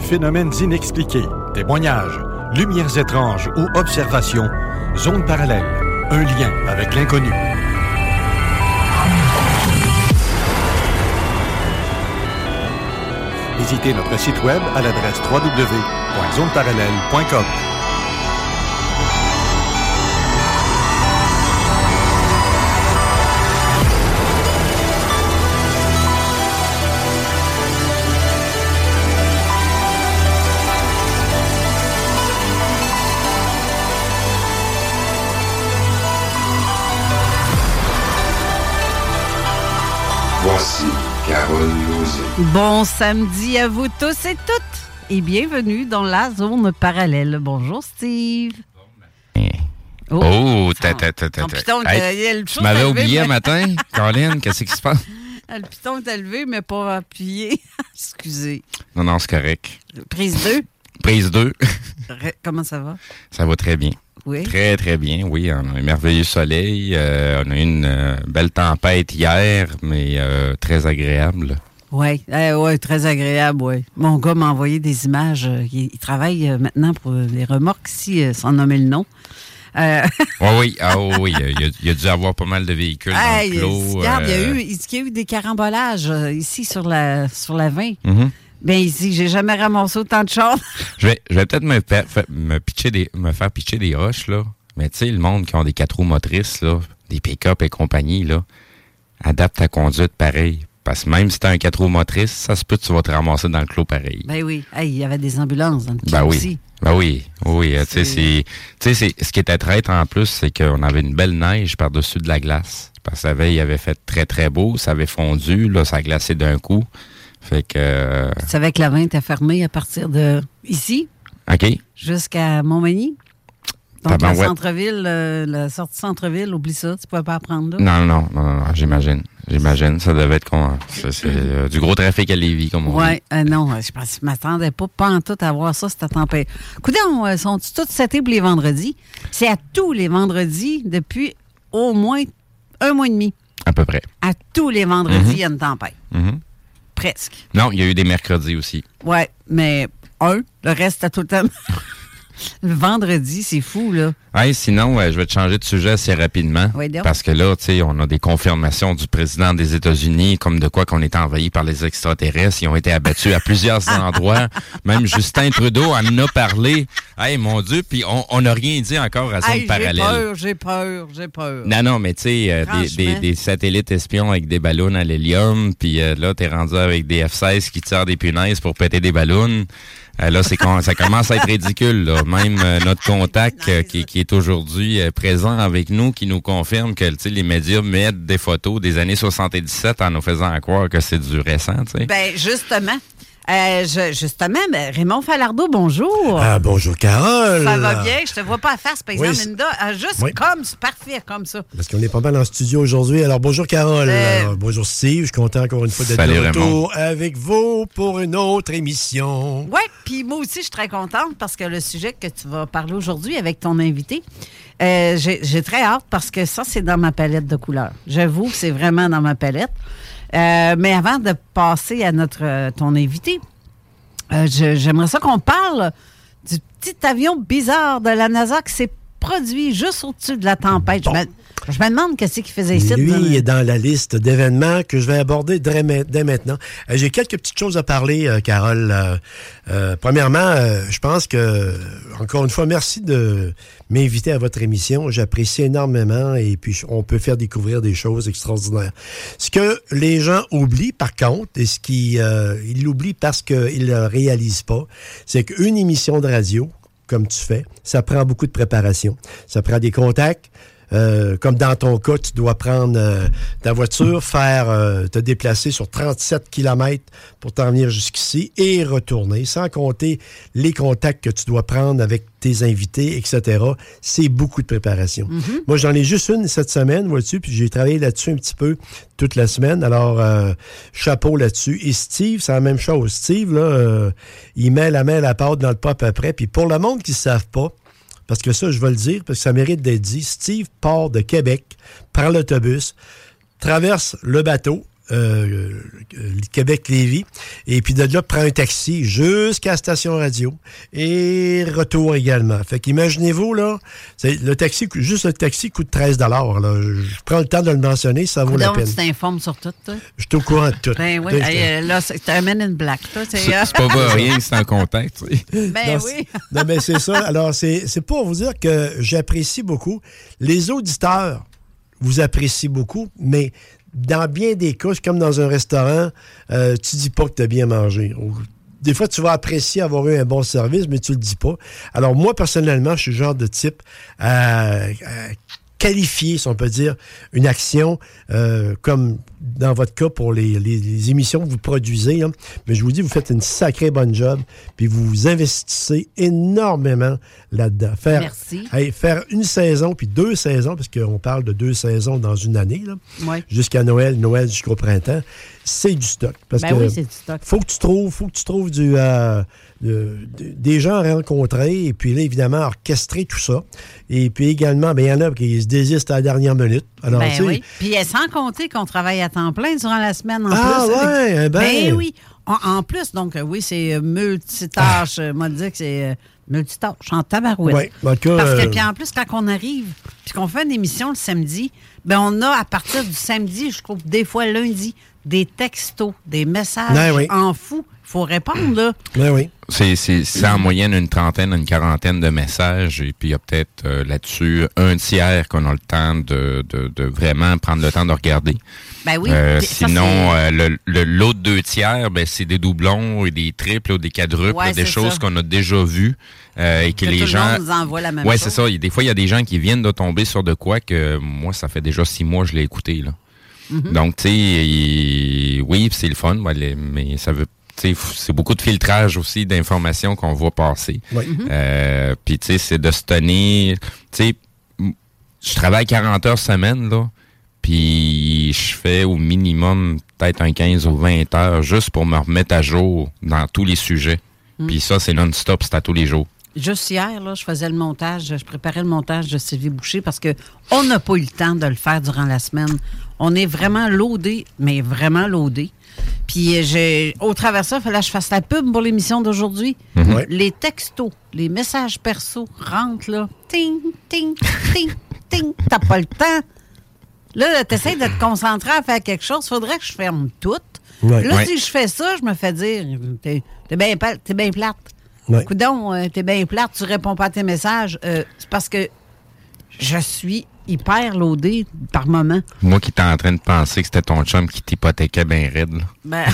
phénomènes inexpliqués, témoignages, lumières étranges ou observations, zone parallèle, un lien avec l'inconnu. Visitez notre site web à l'adresse www.zoneparallèle.com. Voici Carole Lozé. Bon samedi à vous tous et toutes et bienvenue dans la zone parallèle. Bonjour Steve. Oh, t'as, t'as, t'as, t'as. Oh, putain, Hey, t'as- il y a le tu m'avais oublié mais- un matin, Caroline, qu'est-ce qui se passe? Ah, Le piton est élevé, mais pas appuyé. Excusez. Non, non, c'est correct. Prise 2. Prise 2, Comment ça va? ça va très bien. Oui. Très, très bien, oui. On a un merveilleux soleil. euh, on a eu une euh, belle tempête hier, mais euh, très agréable. Oui, ouais, très agréable, oui. Mon gars m'a envoyé des images. Il, il travaille maintenant pour les remorques euh, sans nommer le nom. Euh, Oui, oui, ah, oui, oui. Il y, a, il y a dû avoir pas mal de véhicules hey, dans le clos. regarde, il y a eu, il dit qu'il y a eu des carambolages ici sur la, sur la 20. Ben ici, j'ai jamais ramassé autant de chars. Je vais, je vais peut-être me, me, pitcher des, me faire pitcher des roches, là. Mais tu sais, le monde qui ont des quatre roues motrices, là, des pick-up et compagnie, là, adapte ta conduite pareil. Parce que même si t'as un quatre roues motrices, ça se peut que tu vas te ramasser dans le clos pareil. Ben oui. Hey, il y avait des ambulances dans le Ben oui. aussi. Ben oui, oui, euh, tu sais, c'est- ce qui était traître en plus, c'est qu'on avait une belle neige par-dessus de la glace. Parce que la veille, il avait fait très, très beau, ça avait fondu, là, ça a glacé d'un coup. Fait que, euh, Tu savais que la 20 était fermée à partir de ici OK, jusqu'à Montmagny. Donc, la centre-ville, euh, la sortie centre-ville, oublie ça, tu pouvais pas apprendre là. non, non, non, non, non, j'imagine, j'imagine, ça devait être con, c'est, c'est, euh, du gros trafic à Lévis, comme on dit. Oui, non, je pense je m'attendais pas, pas en tout à voir ça, cette tempête. Coudon, euh, sont-ils tous setés pour les vendredis? C'est à tous les vendredis depuis au moins un mois et demi. À peu près. À tous les vendredis, Mhm. il y a une tempête. Mhm. Presque. Non, il y a eu des mercredis aussi. Ouais, mais un, le reste, à tout le temps. le vendredi, c'est fou, là. Sinon, euh, je vais te changer de sujet assez rapidement. Oui, parce que là, tu sais, on a des confirmations du président des États-Unis, comme de quoi qu'on est envahi par les extraterrestres. Ils ont été abattus à plusieurs endroits. Même Justin Trudeau en a parlé. Hey, mon Dieu, puis on n'a rien dit encore à zone Hey, j'ai parallèle. peur, j'ai peur, j'ai peur. Non, non, mais tu sais, euh, des, des- Franchement. des satellites espions avec des ballons à l'hélium, puis euh, là, t'es rendu avec des F-16 qui tirent des punaises pour péter des ballons. Euh, là, c'est ça commence à être ridicule. Là. Même euh, notre contact euh, qui, qui est aujourd'hui présent avec nous, qui nous confirme que les médias mettent des photos des années 77 en nous faisant croire que c'est du récent. tu sais. Ben, justement. Euh, je- justement, ben, Raymond Falardeau, bonjour. Ah, bonjour, Carole. Ça va bien? Je te vois pas à face, par exemple, Linda. Ah, juste Oui. comme, parfait, comme ça. Parce qu'on est pas mal en studio aujourd'hui. Alors, bonjour, Carole. Euh, Alors, bonjour, Steve. Je suis content encore une fois d'être de retour avec vous pour une autre émission. Oui, puis moi aussi, je suis très contente parce que le sujet que tu vas parler aujourd'hui avec ton invité, euh, j'ai j'ai très hâte parce que ça, c'est dans ma palette de couleurs. J'avoue que c'est vraiment dans ma palette. Euh, mais avant de passer à notre euh, ton invité, euh, j'aimerais ça qu'on parle du petit avion bizarre de la NASA qui s'est produit juste au-dessus de la tempête. Je, me, je me demande qu'est-ce qu'il faisait ici. Lui il est dans la liste d'événements que je vais aborder dès, ma- dès maintenant. Euh, J'ai quelques petites choses à parler, euh, Carole. Euh, premièrement, je pense que, encore une fois, merci de m'inviter à votre émission. J'apprécie énormément et puis on peut faire découvrir des choses extraordinaires. Ce que les gens oublient, par contre, et ce qu'ils ils l'oublient parce qu'ils ne le réalisent pas, c'est qu'une émission de radio, comme tu fais, ça prend beaucoup de préparation. Ça prend des contacts. Euh, comme dans ton cas, tu dois prendre euh, ta voiture, faire euh, te déplacer sur 37 km pour t'en venir jusqu'ici et retourner, sans compter les contacts que tu dois prendre avec tes invités, etc. C'est beaucoup de préparation. Moi, j'en ai juste une cette semaine, vois-tu, puis j'ai travaillé là-dessus un petit peu toute la semaine. Alors, euh, chapeau là-dessus. Et Steve, c'est la même chose. Steve, là, euh, il met la main à la pâte dans le pas à peu près. Puis pour le monde qui ne savent pas, parce que ça, je vais le dire, parce que ça mérite d'être dit. Steve part de Québec, prend l'autobus, traverse le bateau, euh, euh, Québec-Lévis, et puis de là, prend un taxi jusqu'à la station radio, et retour également. Fait qu'imaginez-vous, là, le taxi, coûte- juste le taxi coûte 13 là. Je je prends le temps de le mentionner, ça vaut la Donc, peine. tu t'informes sur tout, toi? Je suis au courant de tout. Ben oui, euh, là, c'est un men in black, toi. c'est, euh, pas pour rien c'est en contact. tu sais. Ben Non, oui. Non, mais c'est ça. Alors, c'est c'est pour vous dire que j'apprécie beaucoup. Les auditeurs vous apprécient beaucoup, mais dans bien des cas, c'est comme dans un restaurant, euh, tu dis pas que tu as bien mangé. Des fois, tu vas apprécier avoir eu un bon service, mais tu le dis pas. Alors, moi, personnellement, je suis le genre de type à, à qualifier, si on peut dire, une action euh, comme dans votre cas pour les, les- les émissions que vous produisez. là. Mais je vous dis, vous faites une sacrée bonne job, puis vous investissez énormément là-dedans. Faire, Merci. hey, faire une saison, puis deux saisons, parce qu'on parle de deux saisons dans une année, là, Ouais. jusqu'à Noël, Noël jusqu'au printemps, c'est du stock. Parce Ben que oui, c'est du stock. faut que tu trouves, faut que tu trouves du, euh, de- de- des gens à rencontrer et puis là, évidemment, orchestrer tout ça. Et puis également, ben, il y en a qui se désistent à la dernière minute. Alors, tu Ben sais, oui. Puis euh, sans compter qu'on travaille à temps plein durant la semaine en Ah, plus. ouais, ben. Ben oui. En, plus, donc euh, oui, c'est euh, multitâche. Euh, Moi, dire que c'est multitâche en tabarouette. Ouais, en tout cas, Parce que puis en plus, quand on arrive puis qu'on fait une émission le samedi, ben on a à partir du samedi, je trouve des fois lundi, des textos, des messages Ben oui. en fou. Il faut répondre, là. ben oui. C'est, c'est, c'est en moyenne une trentaine, une quarantaine de messages. Et puis, il y a peut-être euh, là-dessus un tiers qu'on a le temps de, de, de vraiment prendre le temps de regarder. Ben oui. Euh, sinon, euh, le, le- l'autre deux tiers, ben, c'est des doublons et des triples ou des quadruples, Ouais, des choses qu'on a déjà vues euh, et que, que les tout gens. le monde nous envoie la même ouais, c'est ça. Des fois, il y a des gens qui viennent de tomber sur de quoi que moi, ça fait déjà six mois que je l'ai écouté. Là. Mm-hmm. Donc, tu sais, oui, c'est le fun, mais ça veut. C'est beaucoup de filtrage aussi d'informations qu'on voit passer. Oui. Euh, Puis, tu sais, c'est de se tenir. Tu sais, je travaille 40 heures semaine, là. Puis, je fais au minimum peut-être un 15 ou 20 heures juste pour me remettre à jour dans tous les sujets. Mm. Puis, ça, c'est non-stop, c'est à tous les jours. Juste hier, là, je faisais le montage, je préparais le montage de Sylvie Boucher parce que on n'a pas eu le temps de le faire durant la semaine. On est vraiment loadé, mais vraiment loadé. Puis euh, j'ai, au travers de ça, il fallait que je fasse la pub pour l'émission d'aujourd'hui. Ouais. Les textos, les messages perso rentrent là. Ting, ting, ting, ting. T'as pas le temps. Là, t'essayes de te concentrer à faire quelque chose. Faudrait que je ferme tout. Ouais. Là, Ouais. si je fais ça, je me fais dire, t'es, t'es bien t'es bien plate. Ouais. Coudon, euh, t'es bien plate, tu réponds pas à tes messages. Euh, c'est parce que je suis hyper loadé par moment. Moi qui étais en train de penser que c'était ton chum qui t'hypothéquait bien raide. là. Ben,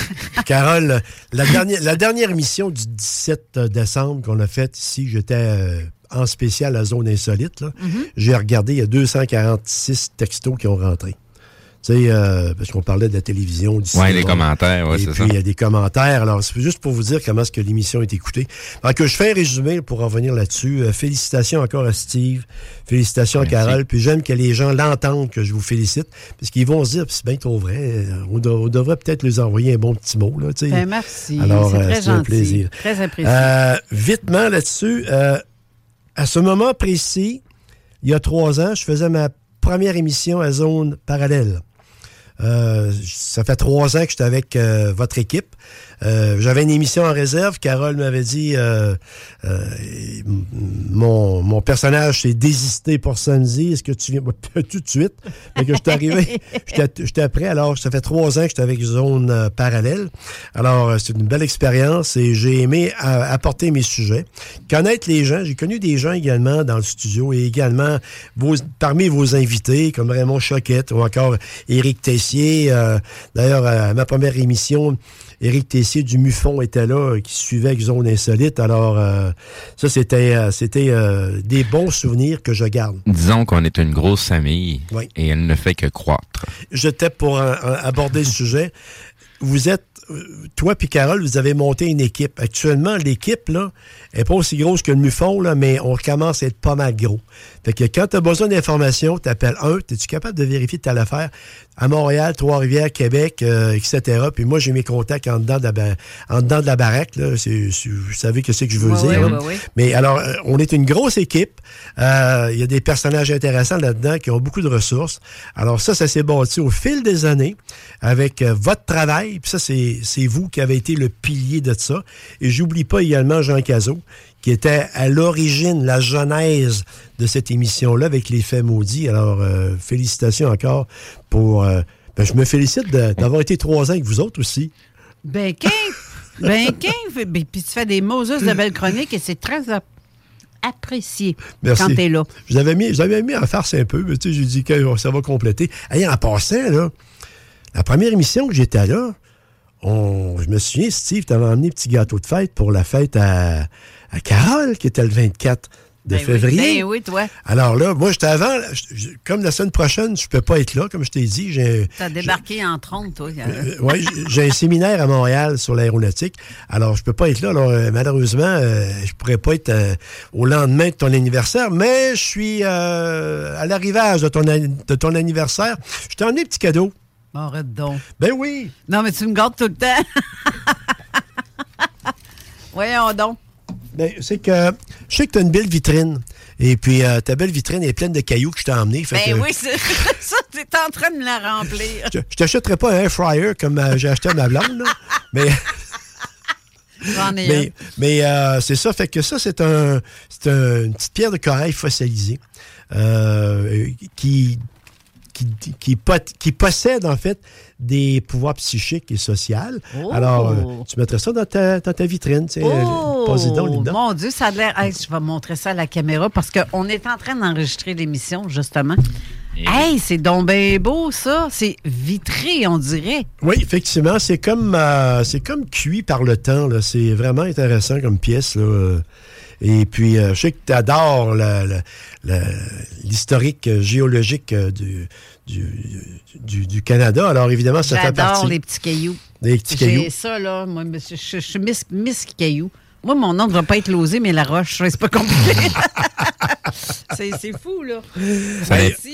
Carole, la dernière, la dernière émission du 17 décembre qu'on a faite ici, j'étais euh, en spécial à Zone Insolite. là. Mm-hmm. J'ai regardé, il y a 246 textos qui ont rentré. Sais, euh, parce qu'on parlait de la télévision, du Oui, les commentaires, oui, c'est ça. puis il y a des commentaires. Alors, c'est juste pour vous dire comment est-ce que l'émission est écoutée. Alors que je fais un résumé pour revenir là-dessus. Euh, félicitations encore à Steve. Félicitations à Carole. Puis j'aime que les gens l'entendent, que je vous félicite. Parce qu'ils vont se dire, c'est bien trop vrai. euh, On, de- on devrait peut-être les envoyer un bon petit mot, là. Ben, merci. Alors, c'est euh, très c'est un gentil. plaisir. Très apprécié. Euh, vitement là-dessus, euh, à ce moment précis, il y a trois ans, je faisais ma première émission à zone parallèle. Euh, ça fait trois ans que j'étais avec euh, votre équipe. Euh, J'avais une émission en réserve. Carole m'avait dit euh, euh, mon, mon personnage s'est désisté pour samedi. Est-ce que tu viens? Tout de suite? Fait que j'étais arrivé. J'étais j'étais prêt. Alors, ça fait trois ans que j'étais avec Zone euh, Parallèle. Alors, euh, c'est une belle expérience et j'ai aimé apporter mes sujets. Connaître les gens. J'ai connu des gens également dans le studio et également vos, parmi vos invités, comme Raymond Choquette ou encore Éric Tessier. D'ailleurs, à ma première émission, Éric Tessier du Mufon était là, euh, qui suivait avec Zone Insolite. Alors, euh, ça, c'était euh, c'était euh, des bons souvenirs que je garde. Disons qu'on est une grosse famille Oui. et elle ne fait que croître. J'étais pour aborder le sujet. Vous êtes, toi puis Carole, vous avez monté une équipe. Actuellement, l'équipe, là, est pas aussi grosse que le Mufon, là, mais on commence à être pas mal gros. Fait que quand tu as besoin d'informations, tu appelles un, es-tu capable de vérifier telle affaire à Montréal, Trois-Rivières, Québec, euh, etc. Puis moi, j'ai mes contacts en dedans de la, ba- en dedans de la baraque. Là. C'est- c'est- vous savez que c'est que je veux Ouais, dire. ouais, là. ouais, ouais. Mais alors, euh, on est une grosse équipe. Euh, Il y a des personnages intéressants là-dedans qui ont beaucoup de ressources. Alors ça, ça s'est bâti au fil des années avec euh, votre travail. Puis ça, c'est c'est vous qui avez été le pilier de ça. Et j'oublie pas également Jean Cazot, qui était à l'origine, la genèse de cette émission-là avec les faits maudits. Alors, euh, félicitations encore pour... euh, ben, je me félicite d'avoir été trois ans avec vous autres aussi. Ben, quin, ben, fait- ben, puis tu fais des Moses de belles chroniques et c'est très ap- apprécié Merci. quand t'es là. Je vous avais mis, mis en farce un peu, mais tu sais, j'ai dit que ça va compléter. Hey, en passant, là, la première émission que j'étais là, on, je me souviens, Steve, t'avais emmené un petit gâteau de fête pour la fête à, à Carole, qui était le 24 de Ben oui. février. Ben oui, toi. Alors là, moi, j'étais avant, je- comme la semaine prochaine, je peux pas être là, comme je t'ai dit. J'ai, T'as débarqué en trompe, toi. euh, ouais, j'ai- j'ai un séminaire à Montréal sur l'aéronautique. Alors, je peux pas être là. Alors, euh, malheureusement, euh, je pourrais pas être euh, au lendemain de ton anniversaire, mais je suis euh, à l'arrivage de ton, de ton anniversaire. Je t'ai emmené un petit cadeau. Arrête donc. Ben oui. Non, mais tu me gardes tout le temps. Voyons donc. Ben, c'est que je sais que tu as une belle vitrine. Et puis, euh, ta belle vitrine est pleine de cailloux que je t'ai emmené. Fait Ben que, oui, ça, t'es en train de me la remplir. Je, je t'achèterai pas un air fryer comme euh, j'ai acheté à ma blonde, là, mais... Mais, mais euh, c'est ça, fait que ça, c'est un, c'est un- une petite pierre de corail fossilisée euh, qui, qui, qui, pot- qui possède, en fait, des pouvoirs psychiques et sociaux. Oh! Alors, euh, tu mettrais ça dans ta, dans ta vitrine, tu sais. Oh, posez donc mon Dieu, ça a l'air. Hey, je vais montrer ça à la caméra parce qu'on est en train d'enregistrer l'émission, justement. Hey, c'est donc bien beau, ça. C'est vitré, on dirait. Oui, effectivement, c'est comme euh, c'est comme cuit par le temps. C'est vraiment intéressant comme pièce. Là. Et puis, euh, je sais que tu adores l'historique euh, géologique euh, du, du, du- du Canada. Alors, évidemment, ça fait J'adore partie les petits cailloux. des petits cailloux. J'ai ça, là. Moi, je, suis Miss, Miss Caillou. Moi, mon nom ne va pas être Losé, mais La Roche. C'est pas compliqué. c'est fou, là.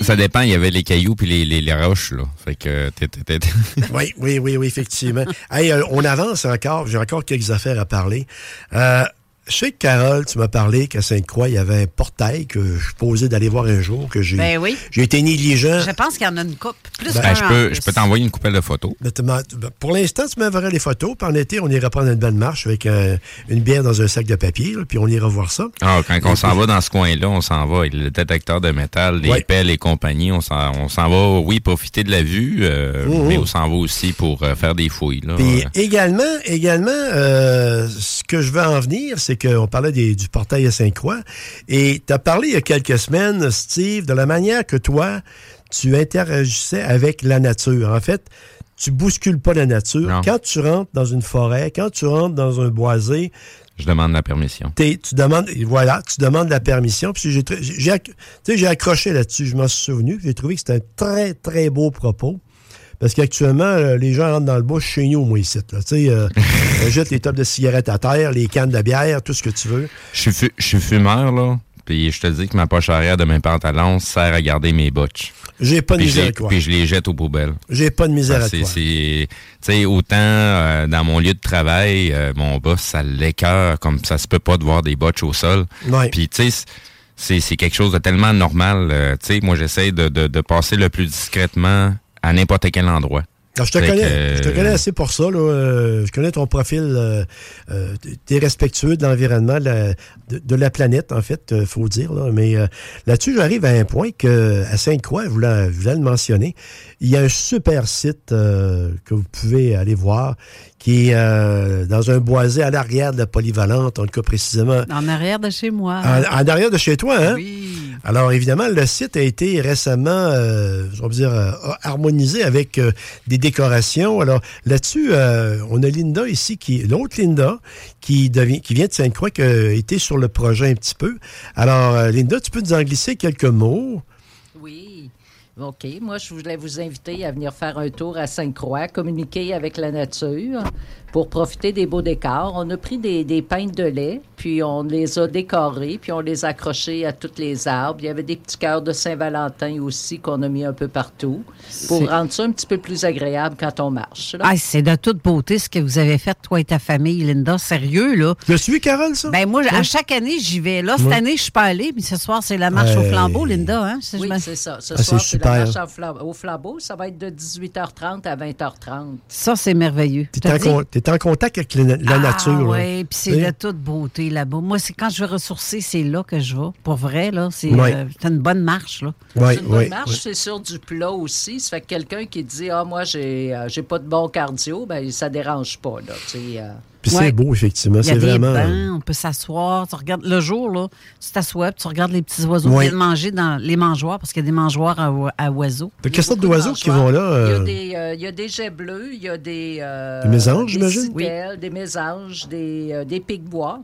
Ça, dépend, il y avait les cailloux puis les, les, les roches, là. Fait que Oui, oui, oui, oui, effectivement. Hey, on avance encore. J'ai encore quelques affaires à parler. Euh, je sais que Carole, tu m'as parlé qu'à Sainte-Croix, il y avait un portail que je posais d'aller voir un jour, que j'ai Ben oui. j'ai été négligent. Je pense qu'il y en a une coupe. Plus Ben, Ben, je peux, plus. je peux t'envoyer une coupelle de photos. Ben, ben, Pour l'instant, tu m'enverras les photos. Puis en été, on ira prendre une bonne marche avec une bière dans un sac de papier. là, puis on ira voir ça. Ah, quand on s'en va dans ce coin-là, on s'en va. Le détecteur de métal, les Ouais. pelles et compagnie, on s'en on s'en va, oui, profiter de la vue, euh, Mhm. mais on s'en va aussi pour euh, faire des fouilles. Là. Puis également, également euh, ce que je veux en venir, c'est qu'on parlait des- du portail à Sainte-Croix. Et tu as parlé il y a quelques semaines, Steve, de la manière que toi, tu interagissais avec la nature. En fait, tu bouscules pas la nature. Non. Quand tu rentres dans une forêt, quand tu rentres dans un boisé, Je demande la permission. T'es- tu demandes, voilà, tu demandes la permission. Puis j'ai, j'ai accroché là-dessus, je m'en suis souvenu. J'ai trouvé que c'était un très, très beau propos. Parce qu'actuellement, euh, les gens rentrent dans le bush chez nous, moi, ici. Tu sais, euh, jette les tops de cigarettes à terre, les cannes de bière, tout ce que tu veux. Je suis, fumeur, là. Puis je te dis que ma poche arrière de mes pantalons sert à garder mes botches. J'ai pas de Puis misère à quoi. Puis je les jette aux poubelles. J'ai pas de misère Ah, à c'est- Tu sais, autant euh, dans mon lieu de travail, euh, mon boss, ça l'écœure, comme ça se peut pas de voir des botches au sol. Ouais. Puis, tu sais, c'est c'est quelque chose de tellement normal. euh, tu sais, moi, j'essaie de, de, de passer le plus discrètement à n'importe quel endroit. Alors, je te connais. que, Je te connais assez pour ça. Là. Euh, je connais ton profil. Euh, euh, tu es respectueux de l'environnement, de la, de, de la planète, en fait, il faut dire. Là. Mais euh, là-dessus, j'arrive à un point que à Sainte-Croix, vous voulez, vous voulez le mentionner, il y a un super site euh, que vous pouvez aller voir qui est euh, dans un boisé à l'arrière de la polyvalente, en tout cas précisément En arrière de chez moi. en, en arrière de chez toi, hein? Oui. Alors, évidemment, le site a été récemment, euh, on va dire, euh, harmonisé avec euh, des décorations. Alors, là-dessus, euh, on a Linda ici, qui l'autre Linda, qui, devient, qui vient de Sainte-Croix, qui a été sur le projet un petit peu. Alors, Linda, tu peux nous en glisser quelques mots? OK. Moi, je voulais vous inviter à venir faire un tour à Sainte-Croix, communiquer avec la nature pour profiter des beaux décors. On a pris des, des peintes de lait, puis on les a décorées, puis on les a accrochées à tous les arbres. Il y avait des petits cœurs de Saint-Valentin aussi qu'on a mis un peu partout pour rendre ça un petit peu plus agréable quand on marche. Ah, c'est de toute beauté ce que vous avez fait, toi et ta famille, Linda. Sérieux, là? Tu as suivi, Carole, ça? Ben, moi, à chaque année, j'y vais. Là, cette année, je suis pas allée, mais ce soir, c'est la marche au Hey. flambeau, Linda. Hein? Si je Oui, me- c'est ça. Ce Ah, soir, c'est la marche au flam- au flambeau. Ça va être de 18h30 à 20h30. Ça, c'est merveilleux. Tu es, en contact avec la, la nature. là. Oui, puis c'est de toute beauté là-bas. Moi, c'est quand je veux ressourcer, c'est là que je vais. Pour vrai, là, c'est euh, une bonne marche, là. Ouais, C'est une bonne marche, c'est sur du plat aussi. Ça fait que quelqu'un qui dit Ah, moi, j'ai euh, j'ai pas de bon cardio, ben ça dérange pas. Là, tu sais, euh. Puis Ouais. c'est beau, effectivement. C'est des vraiment. bancs, on peut s'asseoir. Tu regardes le jour, là, tu t'assois, puis tu regardes les petits oiseaux Ouais. qui viennent manger dans les mangeoires, parce qu'il y a des mangeoires à, oi- à oiseaux. A quelle sorte de d'oiseaux qui vont là? Il y, a euh, des, euh, il y a des jets bleus, il y a des. euh, Des mésanges, des j'imagine? Des mésanges, des, euh, des pics-bois.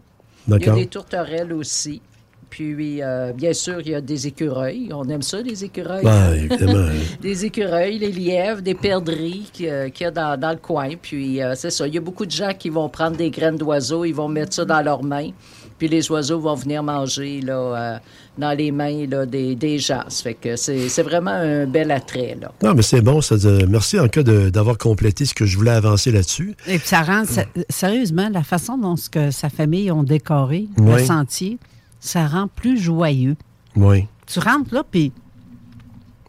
Il y a des tourterelles aussi. Puis, euh, bien sûr, il y a des écureuils. On aime ça, les écureuils. Ben, évidemment. des écureuils, les lièvres, des perdrix qu'il euh, qu'il y a dans, dans le coin. Puis euh, c'est ça. Il y a beaucoup de gens qui vont prendre des graines d'oiseaux, ils vont mettre ça dans leurs mains. Puis les oiseaux vont venir manger là, euh, dans les mains là, des, des gens. Ça fait que c'est vraiment un bel attrait. Là. Non, mais c'est bon. Ça, de- merci en cas d'avoir complété ce que je voulais avancer là-dessus. Et puis ça rend, ça- sérieusement, la façon dont ce que sa famille ont décoré le Oui. sentier, ça rend plus joyeux. Oui, Tu rentres là, puis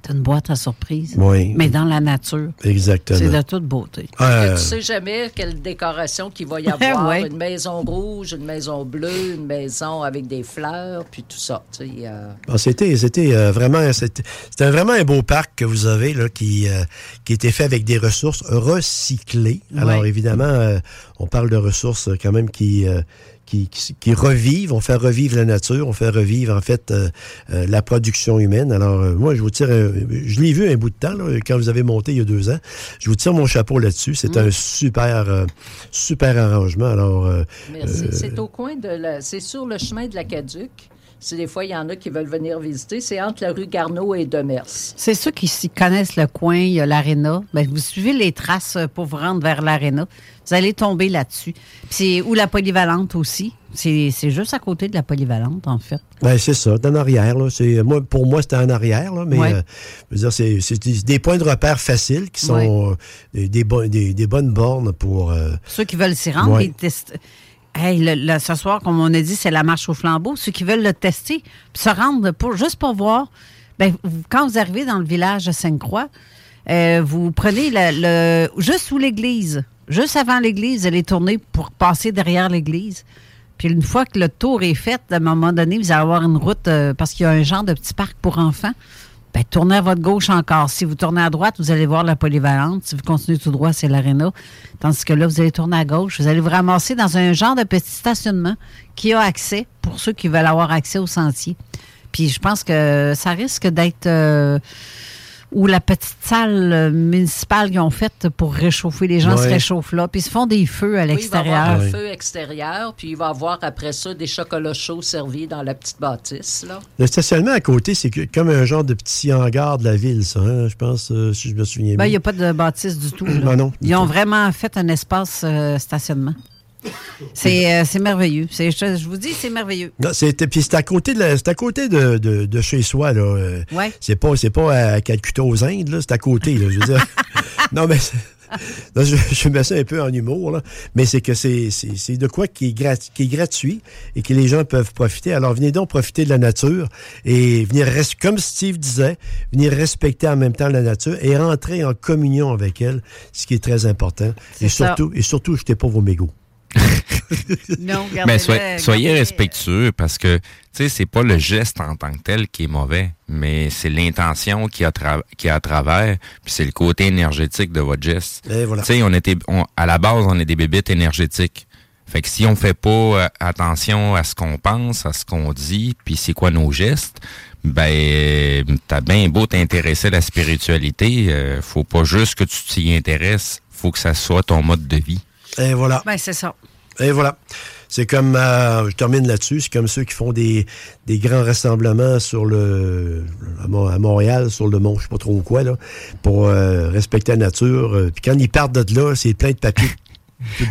t'as une boîte à surprise. oui. Mais dans la nature. C'est Exactement. de toute beauté. Euh, Tu sais jamais quelle décoration qu'il va y avoir. Ouais. Une maison rouge, une maison bleue, une maison avec des fleurs, puis tout ça. tu sais, euh. Ah, C'était, c'était euh, vraiment, c'était c'était vraiment un beau parc que vous avez là, qui, euh, qui était fait avec des ressources recyclées. Alors évidemment, euh, on parle de ressources euh, quand même qui, euh, qui, qui, qui revivent. On fait revivre la nature, on fait revivre en fait euh, euh, la production humaine. Alors euh, moi, je vous tire, un- je l'ai vu un bout de temps là, quand vous avez monté il y a deux ans. Je vous tire mon chapeau là-dessus. C'est un super, super arrangement. Alors euh, Merci. C'est au coin de la. C'est sur le chemin de la Caduc. Si des fois, il y en a qui veulent venir visiter, c'est entre la rue Garneau et Demers. C'est ceux qui s'y connaissent le coin, il y a l'aréna. Ben, vous suivez les traces euh, pour vous rendre vers l'aréna. Vous allez tomber là-dessus. Puis c'est ou la polyvalente aussi. C'est c'est juste à côté de la polyvalente, en fait. Ben, c'est ça, en arrière. Là. C'est, moi, pour moi, c'était en arrière, là, mais Ouais. euh, je veux dire, c'est, c'est des, des points de repère faciles qui sont Ouais. euh, des, des, bo- des- des bonnes bornes pour. euh, Ceux qui veulent s'y rendre, Ouais. ils testent. Hey, le- ce soir, comme on a dit, c'est la marche au flambeau. Ceux qui veulent le tester, se rendre pour, juste pour voir, ben, vous- quand vous arrivez dans le village de Sainte-Croix, euh, vous prenez le, juste sous l'église, juste avant l'église, allez tourner pour passer derrière l'église. Puis une fois que le tour est fait, à un moment donné, vous allez avoir une route, euh, parce qu'il y a un genre de petit parc pour enfants. Ben, tournez à votre gauche encore. Si vous tournez à droite, vous allez voir la polyvalente. Si vous continuez tout droit, c'est l'aréna. Tandis que là, vous allez tourner à gauche. Vous allez vous ramasser dans un genre de petit stationnement qui a accès pour ceux qui veulent avoir accès au sentier. Puis je pense que ça risque d'être... euh, ou la petite salle euh, municipale qu'ils ont faite pour réchauffer. Les gens se réchauffent là, puis ils se font des feux à Oui, il va y l'extérieur. avoir un feu extérieur, puis il va y avoir après ça des chocolats chauds servis dans la petite bâtisse. Là. Le stationnement à côté, c'est comme un genre de petit hangar de la ville, ça, hein, je pense, euh, si je me souviens Ben, bien. il n'y a pas de bâtisse du tout. là. Non, non, du Ils ont vraiment fait un espace euh, stationnement. C'est euh, c'est merveilleux. C'est- Je, je vous dis, c'est merveilleux. Non, puis c'est à côté de, à côté de, de- de chez soi, là. euh, Ouais. C'est pas, pas à Calcutta aux Indes, c'est à côté, là, je veux dire. non, mais je, je mets ça un peu en humour, là. Mais c'est que c'est, de quoi qui est, grat- qui est gratuit et que les gens peuvent profiter. Alors, venez donc profiter de la nature et venir, comme Steve disait, venir respecter en même temps la nature et rentrer en communion avec elle, ce qui est très important. Et ça. surtout, et surtout, jetez pas vos mégots. Non, Mais gardez-le, soyez, soyez respectueux parce que, tu sais, c'est pas le geste en tant que tel qui est mauvais, mais c'est l'intention qui a, tra- qui a à travers, puis c'est le côté énergétique de votre geste. Voilà. Tu sais, on était, on- à la base, on est des bébites énergétiques. Fait que si on fait pas euh, attention à ce qu'on pense, à ce qu'on dit, puis c'est quoi nos gestes, ben t'as bien beau t'intéresser à la spiritualité, euh, faut pas juste que tu t'y intéresses, faut que ça soit ton mode de vie. Et voilà. Ben, c'est ça. Et voilà. C'est comme, euh, je termine là-dessus, c'est comme ceux qui font des, des grands rassemblements sur le, à Mon- à Montréal, sur le mont, je sais pas trop quoi, là, pour euh, respecter la nature. Euh, Puis quand ils partent de là, c'est plein de papier.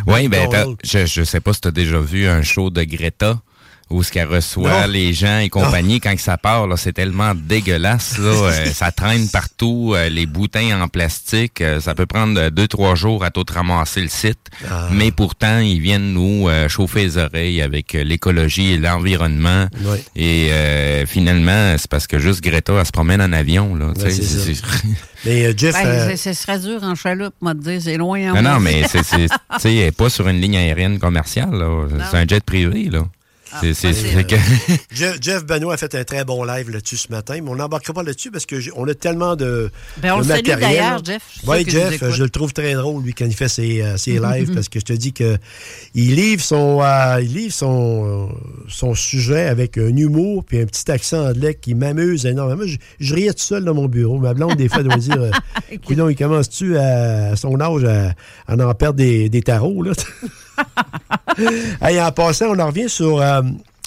Oui, ben, je, je sais pas si tu as déjà vu un show de Greta où ce qu'elle reçoit Non. les gens et compagnie quand que ça part, là, c'est tellement dégueulasse, là, euh, ça traîne partout, euh, les bouteilles en plastique, euh, ça peut prendre deux, trois jours à tout ramasser le site, Ah. mais pourtant, ils viennent nous euh, chauffer les oreilles avec euh, l'écologie et l'environnement. Ouais. Et euh, finalement, c'est parce que juste Greta, elle se promène en avion, là. tu Ouais, sais, c'est c'est- ça. Mais euh, Jeff, Ben, euh, c'est- ce serait dur en chaloupe, moi, de dire, c'est loin. en Non, non, haut. mais c'est, c'est, tu sais, elle est pas sur une ligne aérienne commerciale, là. C'est un jet privé, là. C'est, c'est. Jeff, Jeff Benoît a fait un très bon live là-dessus ce matin, mais on n'embarquera pas là-dessus parce qu'on a tellement de, Ben, on de le matériel. d'ailleurs, Jeff. Oui, qu'il Jeff, je le trouve très drôle, lui, quand il fait ses, euh, ses lives, parce que je te dis que il livre son, euh, il livre son, euh, son sujet avec un humour puis un petit accent anglais qui m'amuse énormément. Je, je riais tout seul dans mon bureau. Ma blonde, des fois, doit dire Coudonc, il commence-tu à, à son âge à, à en perdre des, des tarots, là? Hey, en passant, on en revient sur euh,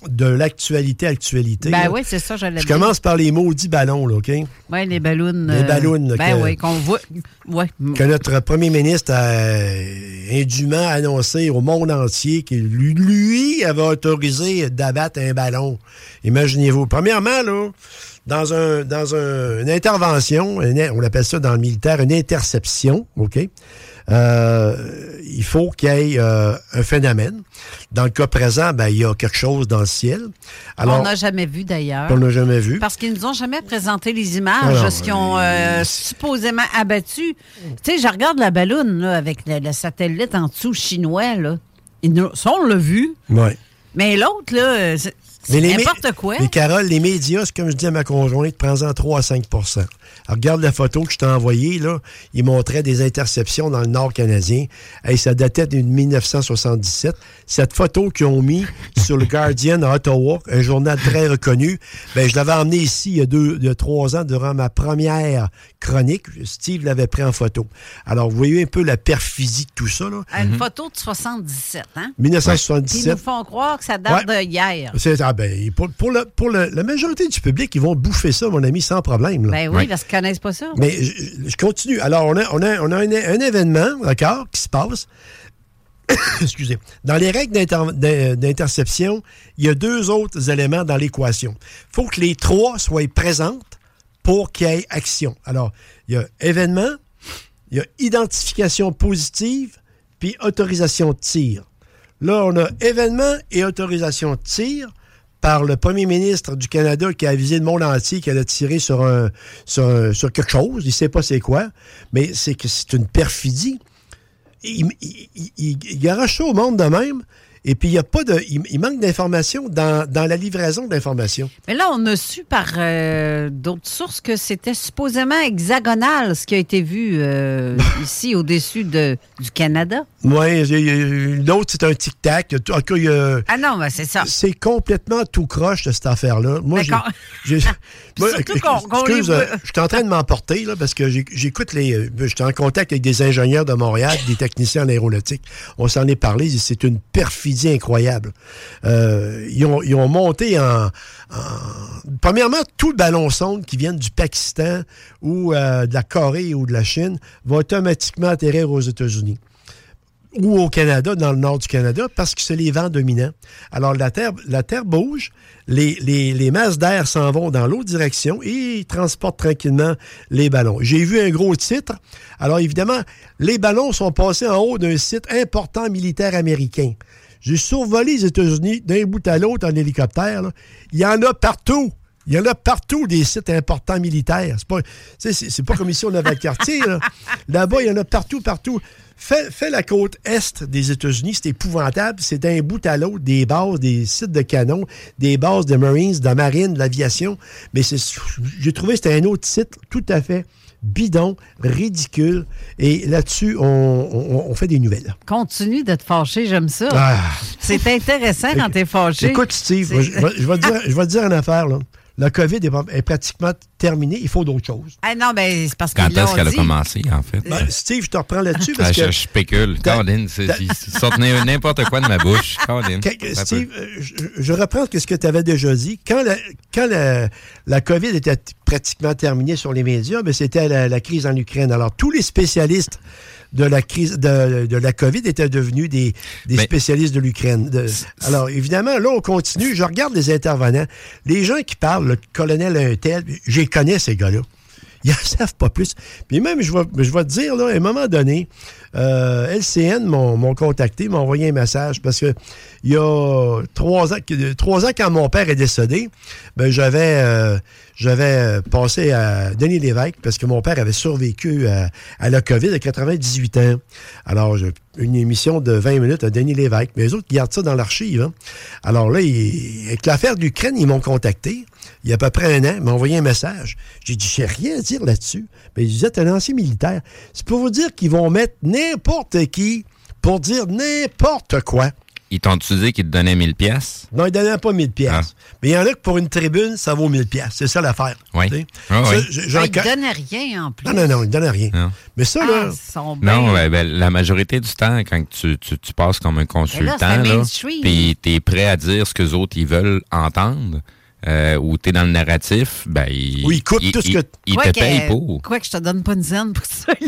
de l'actualité, actualité. Ben là. oui, c'est ça, j'allais Je dire. commence par les maudits ballons, là, OK? Oui, les ballons. Les ballons, là, Ben que- oui, qu'on voit. Ouais. que notre premier ministre a indûment annoncé au monde entier qu'il lui, lui avait autorisé d'abattre un ballon. Imaginez-vous. Premièrement, là, dans, un, dans un- une intervention, une- on appelle ça dans le militaire une interception, OK? Euh, il faut qu'il y ait euh, un phénomène. Dans le cas présent, ben, il y a quelque chose dans le ciel. Alors, on n'a jamais vu d'ailleurs. qu'on n'a jamais vu. Parce qu'ils nous ont jamais présenté les images, Alors, ce qu'ils ont euh, supposément abattu. Tu sais, je regarde la balloune là, avec le, le satellite en dessous chinois. Là. Ils nous- ça, on l'a vu. Ouais. Mais l'autre, là, Mais les n'importe mé- quoi. Mais Carole, les médias, c'est comme je dis à ma conjointe, prends-en 3 à 5 Alors, regarde la photo que je t'ai envoyée, là. Il montrait des interceptions dans le nord canadien. Hey, ça datait de 1977. Cette photo qu'ils ont mis sur le Guardian à Ottawa, un journal très reconnu, ben, je l'avais emmené ici il y a deux, il y a trois ans durant ma première chronique. Steve l'avait pris en photo. Alors, vous voyez un peu la perfidie de tout ça, là. À Une photo de 77, hein? Puis ils 1977. nous font croire que ça date Ouais. de hier. C'est- ah ben, pour, pour le- pour le- la majorité du public, ils vont bouffer ça, mon ami, sans problème. là. Ben oui, parce qu'ils connaissent pas ça. Mais je, je continue. Alors, on a, on a, on a un, un événement, d'accord, qui se passe. Excusez. Dans les règles d'inter- d'in- d'interception, il y a deux autres éléments dans l'équation. Il faut que les trois soient présentes pour qu'il y ait action. Alors, il y a événement, il y a identification positive, puis autorisation de tir. Là, on a événement et autorisation de tir par le premier ministre du Canada qui a avisé le monde entier qu'il allait tirer sur, quelque chose. Il ne sait pas c'est quoi, mais c'est que c'est une perfidie. Il, il, ça au monde de même Et puis, il y a pas de. Il, manque d'informations dans, la livraison d'informations. Mais là, on a su par euh, d'autres sources que c'était supposément hexagonal ce qui a été vu euh, ici au-dessus de, du Canada. Oui, l'autre, c'est un tic-tac. ah non, ben, c'est ça. C'est complètement tout croche de cette affaire-là. Moi, j'ai. excuse, euh, je suis en train de m'emporter, là, parce que j'écoute les. Je suis en contact avec des ingénieurs de Montréal, des techniciens en aéronautique. On s'en est parlé, c'est une perfidie incroyable. Euh, ils, ont, monté en, Premièrement, tout le ballon sonde qui vient du Pakistan ou euh, de la Corée ou de la Chine va automatiquement atterrir aux États-Unis ou au Canada, dans le nord du Canada, parce que c'est les vents dominants. Alors, la Terre, la terre bouge, les, les, masses d'air s'en vont dans l'autre direction et ils transportent tranquillement les ballons. J'ai vu un gros titre. Alors, évidemment, les ballons sont passés en haut d'un site important militaire américain. J'ai survolé les États-Unis d'un bout à l'autre en hélicoptère. Il y en a partout. Il y en a partout des sites importants militaires. C'est pas, c'est, pas comme ici, on avait le quartier. Là-bas, il y en a partout, partout. Fais, la côte est des États-Unis, c'est épouvantable. C'est d'un bout à l'autre des bases, des sites de canons, des bases de Marines, de la marine, de l'aviation. Mais j'ai trouvé que c'était un autre site tout à fait bidon, ridicule. Et là-dessus, on, fait des nouvelles. Continue d'être fâché, j'aime ça. Ah. C'est intéressant quand t'es fâché. Écoute, Steve, je, je, vais te dire une affaire. Là la COVID est, pratiquement terminée. Il faut d'autres choses. Ah non, ben, c'est parce que. Quand est-ce qu'elle a commencé, en fait? Ben, Steve, je te reprends là-dessus. parce ah, que je spécule. Cordine, sortenez n'importe quoi de ma bouche. Steve, je, reprends ce que tu avais déjà dit. Quand la, quand la, COVID était pratiquement terminée sur les médias, ben, c'était la, la crise en Ukraine. Alors, tous les spécialistes de la crise de, de la COVID étaient devenus des, des spécialistes de l'Ukraine. alors, évidemment, là, on continue. Je regarde les intervenants. Les gens qui parlent, le colonel un tel, je connais, ces gars-là. Ils n'en savent pas plus. Puis même, je vais, je vais te dire, là, à un moment donné, euh, LCN m'ont contacté, m'ont envoyé un message parce que il y a trois ans, quand mon père est décédé, ben, j'avais euh, j'avais passé à Denis Lévesque parce que mon père avait survécu à, la COVID à 98 ans. Alors, une émission de 20 minutes à Denis Lévesque. Mais les autres gardent ça dans l'archive. Hein. Alors là, avec l'affaire d'Ukraine, ils m'ont contacté. Il y a à peu près un an, m'ont envoyé un message. J'ai dit, j'ai rien à dire là-dessus. Mais ils disaient, un ancien militaire. C'est pour vous dire qu'ils vont mettre n'importe qui pour dire n'importe quoi. Ils t'ont-tu dit qu'ils te donnaient 1000 pièces Non, ils ne donnaient pas 1000 pièces. Ah. Mais il y en a que pour une tribune, ça vaut 1000 pièces. C'est ça l'affaire. Oui. Ah, oui. ils ne donnaient rien en plus. Non, non, non, ils ne donnaient rien. Mais ça, là... Ah, non, ben, la majorité du temps, quand tu, tu, passes comme un consultant, puis tu es prêt à dire ce que les autres ils veulent entendre, euh, ou tu es dans le narratif, ben, ils, oui, tout ce que... ils te payent pour. Quoi que je te donne pas une scène pour ça,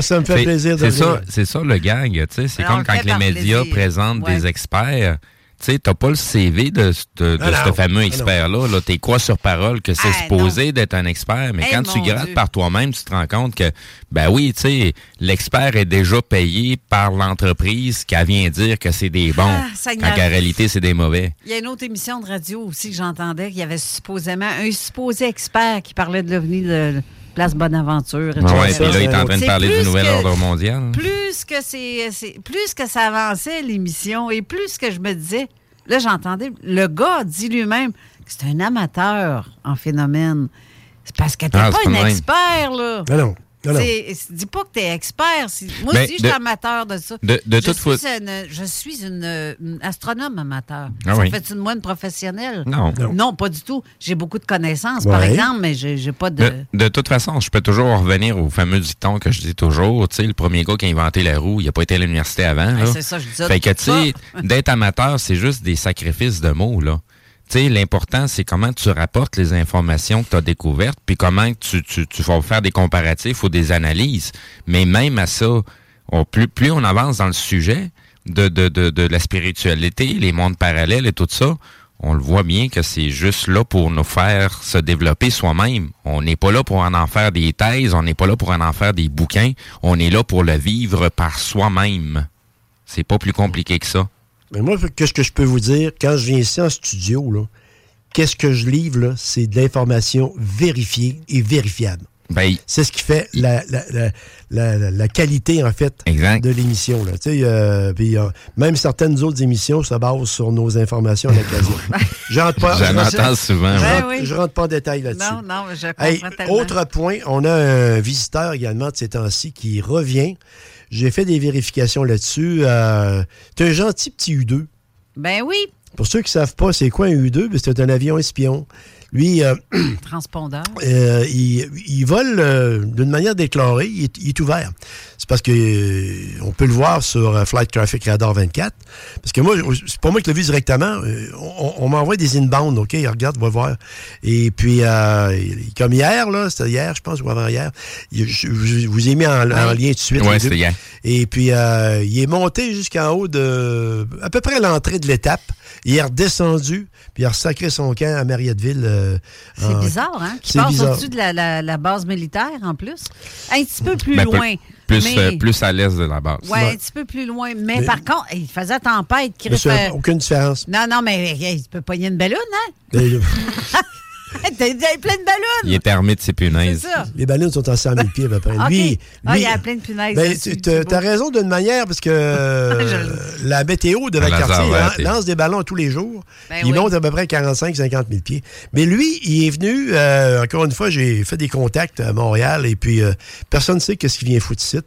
ça me fait plaisir de C'est ça, c'est ça le gag. C'est comme quand les médias présentent des experts. Tu sais, t'as pas le CV de, de, ce fameux expert-là. -là, T'es quoi sur parole que c'est supposé d'être un expert, mais quand tu grattes par toi-même, tu te rends compte que, ben oui, tu sais, l'expert est déjà payé par l'entreprise qui vient dire que c'est des bons, ah, quand en réalité, c'est des mauvais. Il y a une autre émission de radio aussi que j'entendais, qu'il y avait supposément un supposé expert qui parlait de l'avenir de Place Bonaventure. Oui, puis là, il est en train de parler du nouvel ordre mondial. Plus que, c'est, plus que ça avançait, l'émission, et plus que je me disais, là, j'entendais, le gars dit lui-même que c'est un amateur en phénomène. C'est parce que t'es ah, pas un expert, là. Non. Dis pas que tu es expert. Moi aussi, je suis amateur de ça. De, je, toute suis une, je suis une, astronome amateur. Ah ça fait une moine professionnelle? Non. non. pas du tout. J'ai beaucoup de connaissances, par exemple, mais j'ai pas de... de... toute façon, je peux toujours revenir au fameux dicton que je dis toujours. Tu sais, le premier gars qui a inventé la roue, il n'a pas été à l'université avant. C'est ça, je dis Fait que, tu sais, d'être amateur, c'est juste des sacrifices de mots, là sais, l'important, c'est comment tu rapportes les informations que tu as découvertes, puis comment tu, tu, tu, vas faire des comparatifs ou des analyses. Mais même à ça, plus, plus on avance dans le sujet de, de, de, de la spiritualité, les mondes parallèles et tout ça, on le voit bien que c'est juste là pour nous faire se développer soi-même. On n'est pas là pour en, en faire des thèses, on n'est pas là pour en, en faire des bouquins, on est là pour le vivre par soi-même. C'est pas plus compliqué que ça. Mais moi, qu'est-ce que je peux vous dire? Quand je viens ici en studio, qu'est-ce que je livre? C'est de l'information vérifiée et vérifiable. Ben, C'est ce qui fait la, la, la, la, la qualité, en fait, de l'émission. là. Tu sais, euh, euh, même certaines autres émissions se basent sur nos informations à l'occasion. Je rentre pas- J'en je- entends souvent, Je, rentre- je rentre pas en détail là-dessus. Non, non, mais je comprends Hey, tellement. autre point, on a un visiteur également de ces temps-ci qui revient. J'ai fait des vérifications là-dessus. Euh, c'est un gentil petit U2. Ben oui, Pour ceux qui ne savent pas c'est quoi un U2, ben, c'est un avion espion. Lui, euh, transpondeur. euh, il, il vole euh, d'une manière déclarée, il est, il est ouvert. C'est parce que euh, on peut le voir sur Flight Traffic Radar 24. Parce que moi, c'est pas moi qui l'ai vu directement. On, on m'envoie des inbound, OK? Regarde, va voir. Et puis, euh, il- comme hier, là, c'était hier, je pense, ou avant-hier, il- je, je vous ai mis en, en lien tout de suite. Deux. c'était hier. Et puis, euh, il est monté jusqu'en haut de à peu près l'entrée de l'étape. Il est redescendu, puis il a ressacré son camp à Marietteville. euh, C'est en- bizarre, hein? Qui passe au-dessus de la, la- la base militaire, en plus. Un petit peu plus Ben, peu- loin. Plus, mais- euh, plus à l'est de la base. Ouais, un petit peu plus loin. Mais, Mais- par contre, il faisait tempête. Qui Mais fait- aucune différence. Non, non, mais tu peux pogner une ballonne, hein? T'as plein de ballons! Il est armé de ses punaises. Les ballons sont à 100 000 pieds à peu près. Lui, Ah, lui- il y a plein de punaises. ben, tu- t'as raison d'une manière, parce que euh, la météo de Valcartier t'es- lance des ballons tous les jours. Ben il oui. monte à peu près 45-50 000 pieds. Mais lui, il est venu, euh, encore une fois, j'ai fait des contacts à Montréal, et puis euh, personne ne sait qu'est-ce qu'il vient foutre ici.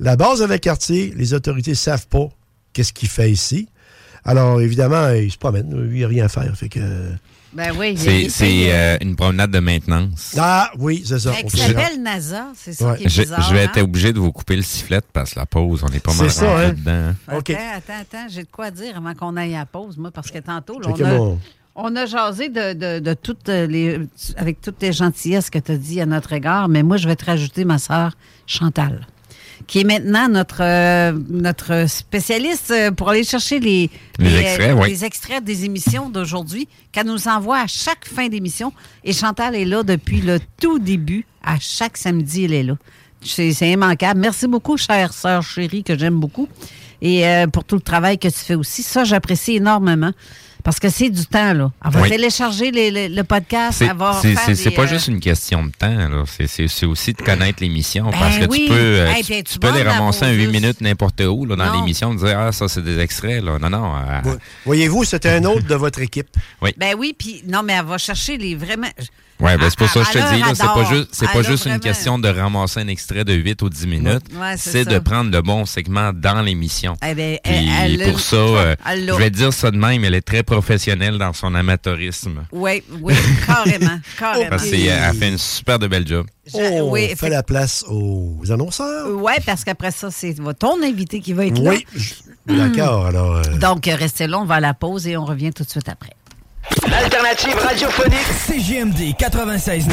La base de Valcartier, les autorités ne savent pas qu'est-ce qu'il fait ici. Alors, évidemment, il se promène. Lui, il n'a rien à faire. Fait que... Ben oui, C'est paye, euh, une promenade de maintenance. Ah, oui, c'est ça. Peut- s'appelle NASA, c'est ça Ouais. qui est Je, bizarre. je vais hein? être obligé de vous couper le sifflet parce que la pause, on est pas mal ça, hein? dedans. OK. Attends, attends, attends, j'ai de quoi dire avant qu'on aille à la pause, moi, parce que tantôt, là, on, a, mon- on a jasé de, de, de toutes les, avec toutes les gentillesses que tu as dit à notre égard, mais moi, je vais te rajouter ma sœur Chantal, qui est maintenant notre, euh, notre spécialiste euh, pour aller chercher les, Les extraits, oui. les extraits des émissions d'aujourd'hui, qu'elle nous envoie à chaque fin d'émission. Et Chantal est là depuis le tout début. À chaque samedi, elle est là. C'est c'est immanquable. Merci beaucoup, chère sœur chérie, que j'aime beaucoup. Et euh, pour tout le travail que tu fais aussi. Ça, j'apprécie énormément. Parce que c'est du temps, là. Elle va Oui. télécharger les- les- le podcast, va c'est- faire c'est- c'est des, pas euh, juste une question de temps, là. C'est- c'est c'est aussi de connaître l'émission. parce Ben que oui. tu peux, euh, Hey, tu, puis tu tu peux les ramasser en avoir 8 juste. minutes n'importe où là, dans l'émission, dire Ah, ça, c'est des extraits. Là. Non, non. euh, Vo- Voyez-vous, c'était un autre de votre équipe. oui. Ben oui, puis non, mais elle va chercher les vraiment. Ouais, ben, c'est pour ça que je te a dis, c'est pas juste, c'est pas a juste une question de ramasser un extrait de 8 ou 10 minutes. Ouais, c'est de prendre le bon segment dans l'émission. Eh ben, Puis elle- elle- pour ça, euh, je vais dire ça de même, elle est très professionnelle dans son amateurisme. Oui, oui, carrément, carrément. Parce qu'elle fait une super de belle job. Je- On oui, fait fait- la place aux annonceurs. Oui, parce qu'après ça, c'est ton invité qui va être là. Oui, d'accord. Alors, euh, Donc, restez là, on va à la pause et on revient tout de suite après. L'alternative radiophonique CGMD 96.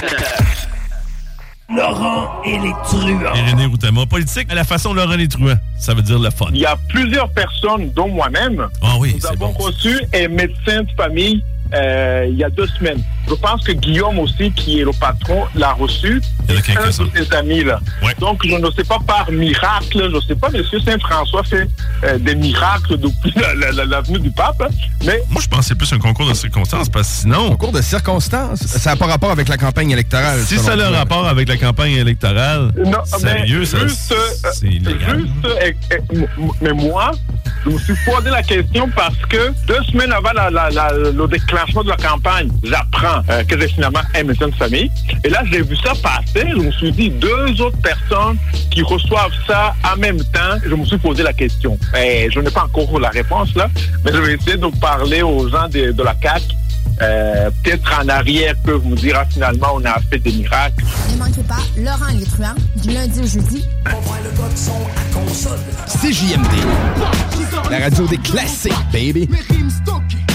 Laurent et les truands. Et René politique à la façon Laurent Les Truands. Ça veut dire le fun. Il y a plusieurs personnes, dont moi-même, Ah oui, nous avons bon. reçu un médecin de famille euh, il y a deux semaines. Je pense que Guillaume aussi, qui est le patron, l'a reçu. Il y en a Un quelques-uns. de ses amis, là. Ouais. Donc, je ne sais pas par miracle, je ne sais pas, monsieur Saint-François fait euh, des miracles depuis la, la- la- du pape, hein, mais Moi, je pense que c'est plus un concours de circonstances parce que sinon, Concours de circonstances? Ça n'a pas rapport avec la campagne électorale. si ça a le rapport avec la campagne électorale, Non, sérieux, mais ça, juste, c'est illégal. Juste, euh, m- mais moi, je me suis posé la question parce que deux semaines avant la- la- le déclenchement de la campagne, j'apprends euh, que j'ai finalement un médecin de famille. Et là, j'ai vu ça passer. Je me suis dit, deux autres personnes qui reçoivent ça en même temps. Je me suis posé la question. Et je n'ai pas encore la réponse là, mais je vais essayer de parler aux gens de, de la CAC. Euh, Peut-être en arrière peuvent me dire, ah, finalement, on a fait des miracles. Ne manquez pas Laurent les truands du lundi au jeudi. CJMD. La radio des classiques, baby.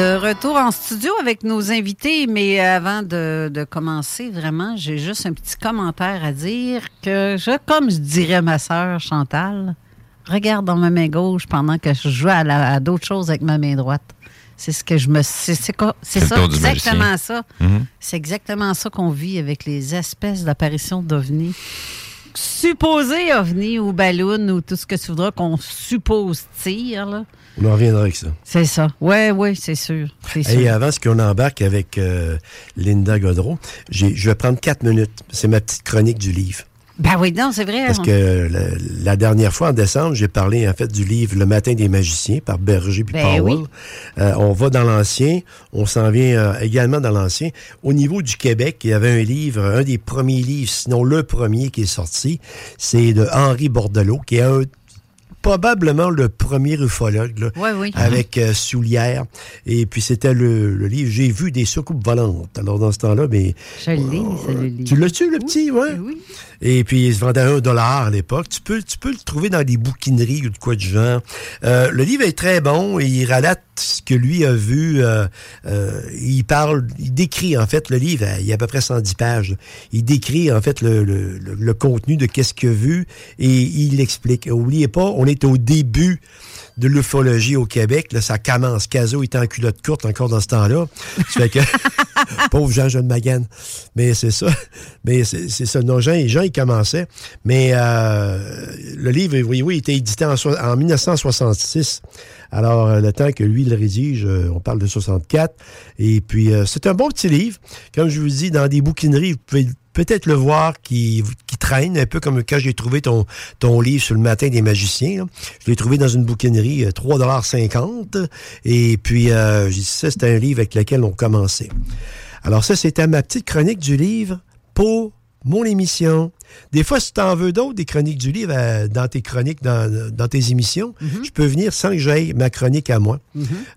De retour en studio avec nos invités, mais avant de, de commencer, vraiment, j'ai juste un petit commentaire à dire que je, comme je dirais ma sœur Chantal, regarde dans ma main gauche pendant que je joue à, d'autres choses avec ma main droite. C'est ce que je me. C'est ça, exactement ça. Mhm. C'est exactement ça qu'on vit avec les espèces d'apparitions d'ovnis. Supposés ovnis ou ballons ou tout ce que tu voudras qu'on suppose tire, là. On en reviendra avec ça. C'est ça. Oui, oui, c'est sûr. Et avant ce qu'on embarque avec euh, Linda Godreau, je vais prendre quatre minutes. C'est ma petite chronique du livre. Ben oui, non, c'est vrai. Parce on- que la, la dernière fois, en décembre, j'ai parlé en fait du livre Le matin des magiciens par Berger puis Ben Powell. oui. Euh, on va dans l'ancien, on s'en vient euh, également dans l'ancien. Au niveau du Québec, il y avait un livre, un des premiers livres, sinon le premier qui est sorti, c'est de Henri Bordelot, qui est un probablement le premier ufologue là, Ouais, oui. avec euh, Soulière. Et puis c'était le, le livre J'ai vu des soucoupes volantes. Alors dans ce temps-là, mais Je l'ai, c'est le livre. tu l'as-tu, le petit, ouais? Oui. Et puis, il se vendait un dollar à l'époque. Tu peux, tu peux le trouver dans des bouquineries ou de quoi de genre. Euh, le livre est très bon et il relate ce que lui a vu. euh, euh, il parle, il décrit, en fait, le livre, il y a à peu près 110 pages. Il décrit, en fait, le, le, le- le contenu de qu'est-ce qu'il a vu et il l'explique. Oubliez pas, on est au début de l'ufologie au Québec. Là, ça commence. Caso est en culotte courte encore dans ce temps-là. Fait que... Pauvre Jean, Jean Magane. Mais c'est ça. Mais c'est c'est ça. Non, Jean, Jean, commençait. Mais euh, le livre, oui, oui, il était édité en, en 1966. Alors, euh, le temps que lui le rédige, euh, on parle de 64. Et puis, c'est un bon petit livre. Comme je vous dis, dans des bouquineries, vous pouvez peut-être le voir qui, qui traîne, un peu comme quand j'ai trouvé ton, ton livre sur le matin des magiciens. Je l'ai trouvé dans une bouquinerie, euh, 3,50 Et puis, j'ai dit, ça, c'était un livre avec lequel on commençait. Alors ça, c'était ma petite chronique du livre pour mon émission. Des fois, si tu en veux d'autres, des chroniques du livre euh, dans tes chroniques, dans, dans tes émissions, je peux venir sans que j'aille ma chronique à moi.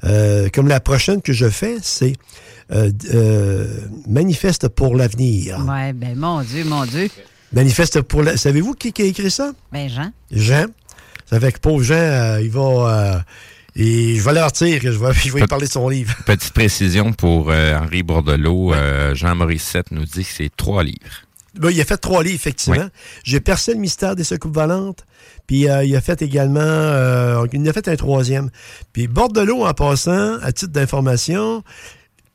Euh, comme la prochaine que je fais, c'est euh, euh, Manifeste pour l'avenir. Ouais, ben mon Dieu, mon Dieu. Manifeste pour la... Savez-vous qui, qui a écrit ça? Ben Jean. Jean. Ça fait que pauvre Jean, euh, il va... euh, et je vais leur dire que je vais, je vais lui parler de son livre. Petite précision pour euh, Henri Bordelot. euh, Jean Morissette nous dit que c'est trois livres. Ben, il a fait trois livres, effectivement. J'ai percé le mystère des secoupes volantes. Puis euh, il a fait également... euh, il a fait un troisième. Puis Bordelot, en passant, à titre d'information,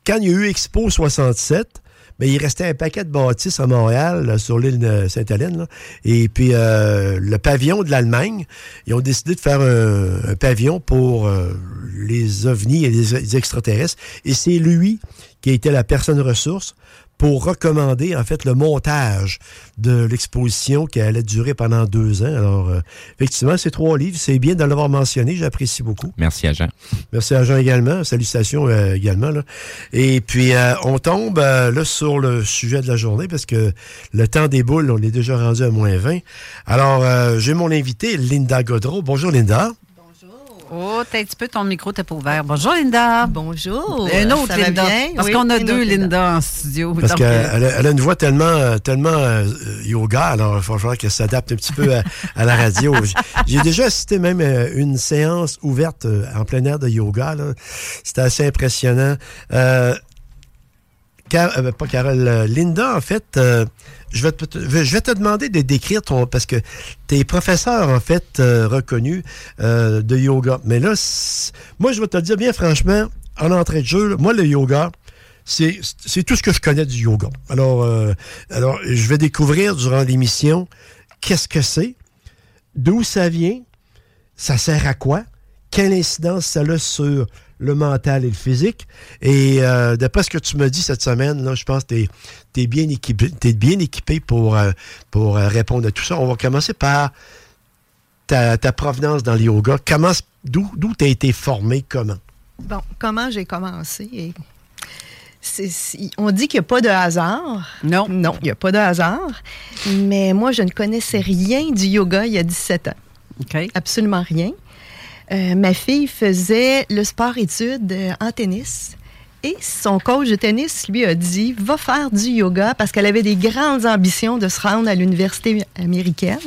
quand il y a eu Expo 67, ben, il restait un paquet de bâtisses à Montréal, là, sur l'île de Sainte-Hélène. Et puis, euh, le pavillon de l'Allemagne, ils ont décidé de faire un, un pavillon pour euh, les ovnis et les, les extraterrestres. Et c'est lui qui a été la personne ressource pour recommander, en fait, le montage de l'exposition qui allait durer pendant deux ans. Alors, euh, effectivement, ces trois livres, c'est bien de l'avoir mentionné. J'apprécie beaucoup. Merci à Jean. Merci à Jean également. Salutations euh, également. Là. Et puis, euh, on tombe euh, là sur le sujet de la journée parce que le temps des boules, on est déjà rendu à moins 20. Alors, euh, j'ai mon invité, Linda Godreau. Bonjour, Linda. Oh, t'as un petit peu ton micro, t'es pas ouvert. Bonjour, Linda. Bonjour. Un autre Ça va Linda. bien? Parce Oui, qu'on a une deux autre Linda en studio. Parce qu'elle euh, a, elle a une voix tellement, euh, tellement euh, yoga, alors il va falloir qu'elle s'adapte un petit peu à, à la radio. J'ai déjà assisté même à une séance ouverte euh, en plein air de yoga. là. C'était assez impressionnant. Euh, Euh, pas Carole, euh, Linda, en fait, euh, je, vais te, demander de décrire ton. Parce que tu es en fait, reconnu de yoga. Mais là, moi, je vais te dire bien franchement, en entrée de jeu, moi, le yoga, c'est tout ce que je connais du yoga. Alors, alors je vais découvrir durant l'émission qu'est-ce que c'est, d'où ça vient, ça sert à quoi, quelle incidence ça a sur le mental et le physique. Et euh, d'après ce que tu me dis cette semaine, là, je pense que tu es, bien équipé, t'es bien équipé pour, euh, pour euh, répondre à tout ça. On va commencer par ta, ta provenance dans le yoga. Comment, d'où, d'où tu as été formé, comment? Bon, comment j'ai commencé? Et on dit qu'il n'y a pas de hasard. Non. Non, il n'y a pas de hasard. Mais moi, je ne connaissais rien du yoga il y a 17 ans. Absolument rien. Euh, ma fille faisait le sport-études euh, en tennis. Et son coach de tennis lui a dit va faire du yoga parce qu'elle avait des grandes ambitions de se rendre à l'université américaine.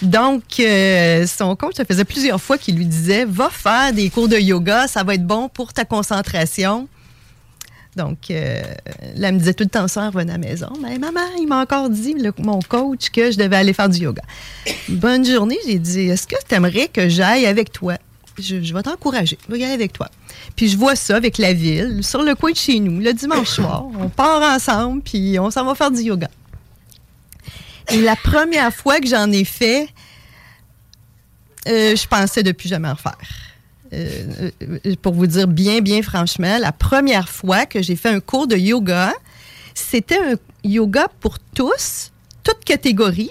Donc, euh, son coach, ça faisait plusieurs fois qu'il lui disait Va faire des cours de yoga, ça va être bon pour ta concentration. Donc, euh, là, elle me disait tout le temps ça en revenant à la maison. Mais maman, il m'a encore dit, le- mon coach, que je devais aller faire du yoga. Bonne journée, j'ai dit Est-ce que tu aimerais que j'aille avec toi? Je, je vais t'encourager. Je vais y aller avec toi. Puis je vois ça avec la ville, sur le coin de chez nous, le dimanche soir. On part ensemble, puis on s'en va faire du yoga. Et la première fois que j'en ai fait, euh, je pensais de plus jamais en faire. Euh, euh, pour vous dire bien, bien franchement, la première fois que j'ai fait un cours de yoga, c'était un yoga pour tous, toute catégorie.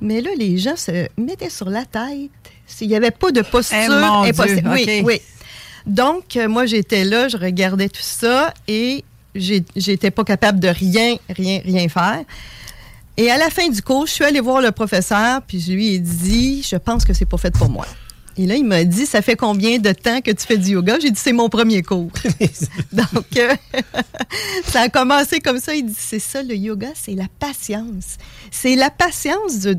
Mais là, les gens se mettaient sur la tête. Il n'y avait pas de posture Eh, mon Dieu, impossible. Oui, oui. Donc, euh, moi, j'étais là, je regardais tout ça et j'étais pas capable de rien, rien, rien faire. Et à la fin du cours, je suis allée voir le professeur, puis je lui ai dit, je pense que c'est pas fait pour moi. Et là, il m'a dit, ça fait combien de temps que tu fais du yoga? J'ai dit, c'est mon premier cours. Donc, euh, ça a commencé comme ça. Il dit, c'est ça, le yoga, c'est la patience. C'est la patience de-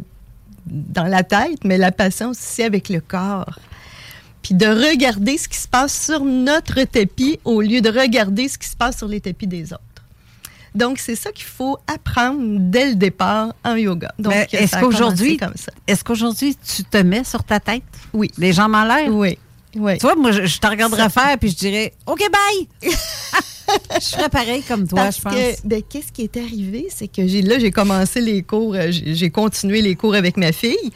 dans la tête, mais la patience aussi avec le corps. Puis de regarder ce qui se passe sur notre tapis au lieu de regarder ce qui se passe sur les tapis des autres. Donc, c'est ça qu'il faut apprendre dès le départ en yoga. Donc, est-ce qu'aujourd'hui, est-ce qu'aujourd'hui, tu te mets sur ta tête? Oui. Les jambes en l'air? Oui. Oui. Tu vois, moi, je, je te regarderais faire puis je dirais OK, bye! je ferais pareil comme toi, Parce je pense. que, ben, qu'est-ce qui est arrivé? C'est que j'ai, là, j'ai commencé les cours, euh, j'ai continué les cours avec ma fille.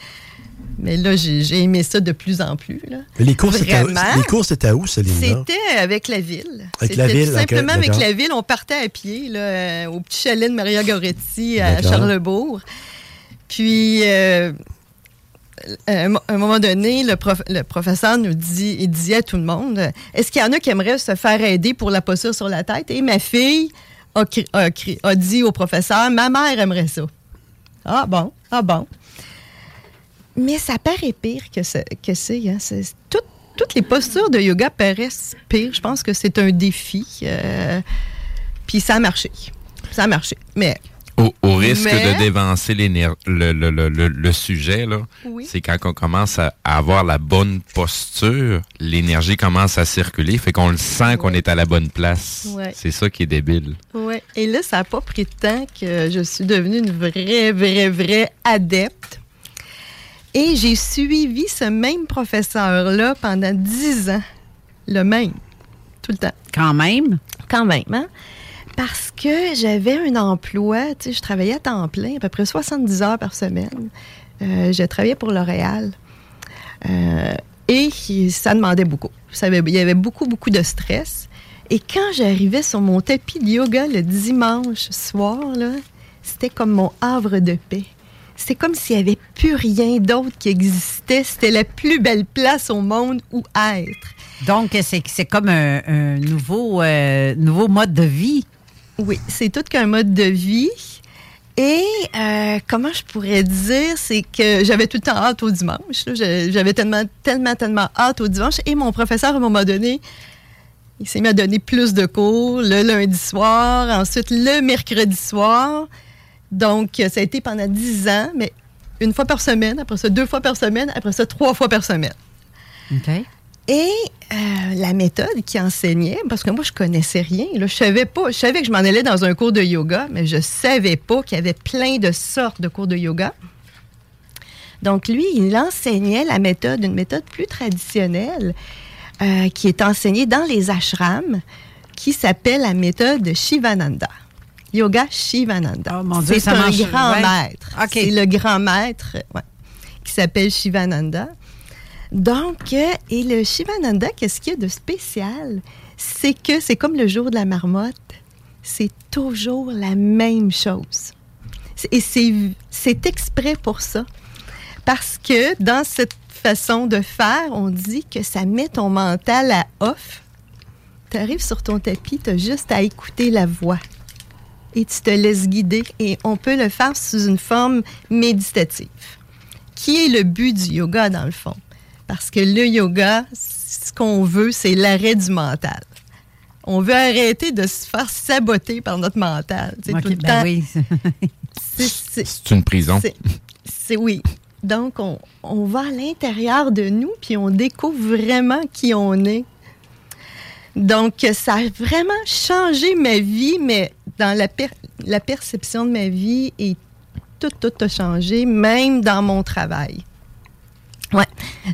Mais là, j'ai, aimé ça de plus en plus. Là. Mais les cours, c'était à- c'était où, Céline? C'était avec la ville. Avec la ville, tout simplement avec la ville. On partait à pied là, euh, au petit chalet de Maria Goretti à D'accord. Charlebourg. Puis, euh, à un à un moment donné, le, prof- le professeur nous dit, il à tout le monde, est-ce qu'il y en a qui aimeraient se faire aider pour la posture sur la tête? Et ma fille a dit au professeur, ma mère aimerait ça. Ah bon, ah bon. Mais ça paraît pire que c'est. Que c'est, hein. Tout- toutes les postures de yoga paraissent pires. Je pense que c'est un défi. euh, Puis ça a marché. Ça a marché. Mais Au, au risque Mais- de dévancer le, le, le, le- sujet, Oui. c'est quand on commence à, avoir la bonne posture, l'énergie commence à circuler, fait qu'on le sent qu'on est à la bonne place. C'est ça qui est débile. Et là, ça n'a pas pris de temps que je suis devenue une vraie, vraie, vraie adepte. Et j'ai suivi ce même professeur-là pendant dix ans. Le même. Tout le temps. Quand même? Quand même, hein? Parce que j'avais un emploi, tu sais, je travaillais à temps plein, à peu près 70 heures par semaine. Euh, je travaillais pour L'Oréal. Euh, et ça demandait beaucoup. Ça avait- il y avait beaucoup, beaucoup de stress. Et quand j'arrivais sur mon tapis de yoga le dimanche soir, là, c'était comme mon havre de paix. C'était comme s'il n'y avait plus rien d'autre qui existait. C'était la plus belle place au monde où être. Donc, c'est c'est comme un, un nouveau, euh, nouveau mode de vie. Oui, c'est tout qu'un mode de vie. Et euh, comment je pourrais dire, c'est que j'avais tout le temps hâte au dimanche. J'avais tellement, tellement, tellement hâte au dimanche. Et mon professeur, à un moment donné, il s'est mis à donner plus de cours le lundi soir, ensuite le mercredi soir. Donc, euh, ça a été pendant dix ans, mais une fois par semaine, après ça deux fois par semaine, après ça trois fois par semaine. OK. Et euh, la méthode qui enseignait, parce que moi, je connaissais rien. Là, je savais pas. Je savais que je m'en allais dans un cours de yoga, mais je savais pas qu'il y avait plein de sortes de cours de yoga. Donc, lui, il enseignait la méthode, une méthode plus traditionnelle, euh, qui est enseignée dans les ashrams, qui s'appelle la méthode de Shivananda. Yoga Shivananda. Oh, C'est un grand ouais. maître. C'est le grand maître ouais, qui s'appelle Shivananda. Donc, euh, et le Shivananda, qu'est-ce qu'il y a de spécial? C'est que c'est comme le jour de la marmotte. C'est toujours la même chose. Et c'est c'est exprès pour ça. Parce que dans cette façon de faire, on dit que ça met ton mental à off. Tu arrives sur ton tapis, tu as juste à écouter la voix. Et tu te laisses guider. Et on peut le faire sous une forme méditative. Qui est le but du yoga, dans le fond? Parce que le yoga, ce qu'on veut, c'est l'arrêt du mental. On veut arrêter de se faire saboter par notre mental. Tout le ben temps. oui. C'est- une prison. c'est- C'est oui. Donc, on, on va à l'intérieur de nous, puis on découvre vraiment qui on est. Donc, ça a vraiment changé ma vie, mais dans la, per- la perception de ma vie, et tout, tout a changé, même dans mon travail. Ouais.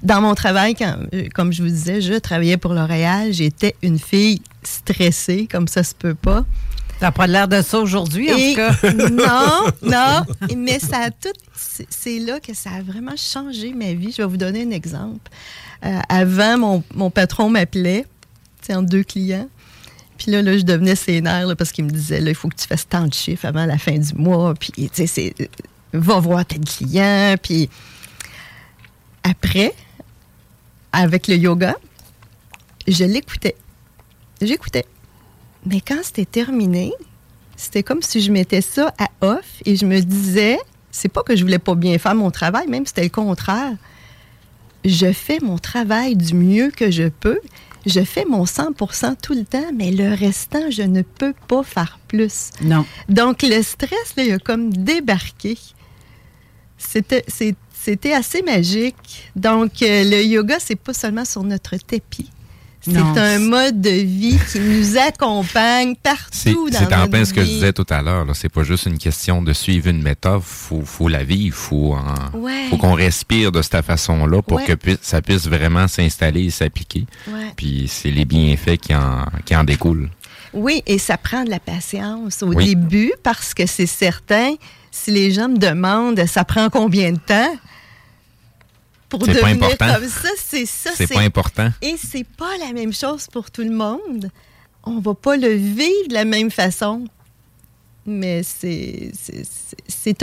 Dans mon travail, quand, euh, comme je vous disais, je travaillais pour L'Oréal. J'étais une fille stressée, comme ça se peut pas. T'as pas l'air de ça aujourd'hui, en tout cas. non, non. Mais ça a tout. c'est- C'est là que ça a vraiment changé ma vie. Je vais vous donner un exemple. Euh, avant, mon, mon patron m'appelait, entre deux clients. Puis là, là, je devenais sénère parce qu'il me disait, il faut que tu fasses tant de chiffres avant la fin du mois. Puis, tu sais, euh, va voir tel client. Puis après, avec le yoga, je l'écoutais. J'écoutais. Mais quand c'était terminé, c'était comme si je mettais ça à off et je me disais, c'est pas que je voulais pas bien faire mon travail, même c'était le contraire. Je fais mon travail du mieux que je peux. Je fais mon 100% tout le temps, mais le restant, je ne peux pas faire plus. Non. Donc, le stress, là, il a comme débarqué. C'était assez magique. Donc, euh, le yoga, c'est pas seulement sur notre tapis. C'est un mode de vie qui nous accompagne partout dans c'est en plein ce que je disais tout à l'heure. C'est pas juste une question de suivre une méthode. Faut, faut la vivre. Faut, en- Ouais. faut qu'on respire de cette façon-là pour Ouais. que pu- ça puisse vraiment s'installer et s'appliquer. Ouais. Puis c'est les bienfaits qui en, qui en découlent. Oui, et ça prend de la patience au Oui. début parce que c'est certain, si les gens me demandent ça prend combien de temps? Pour devenir comme ça, c'est ça. C'est pas important. Et c'est pas la même chose pour tout le monde. On va pas le vivre de la même façon. Mais c'est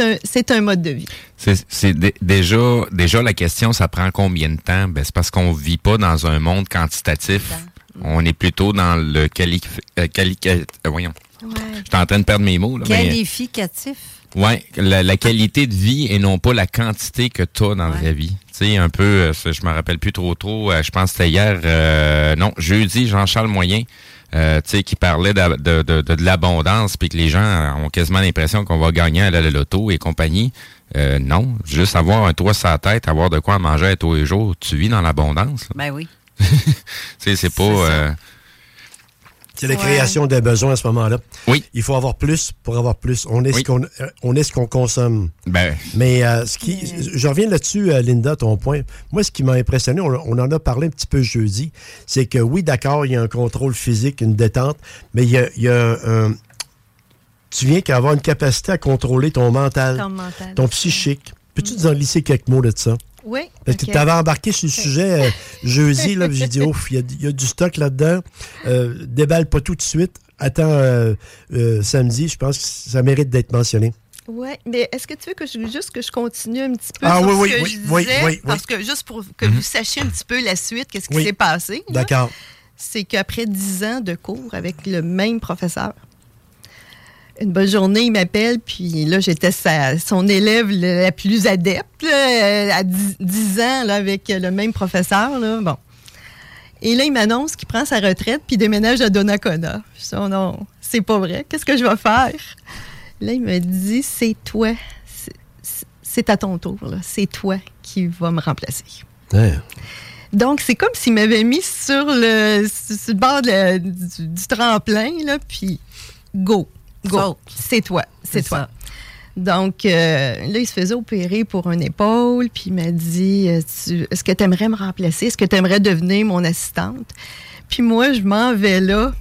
un, c'est un mode de vie. C'est c'est dé- déjà, déjà la question, ça prend combien de temps? Ben, c'est parce qu'on vit pas dans un monde quantitatif. On est plutôt dans le quali... euh, quali- euh, voyons. Je suis en train de perdre mes mots. Là, mais- Ouais, la, la qualité de vie et non pas la quantité que tu as dans la vie. Tu sais, un peu, euh, je me rappelle plus trop trop, euh, je pense que c'était hier, euh, non, jeudi, Jean-Charles Moyen, euh, tu sais, qui parlait de, de, de, de l'abondance, puis que les gens ont quasiment l'impression qu'on va gagner à la loto et compagnie. Euh, non, juste avoir un toit sur la tête, avoir de quoi manger à tous les jours, tu vis dans l'abondance. Ben oui. Tu sais, c'est pas... C'est la Ouais. création des besoins à ce moment-là. Oui. Il faut avoir plus pour avoir plus. On est Oui. ce qu'on on est ce qu'on consomme. Ben. Mais euh, ce qui, je reviens là-dessus, euh, Linda, ton point. Moi, ce qui m'a impressionné, on, on en a parlé un petit peu jeudi, c'est que oui, d'accord, il y a un contrôle physique, une détente, mais il y a, il y a un, tu viens qu'avoir une capacité à contrôler ton mental, Ton mental. ton psychique. Peux-tu nous en glisser quelques mots de ça? Oui. Parce que ok. tu avais embarqué sur le sujet euh, jeudi, là, j'ai dit, ouf, il y a- il y, a du stock là-dedans. Euh, déballe pas tout de suite. Attends euh, samedi, je pense que ça mérite d'être mentionné. Oui, mais est-ce que tu veux que je, juste que je continue un petit peu Ah sur oui, ce oui, que oui, je disais? oui, oui. Parce que juste pour que Mhm. vous sachiez un petit peu la suite, qu'est-ce qui s'est passé. D'accord. C'est qu'après dix ans de cours avec le même professeur, une bonne journée, il m'appelle, puis là, j'étais son élève la plus adepte, là, à 10, 10 ans, là, avec le même professeur. Là, bon. Et là, il m'annonce qu'il prend sa retraite, puis déménage à Donnacona. Je dis, oh non, c'est pas vrai. Qu'est-ce que je vais faire? Là, il me dit, c'est toi. C'est- à ton tour. C'est toi qui va me remplacer. Donc, c'est comme s'il m'avait mis sur le, sur le bord de du, du tremplin, là, puis go, go. C'est toi, c'est toi. ça. Donc, euh, là, il se faisait opérer pour une épaule, puis il m'a dit euh, Est-ce que tu aimerais me remplacer? Est-ce que tu aimerais devenir mon assistante? Puis moi, je m'en vais là.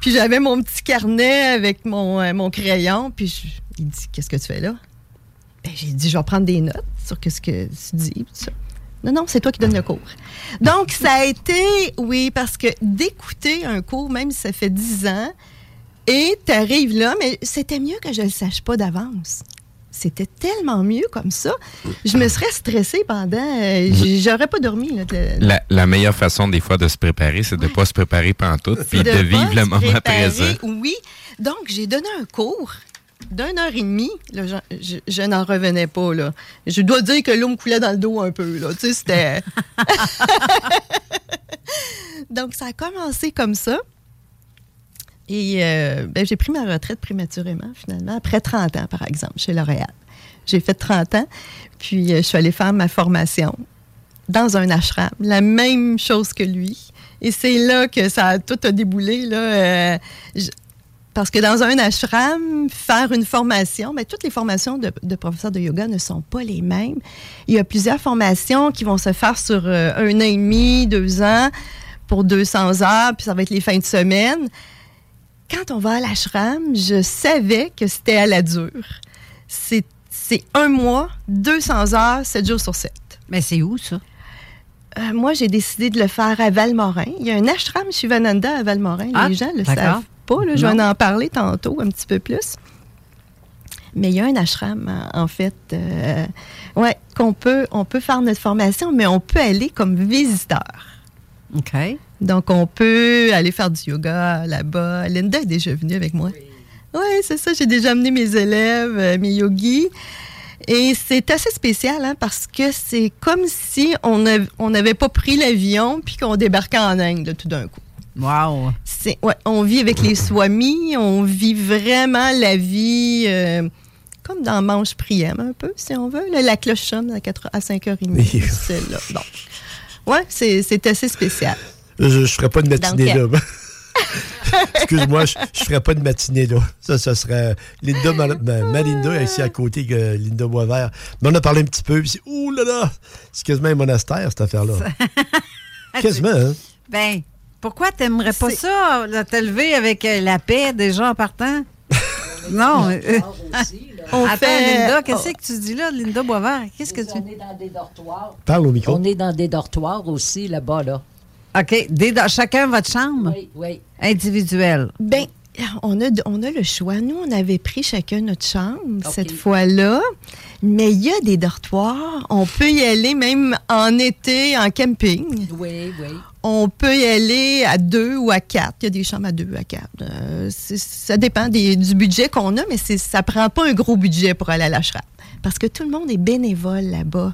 Puis j'avais mon petit carnet avec mon, euh, mon crayon, puis je- il dit Qu'est-ce que tu fais là? Ben, J'ai dit Je vais prendre des notes sur ce que tu dis. tout ça. Non, non, c'est toi qui donnes le cours. Donc, ça a été, oui, parce que d'écouter un cours, même si ça fait 10 ans, et tu arrives là, mais c'était mieux que je ne le sache pas d'avance. C'était tellement mieux comme ça. Je me serais stressée pendant. euh, J'aurais pas dormi. là, de- La, la meilleure façon des fois de se préparer, c'est de ne pas se préparer pantoute, puis de, de vivre le moment préparer, présent. Oui. Donc, j'ai donné un cours d'une heure et demie. Là, je je, je n'en revenais pas. Là. Je dois dire que l'eau me coulait dans le dos un peu. Là. Tu sais, c'était... Donc, ça a commencé comme ça. Et euh, ben, j'ai pris ma retraite prématurément, finalement, après 30 ans, par exemple, chez L'Oréal. J'ai fait 30 ans. Puis, euh, je suis allée faire ma formation dans un ashram. La même chose que lui. Et c'est là que ça a tout a déboulé. Là. Euh, parce que dans un ashram, faire une formation, mais toutes les formations de, de professeurs de yoga ne sont pas les mêmes. Il y a plusieurs formations qui vont se faire sur un an et demi, deux ans, pour 200 heures, puis ça va être les fins de semaine. Quand on va à l'ashram, je savais que c'était à la dure. C'est c'est un mois, 200 heures, 7 jours sur 7. Mais c'est où, ça? Euh, moi, j'ai décidé de le faire à Valmorin. Il y a un ashram Shivananda à Valmorin. Ah, Les gens le d'accord. savent pas. là. Je vais en parler tantôt un petit peu plus. Mais il y a un ashram, en- en fait, euh, ouais, qu'on peut, on peut faire notre formation, mais on peut aller comme visiteur. OK. Donc, on peut aller faire du yoga là-bas. Linda est déjà venue avec moi. Oui, c'est ça. J'ai déjà amené mes élèves, euh, mes yogis. Et c'est assez spécial hein, parce que c'est comme si on av- on n'avait pas pris l'avion puis qu'on débarquait en Inde là, tout d'un coup. Wow. C'est, ouais, on vit avec les swamis, on vit vraiment la vie euh, comme dans Manche Priem un peu, si on veut. Là, la cloche sonne à, 4 à 5h30. c'est là. Donc, ouais, c'est, c'est assez spécial. Je ne ferais pas de matinée Donc, là. Excuse-moi, je ne ferais pas de matinée là. Ça, ça serait Linda, Mal- ma, Linda, ici à côté, que Linda Boisvert. Mais on a parlé un petit peu, puis ouh là là, c'est quasiment un monastère, cette affaire-là. quasiment, hein? Ben, pourquoi t'aimerais pas ça, là, t'élever avec euh, la paix déjà en partant? non. euh, On Attends, fait- Linda, qu'est-ce que tu dis là, Linda Boisvert? Qu'est-ce que tu... On est dans des dortoirs. Parle au micro. On est dans des dortoirs aussi, là-bas, là. OK. Des chacun votre chambre? Oui, oui. Individuelle. Ben, on a, on a le choix. Nous, on avait pris chacun notre chambre cette fois-là, mais il y a des dortoirs. On peut y aller même en été, en camping. Oui, oui. On peut y aller à deux ou à quatre. Il y a des chambres à deux, à quatre. Euh, ça dépend des- du budget qu'on a, mais ça prend pas un gros budget pour aller à l'ashram. Parce que tout le monde est bénévole là-bas.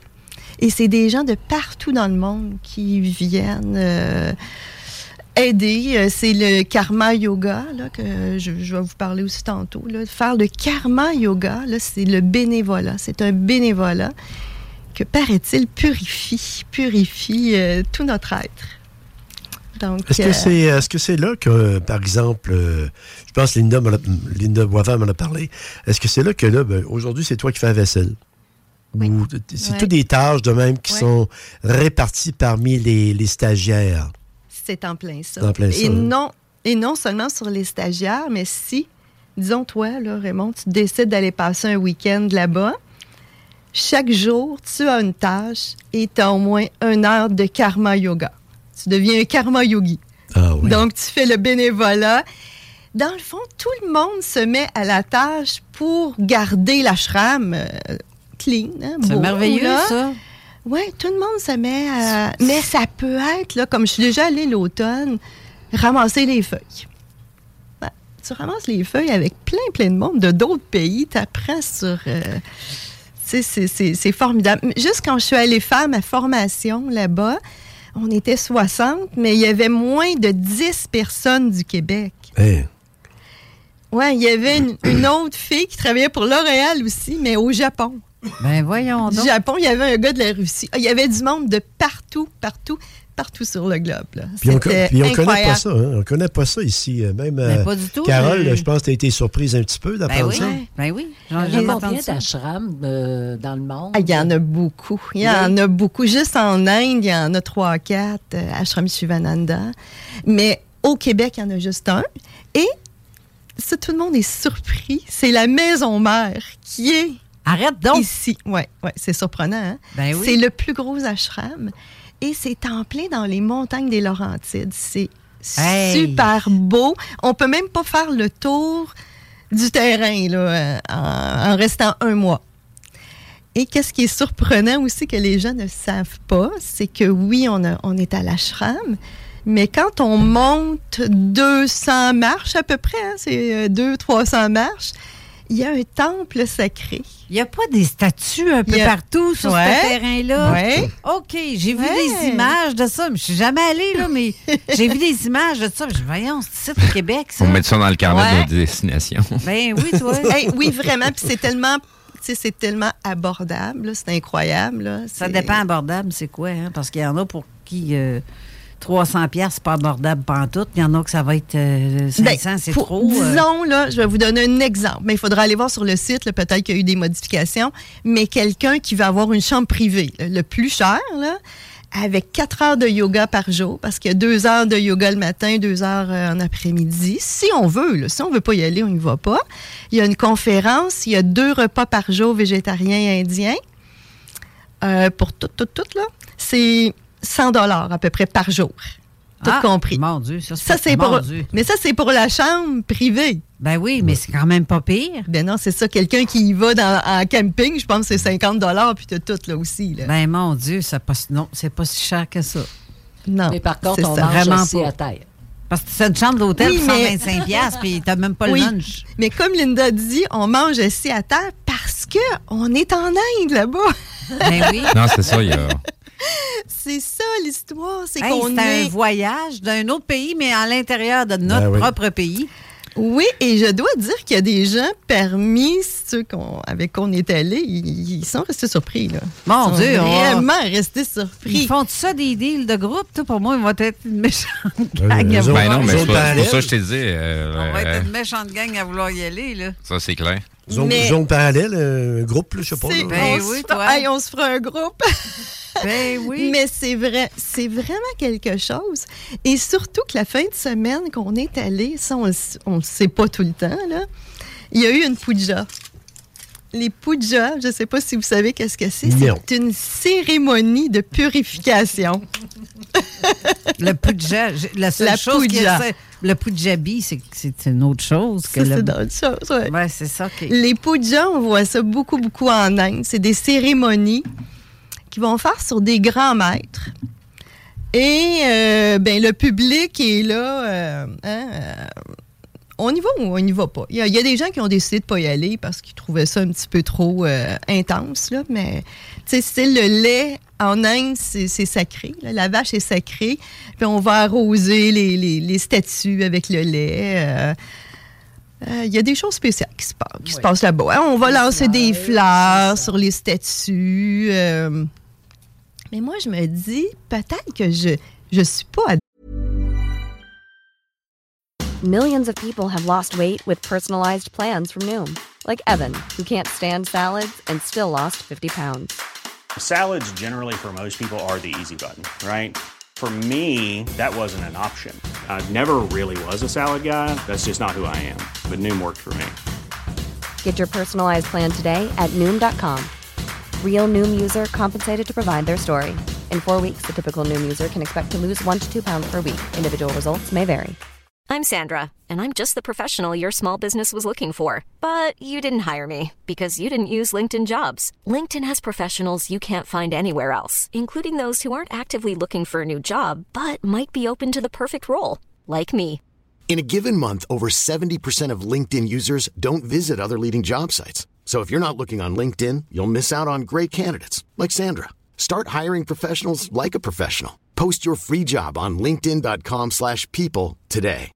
Et c'est des gens de partout dans le monde qui viennent euh, aider. Euh, C'est le karma yoga, là, que je, je vais vous parler aussi tantôt. Là. Faire le karma yoga, là, c'est le bénévolat. C'est un bénévolat que, paraît-il, purifie, purifie euh, tout notre être. Est-ce que c'est là que, par exemple, euh, je pense que Linda, Linda Boisvert m'en a parlé, est-ce que c'est là que là, ben, aujourd'hui, c'est toi qui fais la vaisselle? C'est Ouais. toutes des tâches de même qui Ouais. sont réparties parmi les, les stagiaires. C'est en plein ça. En plein et, non, et non seulement sur les stagiaires, mais si, disons toi, là, Raymond, tu décides d'aller passer un week-end là-bas, chaque jour, tu as une tâche et tu as au moins une heure de karma yoga. Tu deviens un karma yogi. Ah oui. Donc, tu fais le bénévolat. Dans le fond, tout le monde se met à la tâche pour garder l'ashram euh, clean. hein, C'est merveilleux, là. ça. Oui, tout le monde se met à... Mais ça peut être, là, comme je suis déjà allée l'automne, ramasser les feuilles. Ben, tu ramasses les feuilles avec plein, plein de monde de d'autres pays. Tu apprends sur... euh, tu sais, c'est- formidable. Juste quand je suis allée faire ma formation là-bas, on était 60, mais il y avait moins de 10 personnes du Québec. Hein? Oui, il y avait une, une autre fille qui travaillait pour L'Oréal aussi, mais au Japon. Ben voyons Du donc. Japon, il y avait un gars de la Russie. Ah, Il y avait du monde de partout, partout, partout sur le globe. là. Puis on, puis on connaît pas ça, hein? On connaît pas ça ici. euh, Même Ben, euh, pas du tout, Carole, mais- je pense que tu as été surprise un petit peu Ben d'apprendre oui, ça. ben oui. Il J'en y a combien d'ashrams euh, dans le monde? Ah, il y en a beaucoup. Il y en a beaucoup. Juste en Inde, il y en a trois, quatre, euh, Ashram Shivananda. Mais au Québec, il y en a juste un. Et ça, tout le monde est surpris. C'est la maison mère qui est Arrête donc. ici. Oui, ouais, c'est surprenant. hein? Ben oui. C'est le plus gros ashram. Et c'est en plein dans les montagnes des Laurentides. C'est Hey. super beau. On peut même pas faire le tour du terrain là, euh, en, en restant un mois. Et qu'est-ce qui est surprenant aussi que les gens ne savent pas, c'est que oui, on, a- on est à l'ashram, mais quand on monte 200 marches à peu près, hein, c'est 200-300 marches, il y a un temple sacré. Il n'y a pas des statues un peu a- partout sur Ouais. ce terrain-là? Ouais. OK, j'ai vu Ouais. des images de ça. mais Je suis jamais allée, là, mais j'ai vu des images de ça. Je voyons, c'est au Québec, ça. Faut mettre ça dans le carnet Ouais. de nos destinations. Ben oui, toi. Hey, oui, vraiment. Puis c'est tellement. tu sais, c'est tellement abordable, là, c'est incroyable. là. Ça dépend abordable, c'est quoi, hein? Parce qu'il y en a pour qui euh, 300 pièces c'est pas abordable pantoute. Il y en a que ça va être euh, 500, Ben, c'est trop. euh. Disons, là, je vais vous donner un exemple. Mais il faudra aller voir sur le site, peut-être qu'il y a eu des modifications. Mais quelqu'un qui va avoir une chambre privée, là, le plus cher, là, avec 4 heures de yoga par jour, parce qu'il y a 2 heures de yoga le matin, 2 heures euh, en après-midi. Si on veut, là, si on veut pas y aller, on y va pas. Il y a une conférence, il y a deux repas par jour végétariens et indiens. Euh, pour tout, tout, tout, là. C'est 100 dollars à peu près par jour. Tout Ah, compris. Mon Dieu, ça, Ça, c'est pour, Dieu. mais ça, c'est pour la chambre privée. Ben oui, mais c'est quand même pas pire. Ben non, c'est ça. Quelqu'un qui y va dans, en camping, je pense que c'est 50 puis t'as tout là aussi. Là. Ben mon Dieu, ça pas, non, c'est pas si cher que ça. Non. Mais par contre, c'est on ça. mange Vraiment pas. à terre. Parce que c'est une chambre d'hôtel Oui, pour mais- 125 pièces puis t'as même pas le lunch. Mais comme Linda dit, on mange assis à terre parce que on est en Inde là-bas. Ben oui. Non, c'est ça, il y a. C'est ça l'histoire. C'est Hey, qu'on c'est un est. voyage d'un autre pays, mais à l'intérieur de notre Ben oui. propre pays. Oui, et je dois dire qu'il y a des gens parmi ceux qu'on, avec qui on est allés, ils, ils sont restés surpris. Là. Mon Ils sont Dieu, on- Vraiment restés surpris. Ils font ça des deals de groupe, toi, pour moi, ils vont être une méchante Euh, gang à vouloir Ben non, mais Zone c'est pour ça que je t'ai dit. euh, On va euh, être une méchante gang à vouloir y aller, là. ça, c'est clair. Zone, Mais- zone parallèle, euh, un groupe, là, je sais pas. Ben oui, se fera, toi. Hey, on se fera un groupe. Ben oui. Mais c'est vrai, c'est vraiment quelque chose. Et surtout que la fin de semaine qu'on est allé, ça, on ne le sait pas tout le temps, là. Il y a eu une puja. Les pujas, je ne sais pas si vous savez qu'est-ce que c'est. C'est une cérémonie de purification. Le puja, la seule La chose qui est, le pujabi, c'est une autre chose que Ça, le. c'est d'autres choses, ouais. Ouais, c'est ça. Les pujas, on voit ça beaucoup, beaucoup en Inde. C'est des cérémonies qui vont faire sur des grands maîtres. Et euh, ben, le public est là. euh, hein, euh, on y va ou on n'y va pas? Il y, a, il y a des gens qui ont décidé de ne pas y aller parce qu'ils trouvaient ça un petit peu trop euh, intense. Là, mais c'est le lait en Inde, c'est sacré. là. La vache est sacrée. Puis on va arroser les, les- les statues avec le lait. euh, euh, Il y a des choses spéciales qui se, passent, qui se passent là-bas. hein. On va lancer des fleurs sur les statues. euh. Mais moi, je me dis, peut-être que je je suis pas... Millions of people have lost weight with personalized plans from Noom, like Evan, who can't stand salads and still lost 50 pounds. Salads, generally, for most people, are the easy button, right? For me, that wasn't an option. I never really was a salad guy. That's just not who I am. But Noom worked for me. Get your personalized plan today at Noom.com. Real Noom user compensated to provide their story. In four weeks, the typical Noom user can expect to lose one to two pounds per week. Individual results may vary. I'm Sandra, and I'm just the professional your small business was looking for. But you didn't hire me because you didn't use LinkedIn jobs. LinkedIn has professionals you can't find anywhere else, including those who aren't actively looking for a new job but might be open to the perfect role, like me. In a given month, over 70% of LinkedIn users don't visit other leading job sites. So if you're not looking on LinkedIn, you'll miss out on great candidates like Sandra. Start hiring professionals like a professional. Post your free job on linkedin.com/people slash people today.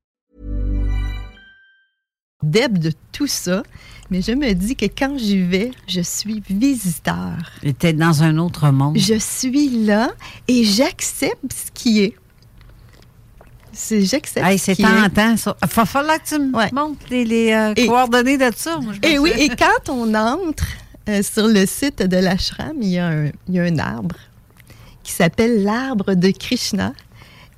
Deb de tout ça, mais je me dis que quand j'y vais, je suis visiteur. T'es dans un autre monde. Je suis là et j'accepte ce qui est. C'est j'accepte. Hey, ce c'est est. tentant, ça. Il va falloir que tu me montres les, les, euh, Et- coordonnées de ça. Moi, Et oui, et quand on entre euh, sur le site de l'ashram, il y, a un, il y a un arbre qui s'appelle l'arbre de Krishna.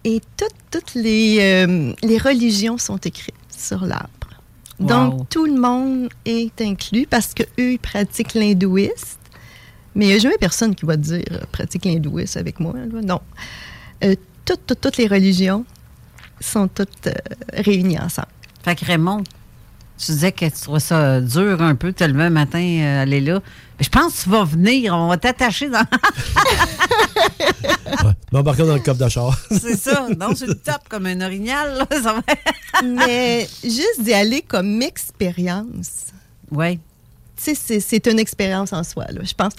Et toutes, toutes les, euh, les religions sont écrites sur l'arbre. Wow. Donc, tout le monde est inclus parce qu'eux, ils pratiquent l'hindouisme. Mais il n'y a jamais personne qui va te dire pratique l'hindouisme avec moi. là. Non. Euh, toutes, toutes, toutes les religions sont toutes euh, réunies ensemble. Fait que Raymond, tu disais que tu trouvais ça dur un peu, te lever un matin, euh, aller là. Mais je pense que tu vas venir, on va t'attacher dans. M'embarquer dans le coffre de char. C'est ça. Non, c'est le top comme un orignal. Là, ça va- Mais juste d'y aller comme expérience. Oui. Tu sais, c'est- c'est une expérience en soi, là, je pense.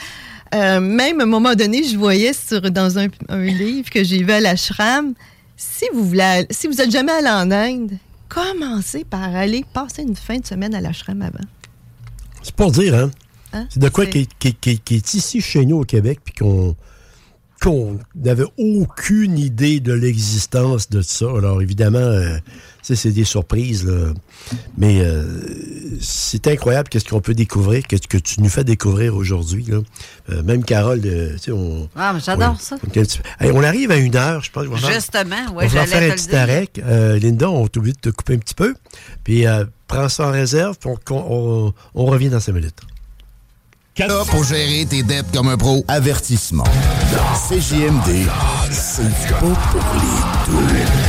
Euh, même à un moment donné, je voyais sur, dans un, un livre que j'ai vu à l'ashram, si vous voulez, si vous êtes jamais allé en Inde, commencez par aller passer une fin de semaine à l'ashram avant. C'est pour dire, hein? Hein? C'est de quoi qui, est- ici chez nous au Québec, puis qu'on qu'on n'avait aucune idée de l'existence de ça. Alors évidemment, euh, c'est des surprises, là. mais euh, c'est incroyable qu'est-ce qu'on peut découvrir, qu'est-ce que tu nous fais découvrir aujourd'hui. là. Euh, même Carole, euh, tu sais, on... Ah, mais j'adore ça. on- Hey, on arrive à une heure, je pense. faire- Justement, on oui, va j'allais faire un petit arrêt. Euh, Linda, on t'oublie de te couper un petit peu. Puis euh, prends ça en réserve, puis on, on- on revient dans cinq minutes. Là pour gérer tes dettes comme un pro. Avertissement. CJMD, c'est pas pour les doux.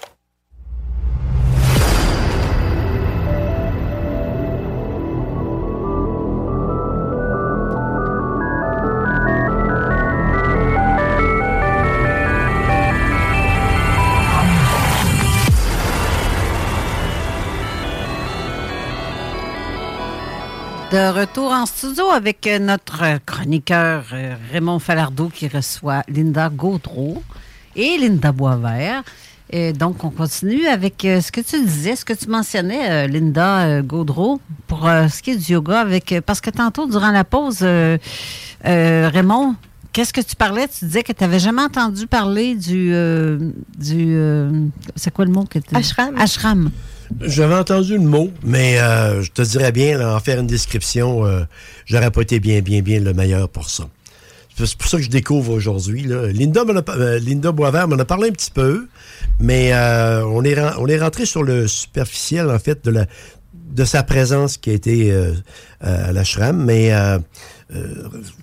Retour en studio avec euh, notre chroniqueur euh, Raymond Falardeau qui reçoit Linda Gaudreau et Linda Boisvert. Et donc, on continue avec euh, ce que tu disais, ce que tu mentionnais, euh, Linda euh, Gaudreau, pour ce qui est du yoga. avec Parce que tantôt, durant la pause, Raymond, qu'est-ce que tu parlais? Tu disais que tu n'avais jamais entendu parler du... du c'est quoi le mot que tu... Ashram. Ashram. J'avais entendu le mot, mais euh, je te dirais bien, là, en faire une description, euh, j'aurais pas été bien, bien, bien le meilleur pour ça. C'est pour ça que je découvre aujourd'hui. Linda, a euh, Linda Boisvert m'en a parlé un petit peu, mais euh, on, est, on est rentré sur le superficiel, en fait, de, la, de sa présence qui a été euh, euh, à l'ashram, mais euh,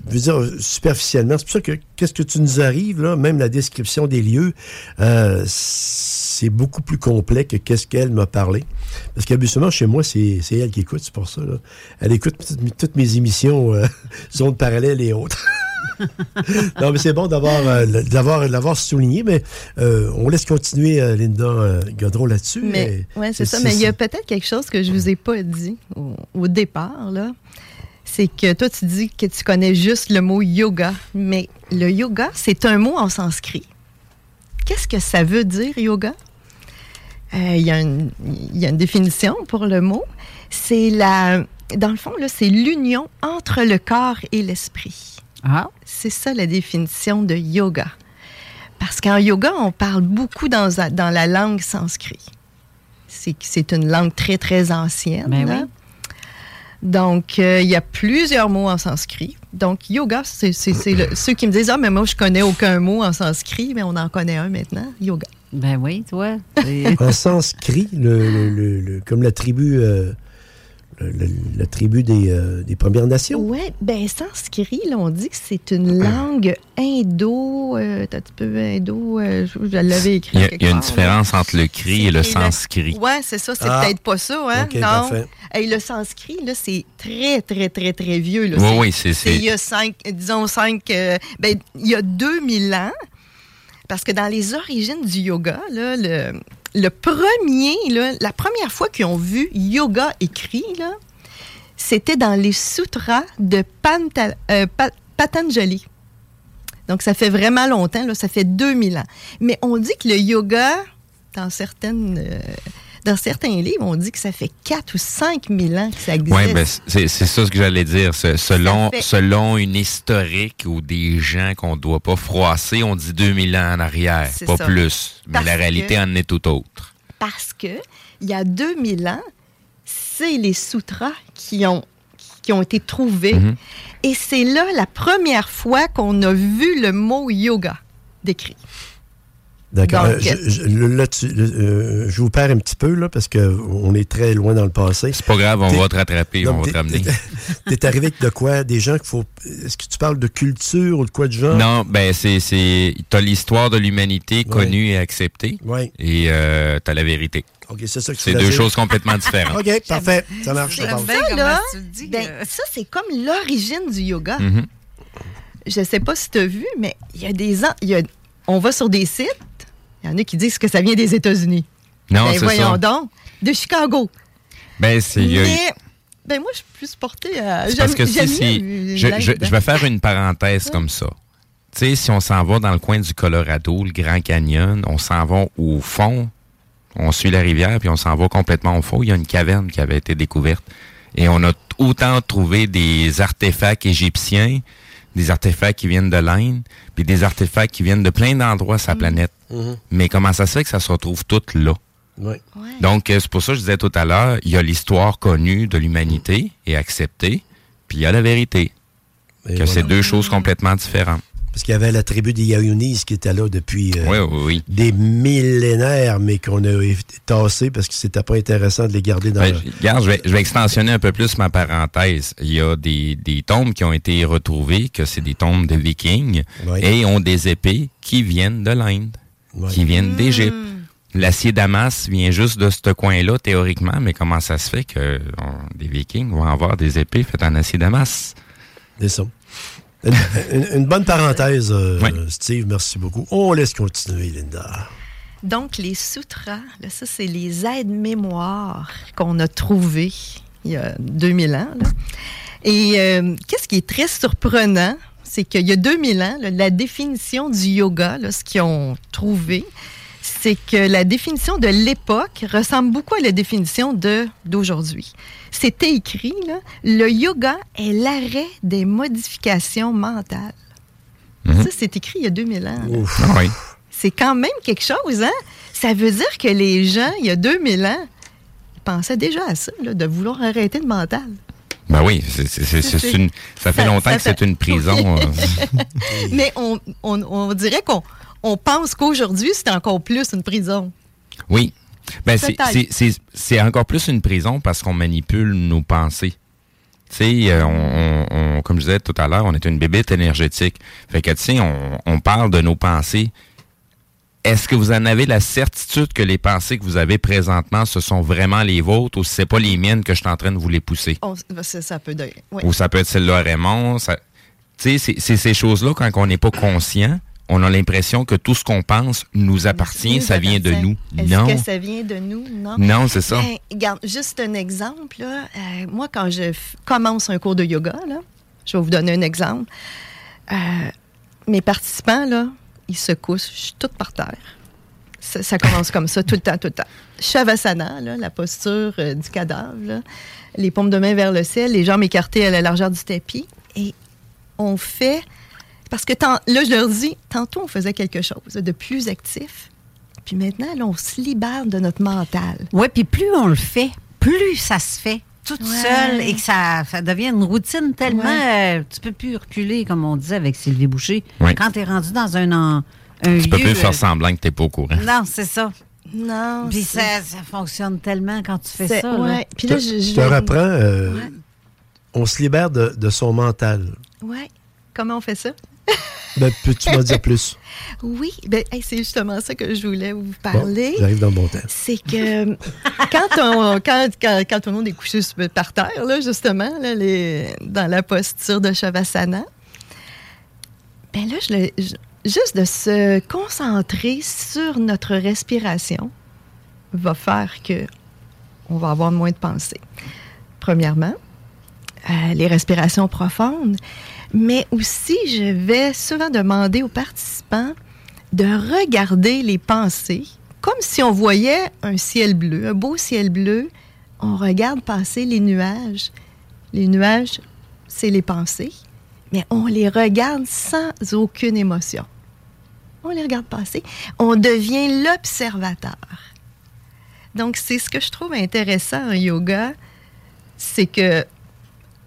je veux dire, superficiellement. C'est pour ça que qu'est-ce que tu nous arrives, là, même la description des lieux, euh, c'est beaucoup plus complet que qu'est-ce qu'elle m'a parlé. Parce qu'habituellement, chez moi, c'est c'est elle qui écoute, c'est pour ça. là. Elle écoute toutes, mes- émissions, euh, zones parallèles et autres. non, mais c'est bon d'avoir euh, d'avoir souligné, mais euh, on laisse continuer euh, Linda Godreau là-dessus. Mais, ouais, c'est ça. Mais il y a peut-être quelque chose que je vous ai pas dit au, au départ, là. C'est que toi, tu dis que tu connais juste le mot yoga. Mais le yoga, c'est un mot en sanskrit. Qu'est-ce que ça veut dire, yoga? Euh, Il y, a une- il y a une définition pour le mot. C'est la. Dans le fond, là, c'est l'union entre le corps et l'esprit. Ah. C'est ça la définition de yoga. Parce qu'en yoga, on parle beaucoup dans, dans la langue sanskrit. C'est une langue très, très ancienne. Ben oui. Donc, euh, il y a plusieurs mots en sanskrit. Donc, yoga, c'est ceux qui me disent Ah, mais moi, je connais aucun mot en sanskrit, mais on en connaît un maintenant, yoga. Ben oui, toi. en sanskrit, le, le- le- le- comme la tribu, euh, le- tribu des, euh, des Premières Nations. Oui, ben sanskrit, là, on dit que c'est une langue indo, euh, t'as un petit peu indo, euh, je, je l'avais écrit. Il y a, il y a une là. différence entre le cri et le sanskrit. Ouais, c'est ça, c'est Ah. peut-être pas ça, hein? Non. parfait. Hey, le sanskrit, là, c'est très, très, très, très vieux. Là. Oui, oui, c'est- c'est- Il y a cinq, disons cinq, euh, ben, il y a 2000 ans, parce que dans les origines du yoga, là, le, le premier, la première fois qu'ils ont vu yoga écrit, c'était dans les sutras de euh, Pa- Patanjali. Donc, ça fait vraiment longtemps, ça fait 2000 ans. Mais on dit que le yoga, dans, certaines, euh, dans certains livres, on dit que ça fait 4 ou 5 000 ans que ça existe. Oui, ben, c'est ça ce que j'allais dire. Selon, fait- selon une historique ou des gens qu'on ne doit pas froisser, on dit 2000 ans en arrière, pas ça. plus. Mais Parce la réalité que- en est tout autre. Parce que il y a 2000 ans, c'est les sutras qui ont, qui ont été trouvés. Mhm. Et c'est là la première fois qu'on a vu le mot yoga décrit. D'accord. Donc, Euh, je, là, tu- le- euh, je vous perds un petit peu, là, parce qu'on est très loin dans le passé. C'est pas grave, on T'es- va te rattraper, Non, on va te ramener. T'es t'es arrivé avec de quoi? Des gens qu'il faut. Est-ce que tu parles de culture ou de quoi de genre? Non, ben c'est c'est t'as l'histoire de l'humanité connue et acceptée. Oui. Et euh, t'as la vérité. OK, c'est ça que tu C'est deux dire. choses complètement différentes. OK, parfait. Ça marche. Ça, là, ben, ça, c'est comme l'origine du yoga. Mhm. Je sais pas si tu as vu, mais il y a des... an- il y a- on va sur des sites, il y en a qui disent que ça vient des États-Unis. Non, ben, c'est voyons ça. donc, de Chicago. Ben c'est Mais, ben moi, je suis plus portée à... Parce que si, je, je- vais faire une parenthèse comme ça. Tu sais, si on s'en va dans le coin du Colorado, le Grand Canyon, on s'en va au fond, on suit la rivière, puis on s'en va complètement au fond. Il y a une caverne qui avait été découverte. Et on a autant trouvé des artefacts égyptiens, des artefacts qui viennent de l'Inde, puis des artefacts qui viennent de plein d'endroits sur la planète. Mhm. Mais comment ça se fait que ça se retrouve tout là? Oui. Donc, euh, c'est pour ça que je disais tout à l'heure, il y a l'histoire connue de l'humanité et acceptée, puis il y a la vérité. que voilà. c'est deux choses complètement différentes. Parce qu'il y avait la tribu des Yaounis qui était là depuis euh, Oui, oui, oui. des millénaires, mais qu'on a tassé parce que c'était pas intéressant de les garder dans Ben, le- je- regarde, je vais, je vais extensionner un peu plus ma parenthèse. Il y a des, des tombes qui ont été retrouvées, que c'est des tombes de vikings, Oui. et ont des épées qui viennent de l'Inde, Oui. qui viennent d'Égypte. L'acier Damas vient juste de ce coin-là, théoriquement, mais comment ça se fait que on- des vikings vont avoir des épées faites en acier Damas? C'est ça. Une, une- une bonne parenthèse, euh, Steve, merci beaucoup. On laisse continuer, Linda. Donc, les sutras, là, ça, c'est les aides-mémoires qu'on a trouvées il y a 2000 ans. là. Et euh, qu'est-ce qui est très surprenant, c'est qu'il y a 2000 ans, là, la définition du yoga, là, ce qu'ils ont trouvé, c'est que la définition de l'époque ressemble beaucoup à la définition de d'aujourd'hui. C'était écrit, là, le yoga est l'arrêt des modifications mentales. Ça, c'est écrit il y a 2000 ans. Ah oui. C'est quand même quelque chose, hein? Ça veut dire que les gens, il y a 2000 ans, ils pensaient déjà à ça, là, de vouloir arrêter le mental. Ben oui, c'est- une- ça fait Ça- longtemps ça que c'est une prison. euh. Mais on, on- on dirait qu'on on pense qu'aujourd'hui, c'est encore plus une prison. Oui. Ben, c'est- encore plus une prison parce qu'on manipule nos pensées. Tu sais, euh, on, on- on- comme je disais tout à l'heure, on est une bébête énergétique. Fait que, tu sais, on, on parle de nos pensées. Est-ce que vous en avez la certitude que les pensées que vous avez présentement, ce sont vraiment les vôtres ou si c'est pas les miennes que je suis en train de vous les pousser? On- ça, peut oui. Ou ça peut être celle-là à Raymond. ça- Tu sais, c'est ces choses-là, quand on n'est pas conscient, on a l'impression que tout ce qu'on pense nous appartient, ça vient de nous. Est-ce Non. que ça vient de nous? Non. Non, c'est ça. Ben, regarde, juste un exemple. là. Euh, moi, quand je commence un cours de yoga, là, je vais vous donner un exemple. Euh, mes participants, là, ils se couchent, je suis toute par terre. Ça, ça commence comme ça, tout le temps, tout le temps. Shavasana, là, la posture euh, du cadavre, là, les paumes de main vers le ciel, les jambes écartées à la largeur du tapis. Et on fait... Parce que tant- là, je leur dis, tantôt, on faisait quelque chose de plus actif. Puis maintenant, là, on se libère de notre mental. Oui, puis plus on le fait, plus ça se fait toute Ouais. seule et que ça, ça devient une routine tellement... Ouais. euh, tu peux plus reculer, comme on disait avec Sylvie Boucher. Oui. Quand tu es rendu dans un, en- un Tu peux lieu, plus faire euh, semblant que t'es pas au courant. Non, c'est ça. Non. Puis ça, ça fonctionne tellement quand tu fais ça. là. Puis là, je, je Je te reprends, euh, Ouais. on se libère de, de son mental. Ouais. Comment on fait ça? Ben, Peux-tu m'en dire plus? Oui, ben, hey, c'est justement ça que je voulais vous parler. Bon, J'arrive dans le bon temps. c'est que quand, on, quand, quand, quand tout le monde est couché par terre, là, justement, là, les, dans la posture de Shavasana, ben là, je le- je- juste de se concentrer sur notre respiration va faire que on va avoir moins de pensées. Premièrement, euh, les respirations profondes, mais aussi je vais souvent demander aux participants de regarder les pensées comme si on voyait un ciel bleu, un beau ciel bleu. On regarde passer les nuages. Les nuages, c'est les pensées, mais on les regarde sans aucune émotion. On les regarde passer. On devient l'observateur. Donc, c'est ce que je trouve intéressant en yoga, c'est que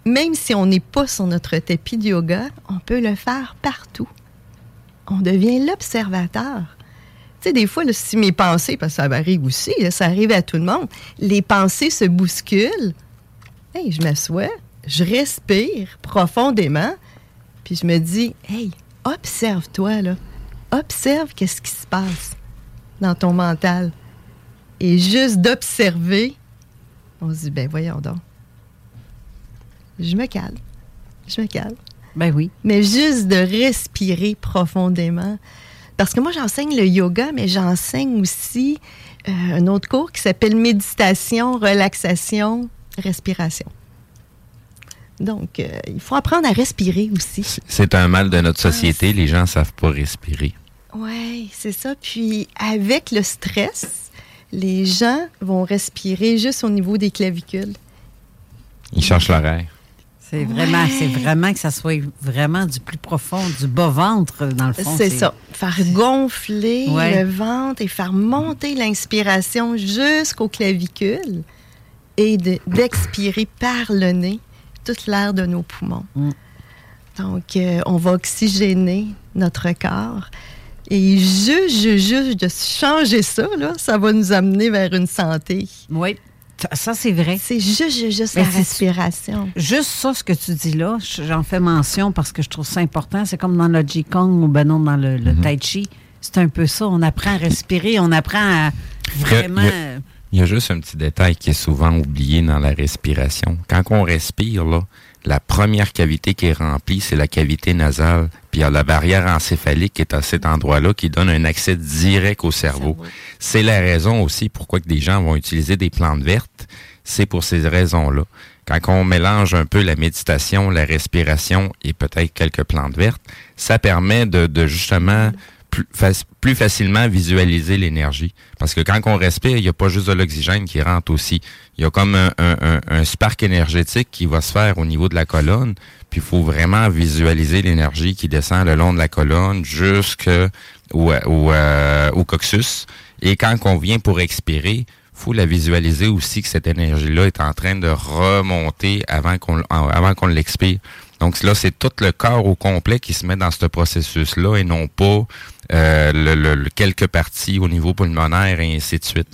même si on n'est pas sur notre tapis de yoga, on peut le faire partout. On devient l'observateur. Tu sais, des fois, si mes pensées, parce que ça arrive aussi, ça arrive à tout le monde, les pensées se bousculent. Hey, je m'assois, je respire profondément, puis je me dis, hey, observe-toi. Observe qu'est-ce qui se passe dans ton mental. Et juste d'observer, on se dit, ben voyons donc. Je me calme. Je me calme. Ben oui. Mais juste de respirer profondément. Parce que moi, j'enseigne le yoga, mais j'enseigne aussi euh, un autre cours qui s'appelle méditation, relaxation, respiration. Donc, euh, il faut apprendre à respirer aussi. C'est un mal de notre société, les gens ne savent pas respirer. Oui, c'est ça. Puis, avec le stress, les gens vont respirer juste au niveau des clavicules. Ils cherchent l'oreille. C'est vraiment, c'est vraiment que ça soit vraiment du plus profond, du bas-ventre, dans le fond. C'est ça. Faire gonfler le ventre et faire monter l'inspiration jusqu'aux clavicules et d'expirer par le nez toute l'air de nos poumons. Mm. Donc, euh, on va oxygéner notre corps. Et juste, juste, juste de changer ça, là, ça va nous amener vers une santé. Oui, ça, c'est vrai. C'est juste, juste, la respiration. Juste ça, ce que tu dis là, j'en fais mention parce que je trouve ça important. C'est comme dans le Qigong ou ben non, dans le, mhm. Tai Chi. C'est un peu ça. On apprend à respirer, on apprend à vraiment. Il y, a, juste un petit détail qui est souvent oublié dans la respiration. Quand on respire, là, la première cavité qui est remplie, c'est la cavité nasale. Puis il y a la barrière encéphalique qui est à cet endroit-là qui donne un accès direct au cerveau. C'est la raison aussi pourquoi que des gens vont utiliser des plantes vertes. C'est pour ces raisons-là. Quand on mélange un peu la méditation, la respiration et peut-être quelques plantes vertes, ça permet de, de justement plus, facilement visualiser l'énergie. Parce que quand on respire, il n'y a pas juste de l'oxygène qui rentre aussi. Il y a comme un, un, spark énergétique qui va se faire au niveau de la colonne. Puis il faut vraiment visualiser l'énergie qui descend le long de la colonne jusqu'au au, euh, au coccyx. Et quand on vient pour expirer, faut la visualiser aussi que cette énergie-là est en train de remonter avant qu'on avant qu'on l'expire. Donc là, c'est tout le corps au complet qui se met dans ce processus-là et non pas euh, le, quelques parties au niveau pulmonaire et ainsi de suite.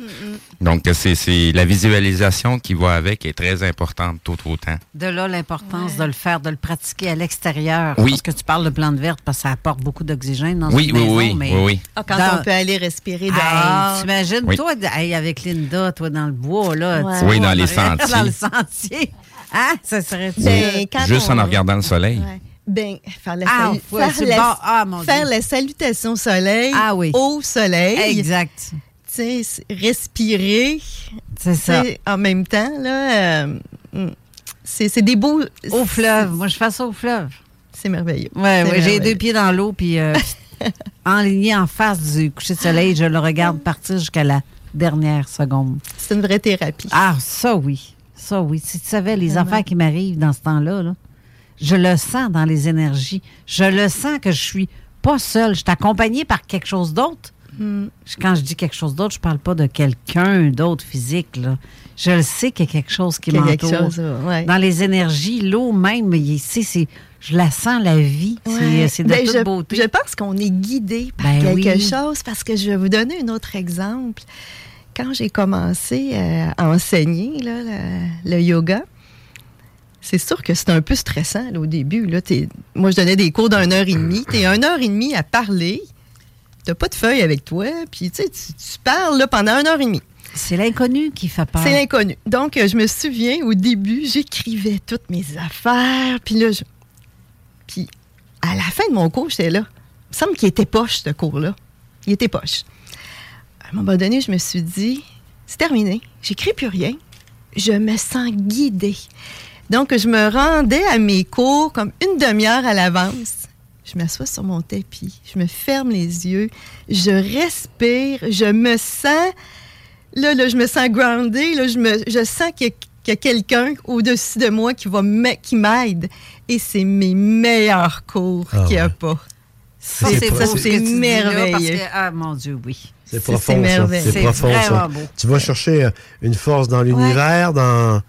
Donc, c'est la visualisation qui va avec est très importante tout autant. De là, l'importance de le faire, de le pratiquer à l'extérieur. Oui. Parce que tu parles de plantes vertes parce que ça apporte beaucoup d'oxygène dans oui, une maison. Oui, oui, oui. Ah, quand on peut aller respirer dehors. T'imagines, toi, avec Linda, toi, dans le bois, là. Oui, dans les sentiers. Dans le sentier. Ah, ça serait ben, Juste en regardant le soleil. Ben, faire la, ah, faire, ah, faire la salutation soleil ah, oui. au soleil. Exact. Tu sais, respirer. C'est ça. En même temps, là, euh, hmm, c'est des beaux. Au fleuve. Moi, je fais ça au fleuve. C'est merveilleux. Oui, ouais, j'ai deux pieds dans l'eau, puis euh, enligné en face du coucher de soleil, je le regarde partir jusqu'à la dernière seconde. C'est une vraie thérapie. Ah, ça oui. Ça oui. Si tu savais les affaires qui m'arrivent dans ce temps-là, là je le sens dans les énergies. Je le sens que je suis pas seule. Je suis accompagnée par quelque chose d'autre. Hmm. Quand je dis quelque chose d'autre, je parle pas de quelqu'un d'autre physique. Là. Je le sais qu'il y a quelque chose qui m'entoure. Dans les énergies, l'eau même, c'est, je la sens, la vie. C'est, de ben, toute je, beauté. Je pense qu'on est guidé par ben quelque chose parce que je vais vous donner un autre exemple. Quand j'ai commencé euh, à enseigner le yoga, c'est sûr que c'est un peu stressant au début. Là, moi, je donnais des cours d'une heure et demie. Tu es une heure et demie à parler. Tu pas de feuille avec toi. Puis tu, tu parles là, pendant une heure et demie. C'est l'inconnu qui fait peur. C'est l'inconnu. Donc, euh, je me souviens, au début, j'écrivais toutes mes affaires. Puis là, puis à la fin de mon cours, j'étais là. Il me semble qu'il était poche, ce cours-là. Il était poche. À un moment donné, je me suis dit, c'est terminé. J'écris plus rien. Je me sens guidée. Donc, je me rendais à mes cours comme une demi-heure à l'avance. Je m'assois sur mon tapis, je me ferme les yeux, je respire, je me sens, là, là je me sens grounded, là, je, me, je sens qu'il y a, quelqu'un au-dessus de moi qui, va qui m'aide. Et c'est mes meilleurs cours ah qu'il n'y a pas. C'est merveilleux. ah, mon Dieu, oui. C'est profond, C'est profond, ça. Tu vas chercher une force dans l'univers, dans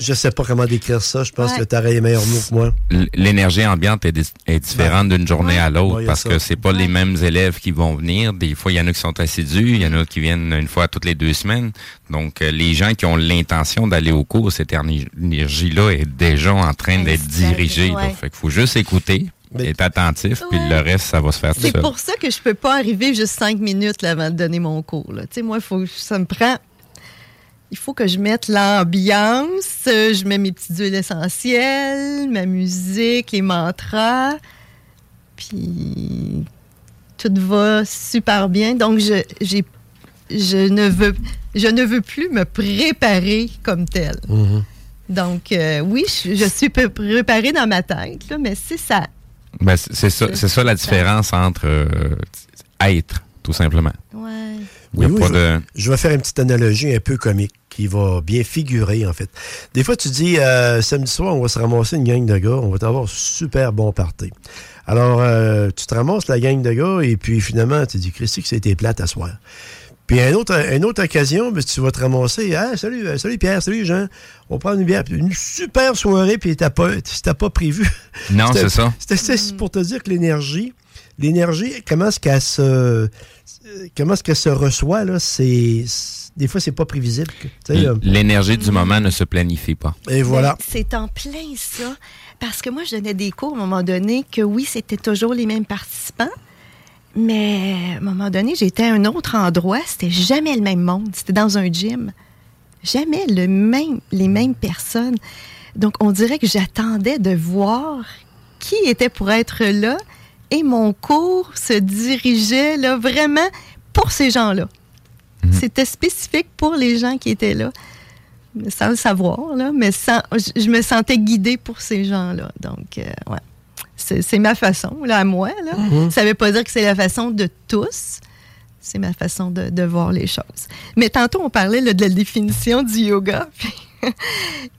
je sais pas comment décrire ça. Je pense Ouais. que tu aurais les meilleurs mots que moi. L'énergie ambiante est, est différente d'une journée à l'autre parce ça. que c'est pas les mêmes élèves qui vont venir. Des fois, il y en a qui sont assidus, il y en a qui viennent une fois toutes les deux semaines. Donc, euh, les gens qui ont l'intention d'aller au cours, cette énergie- énergie-là est déjà en train d'être dirigée. là. Fait qu'il faut juste écouter, être attentif, puis le reste, ça va se faire tout C'est seul. pour ça que je peux pas arriver juste cinq minutes là, avant de donner mon cours. Tu sais, moi, il faut, ça me prend. Il faut que je mette l'ambiance, je mets mes petites huiles essentielles, ma musique, les mantras, puis tout va super bien. Donc, je, j'ai, je, ne veux, je ne veux plus me préparer comme tel. Donc, euh, oui, je, je suis pré- préparée dans ma tête, là, mais c'est ça. Ben, c'est c'est ça, c'est ça la différence entre euh, être, tout simplement. Ouais. Il y a Oui, je, de- je vais faire une petite analogie un peu comique qui va bien figurer, en fait. Des fois, tu dis, euh, samedi soir, on va se ramasser une gang de gars, on va avoir un super bon party. Alors, euh, tu te ramasses la gang de gars et puis finalement, tu dis, Christy, que c'était plate à soir. Puis, à une autre, une autre occasion, ben, tu vas te ramasser. Ah, salut, euh, salut Pierre, salut Jean. On va prendre une bière. Une super soirée, puis t'as pas, t'as pas prévu. Non, c'est ça. C'était c'est pour te dire que l'énergie, l'énergie, comment est-ce qu'elle se, euh, comment est-ce qu'elle se reçoit là, c'est, c'est- des fois c'est pas prévisible. là. L'énergie du moment ne se planifie pas. Et voilà. C'est en plein ça. Parce que moi, je donnais des cours à un moment donné que oui, c'était toujours les mêmes participants. Mais à un moment donné, j'étais à un autre endroit, c'était jamais le même monde. C'était dans un gym. Jamais le même, les mêmes personnes. Donc, on dirait que j'attendais de voir qui était pour être là et mon cours se dirigeait là, vraiment pour ces gens-là. C'était spécifique pour les gens qui étaient là sans le savoir, là, mais sans, je, je me sentais guidée pour ces gens-là. Donc, euh, ouais. C'est c'est ma façon, là, à moi. Là. Mhm. Ça ne veut pas dire que c'est la façon de tous. C'est ma façon de, de voir les choses. Mais tantôt, on parlait là, de la définition du yoga.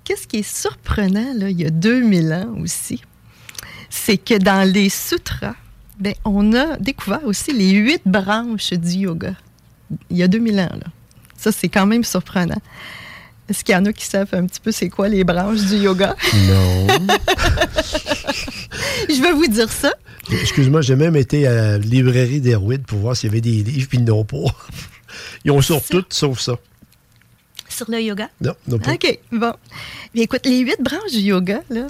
Qu'est-ce qui est surprenant, là, il y a 2000 ans aussi, c'est que dans les sutras, ben, on a découvert aussi les huit branches du yoga. Il y a 2000 ans, là. Ça, c'est quand même surprenant. Est-ce qu'il y en a qui savent un petit peu c'est quoi les branches du yoga? Non. Je vais vous dire ça. Excuse-moi, j'ai même été à la librairie d'Herwid pour voir s'il y avait des livres, puis ils n'ont pas. Ils ont sur tout sauf ça. Sur le yoga? Non, non pas. OK, bon. Bien, écoute, les huit branches du yoga, là,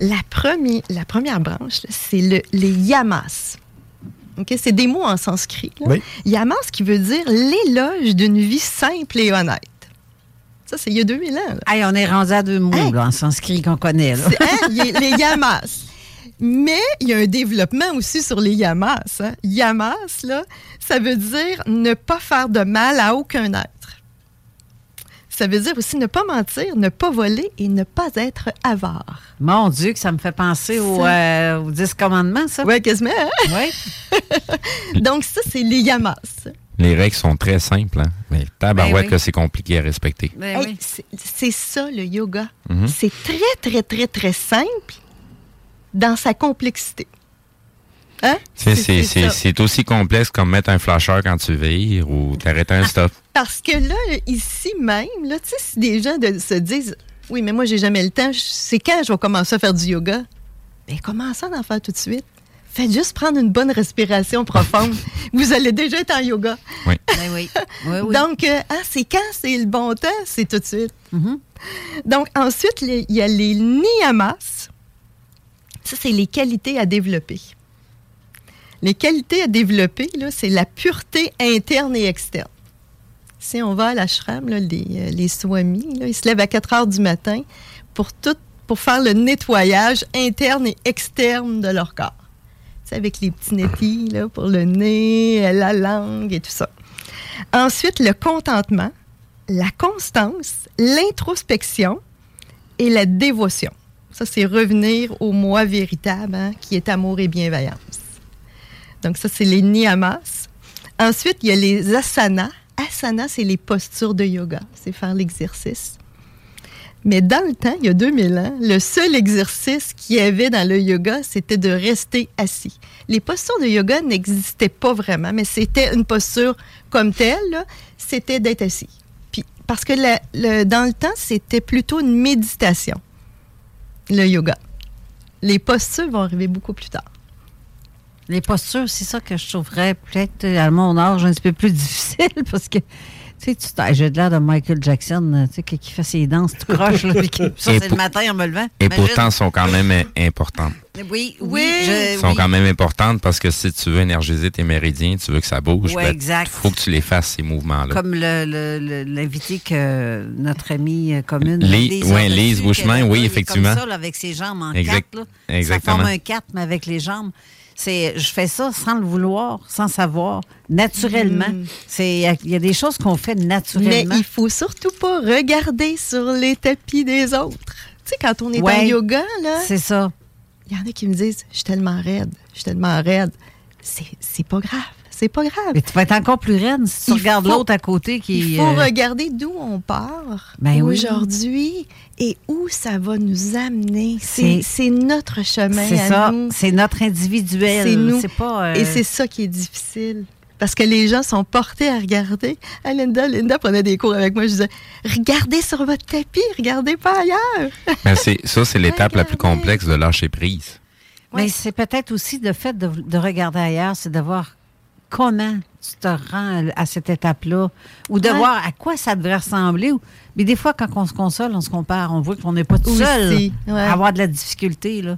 la, première, la première branche, c'est le, les yamas. OK? C'est des mots en sanskrit. là. Oui. Yamas qui veut dire l'éloge d'une vie simple et honnête. Ça, c'est il y a 2000 ans. Là. Hey, on est rendu à deux mots là, en sanskrit qu'on connaît. Là. Hein, les yamas. Mais il y a un développement aussi sur les yamas. hein. Yamas, là, ça veut dire ne pas faire de mal à aucun être. Ça veut dire aussi ne pas mentir, ne pas voler et ne pas être avare. Mon Dieu, que ça me fait penser au, Ça. euh, aux 10 commandements, ça. Oui, quasiment. hein? Oui. Donc, ça, c'est les yamas. Les règles sont très simples, hein? mais tabarouette Ben oui. que c'est compliqué à respecter. Hey, c'est- C'est ça, le yoga. Mhm. C'est très, très, très, très simple dans sa complexité. Hein? C'est- C'est c'est c'est- ça. c'est aussi complexe comme mettre un flasheur quand tu vires ou t'arrêter un stop. Parce que là, ici même, là, tu sais, si des gens de- se disent Oui, mais moi, j'ai jamais le temps, c'est quand je vais commencer à faire du yoga? Bien, commencez à en faire tout de suite. Faites juste prendre une bonne respiration profonde. Vous allez déjà être en yoga. Oui. Ben oui. Oui, oui. Donc, euh, ah, c'est quand c'est le bon temps? C'est tout de suite. Donc, ensuite, les- il y a les niyamas. Ça, c'est les qualités à développer. Les qualités à développer, c'est la pureté interne et externe. Si on va à l'ashram, les, euh, les swamis, ils se lèvent à 4 heures du matin pour, tout, pour faire le nettoyage interne et externe de leur corps. C'est avec les petits nettis là, pour le nez, la langue et tout ça. Ensuite, le contentement, la constance, l'introspection et la dévotion. Ça, c'est revenir au moi véritable, hein, qui est amour et bienveillance. Donc, ça, c'est les niyamas. Ensuite, il y a les asanas. Asanas, c'est les postures de yoga. C'est faire l'exercice. Mais dans le temps, il y a 2000 ans, le seul exercice qu'il y avait dans le yoga, c'était de rester assis. Les postures de yoga n'existaient pas vraiment, mais c'était une posture comme telle, c'était d'être assis. Parce que dans le temps, c'était plutôt une méditation, le yoga. Les postures vont arriver beaucoup plus tard. Les postures, c'est ça que je trouverais peut-être à mon âge un petit peu plus difficile parce que, tu sais, j'ai de l'air de Michael Jackson, tu sais, qui qui fait ses danses tout croche, là, puis qui- ça, Et c'est le matin en me levant. Et Imagine. pourtant, sont quand même euh, importantes. Oui, oui, je- sont oui. quand même importantes parce que si tu veux énergiser tes méridiens, tu veux que ça bouge, Ouais, ben, exact. faut que tu les fasses, ces mouvements-là. Comme le- le- le- l'invité que notre amie euh, commune. Lise- Lise ouais, Lise Bouchemin, oui, il effectivement. Comme ça, là, avec ses jambes en Exact- quatre. là. exactement. Ça forme un quatre, mais avec les jambes. C'est, je fais ça sans le vouloir, sans savoir, naturellement. Mm. C'est, il y a des choses qu'on fait Mais naturellement. il faut surtout pas regarder sur les tapis des autres. Tu sais, quand on est en Ouais, yoga, là. C'est ça. Il y en a qui me disent Je suis tellement raide, je suis tellement raide. C'est c'est pas grave. C'est pas grave. Mais tu vas être encore plus raide si tu Il regardes l'autre à côté qui. Il faut euh, regarder d'où on part Ben oui. aujourd'hui et où ça va nous amener. C'est- notre chemin. C'est ça. C'est notre individuel. C'est nous. C'est pas. euh, Et c'est ça qui est difficile. Parce que les gens sont portés à regarder. Ah, Linda, Linda prenait des cours avec moi. Je disais, regardez sur votre tapis, regardez pas ailleurs. C'est- ça, c'est l'étape la plus complexe de lâcher prise. Mais c'est peut-être aussi le fait de, de regarder ailleurs, c'est de voir comment tu te rends à cette étape-là, ou de Ouais. voir à quoi ça devrait ressembler. ou- Mais des fois, quand on se console, on se compare, on voit qu'on n'est pas tout Aussi, seul ouais. à avoir de la difficulté. Là.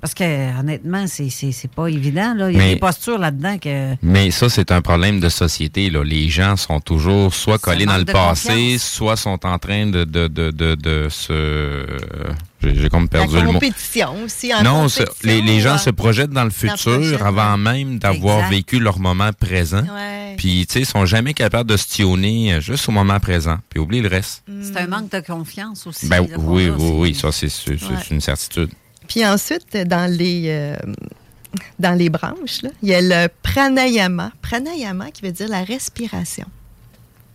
Parce que honnêtement, c'est c'est- c'est pas évident. Là. Il y a Mais- des postures là-dedans que. Mais ça, c'est un problème de société. Là. Les gens sont toujours soit collés dans le passé, confiance. soit sont en train de, de, de, de, de se... J'ai comme perdu La le mot. compétition aussi. en Non, compétition, les, les gens se projettent dans le futur avant même d'avoir vécu leur moment présent. Ouais. Puis, tu sais, ils sont jamais capables de se tionner euh, juste au moment présent. Puis, oublie le reste. C'est un manque de confiance aussi. Ben oui, oui, oui, ça, c'est Ouais. une certitude. Puis ensuite, dans les, euh, dans les branches, là, il y a le pranayama. Pranayama qui veut dire la respiration.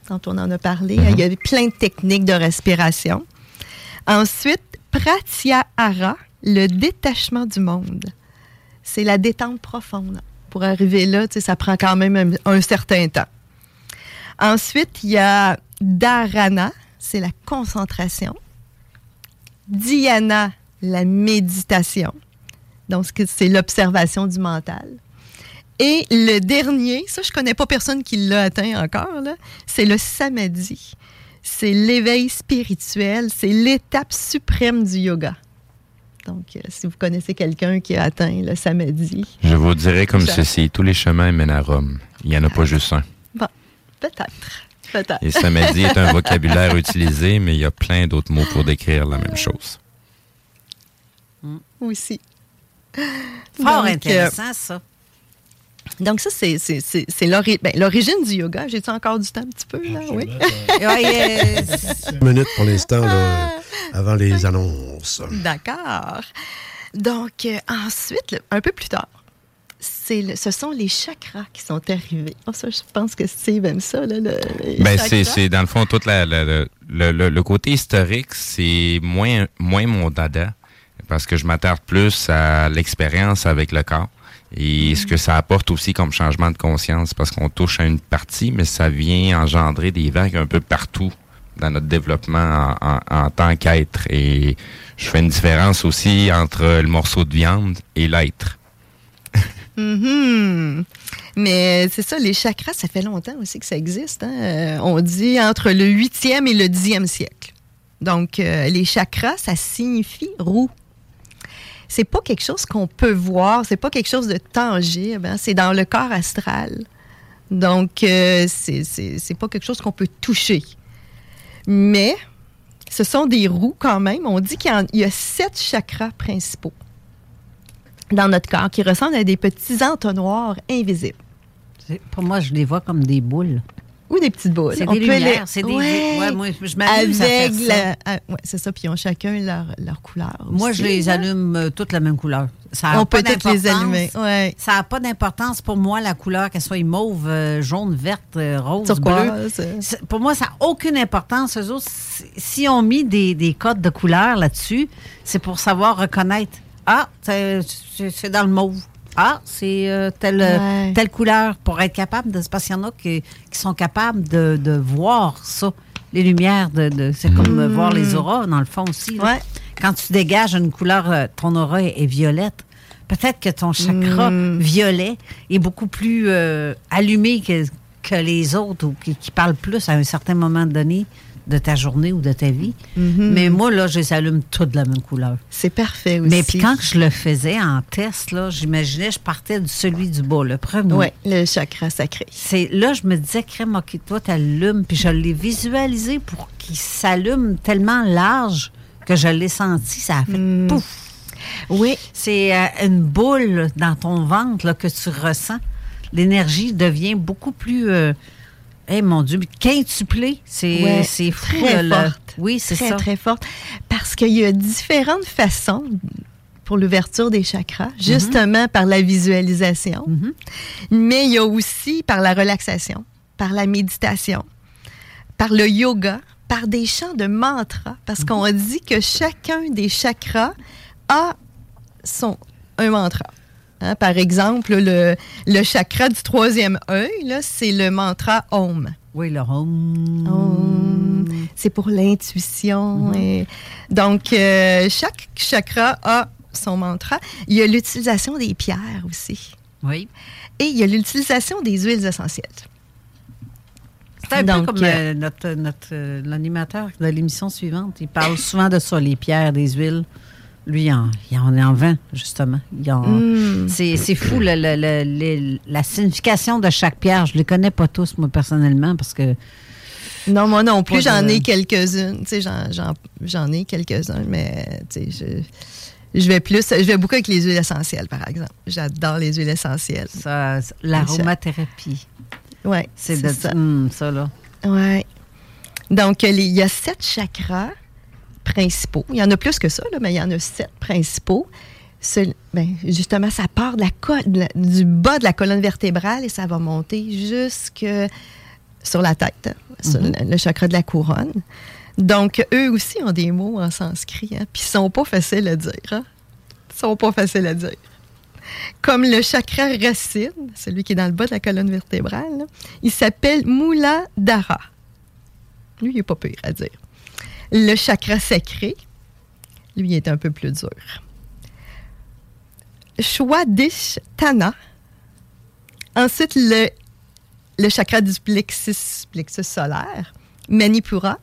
Dont on en a parlé. Il y a plein de techniques de respiration. Ensuite, pratyahara, le détachement du monde. C'est la détente profonde. Pour arriver là, ça prend quand même un, certain temps. Ensuite, il y a dharana, c'est la concentration. Dhyana, la méditation. Donc, c'est l'observation du mental. Et le dernier, ça, je connais pas personne qui l'a atteint encore, c'est le samadhi. C'est l'éveil spirituel, c'est l'étape suprême du yoga. Donc, euh, si vous connaissez quelqu'un qui a atteint le samadhi, Je vous dirais comme Ça- ceci, tous les chemins mènent à Rome. Il n'y en a pas juste un. bon, peut-être, peut-être. Et samedi est un vocabulaire utilisé, mais il y a plein d'autres mots pour décrire la même chose. Aussi. Fort Donc, euh, intéressant, ça. Donc, ça, c'est- c'est c'est- c'est l'ori- ben, l'origine du yoga. J'ai-tu encore du temps un petit peu, là? Oui. Ouais, Une minute pour l'instant, là, avant les annonces. D'accord. Donc, euh, ensuite, le- un peu plus tard, c'est le- ce sont les chakras qui sont arrivés. Oh, ça, je pense que Steve aime ça, là, le, les Ben, chakras. c'est, c'est dans le fond, tout la, la- la- le, le- le côté historique, c'est moins, moins mon dada, parce que je m'attarde plus à l'expérience avec le corps et ce que ça apporte aussi comme changement de conscience, parce qu'on touche à une partie, mais ça vient engendrer des vagues un peu partout dans notre développement en, tant qu'être. Et je fais une différence aussi entre le morceau de viande et l'être. Mhm. Mais c'est ça, les chakras, ça fait longtemps aussi que ça existe. hein. Euh, on dit entre le 8e et le 10e siècle. Donc, euh, les chakras, ça signifie roue. C'est pas quelque chose qu'on peut voir, c'est pas quelque chose de tangible, hein. c'est dans le corps astral. Donc, euh, c'est pas quelque chose qu'on peut toucher. Mais, ce sont des roues quand même. On dit qu'il y y a sept chakras principaux dans notre corps qui ressemblent à des petits entonnoirs invisibles. pour moi, je les vois comme des boules. Ou des petites boules. C'est des lumières, les- c'est des- Ouais. ouais, moi, je m'amuse à Avec faire ça. la... ah, ouais, c'est ça, puis ils ont chacun leur, leur couleur. Moi, aussi, je les allume euh, toutes la même couleur. Ça a On pas peut toutes les allumer, ouais. Ça n'a pas d'importance pour moi, la couleur, qu'elle soit mauve, euh, jaune, verte, euh, rose, Turquoise. bleu. C'est- Pour moi, ça n'a aucune importance. Eux autres, si- on mis des, des codes de couleurs là-dessus, c'est pour savoir reconnaître. Ah, c'est dans le mauve. Ah, c'est euh, telle, Ouais. telle couleur pour être capable de. Parce qu'il y en a qui, qui sont capables de, de voir ça. les lumières de. de- c'est comme euh, voir les auras, dans le fond aussi. là. Quand tu dégages une couleur, euh, ton aura est, est violette. Peut-être que ton chakra violet est beaucoup plus euh, allumé que, que les autres ou qui, qui parlent plus à un certain moment donné de ta journée ou de ta vie. Mais moi, là, je les allume toutes de la même couleur. C'est parfait aussi. Mais puis quand je le faisais en test, là, j'imaginais, je partais de celui du bas, le premier. Oui, le chakra sacré. C'est là, je me disais, crème, ok, toi, t'allumes, puis je l'ai visualisé pour qu'il s'allume tellement large que je l'ai senti, ça a fait pouf. Oui. C'est euh, une boule dans ton ventre là, que tu ressens. L'énergie devient beaucoup plus. Euh, eh mon Dieu, quintuplé. C'est Ouais, c'est fou. Très là, le- forte. Oui, c'est très, ça. Très forte. Parce qu'il y a différentes façons pour l'ouverture des chakras, justement par la visualisation. Mais il y a aussi par la relaxation, par la méditation, par le yoga, par des chants de mantras. Parce qu'on dit que chacun des chakras a son, un mantra. Hein, par exemple, le, le chakra du troisième œil, c'est le mantra Om. Oui, le Om. Om. C'est pour l'intuition. et- Donc, euh, chaque chakra a son mantra. Il y a l'utilisation des pierres aussi. Oui. Et il y a l'utilisation des huiles essentielles. C'est un Donc, peu comme euh, euh, notre, notre, l'animateur de l'émission suivante. Il parle souvent de ça, les pierres, des huiles. Lui, il en, il en est en vent, justement. Il en- Mm. c'est, fou, le- le- le- le- la signification de chaque pierre. Je ne les connais pas tous, moi, personnellement, parce que... Non, moi non plus, j'en de- ai quelques-unes. J'en, ai quelques-uns, mais je, je vais plus, je vais beaucoup avec les huiles essentielles, par exemple. J'adore les huiles essentielles. Ça, l'aromathérapie. Oui, C'est, ça. Hum, ça, là. Ouais. Donc, il y a sept chakras principaux. Il y en a plus que ça, là, mais il y en a sept principaux. Ben, justement, ça part de la co- de la- du bas de la colonne vertébrale et ça va monter jusque sur la tête, hein, sur Mhm. le, le chakra de la couronne. Donc, eux aussi ont des mots en sanskrit, hein, puis ils sont pas faciles à dire. Hein? Ils sont pas faciles à dire. Comme le chakra racine, celui qui est dans le bas de la colonne vertébrale, là, il s'appelle Muladhara. Lui, il n'est pas pire à dire. Le chakra sacré, lui, est un peu plus dur. Shwadhisthana. Ensuite, le, le chakra du plexus, plexus solaire, Manipura.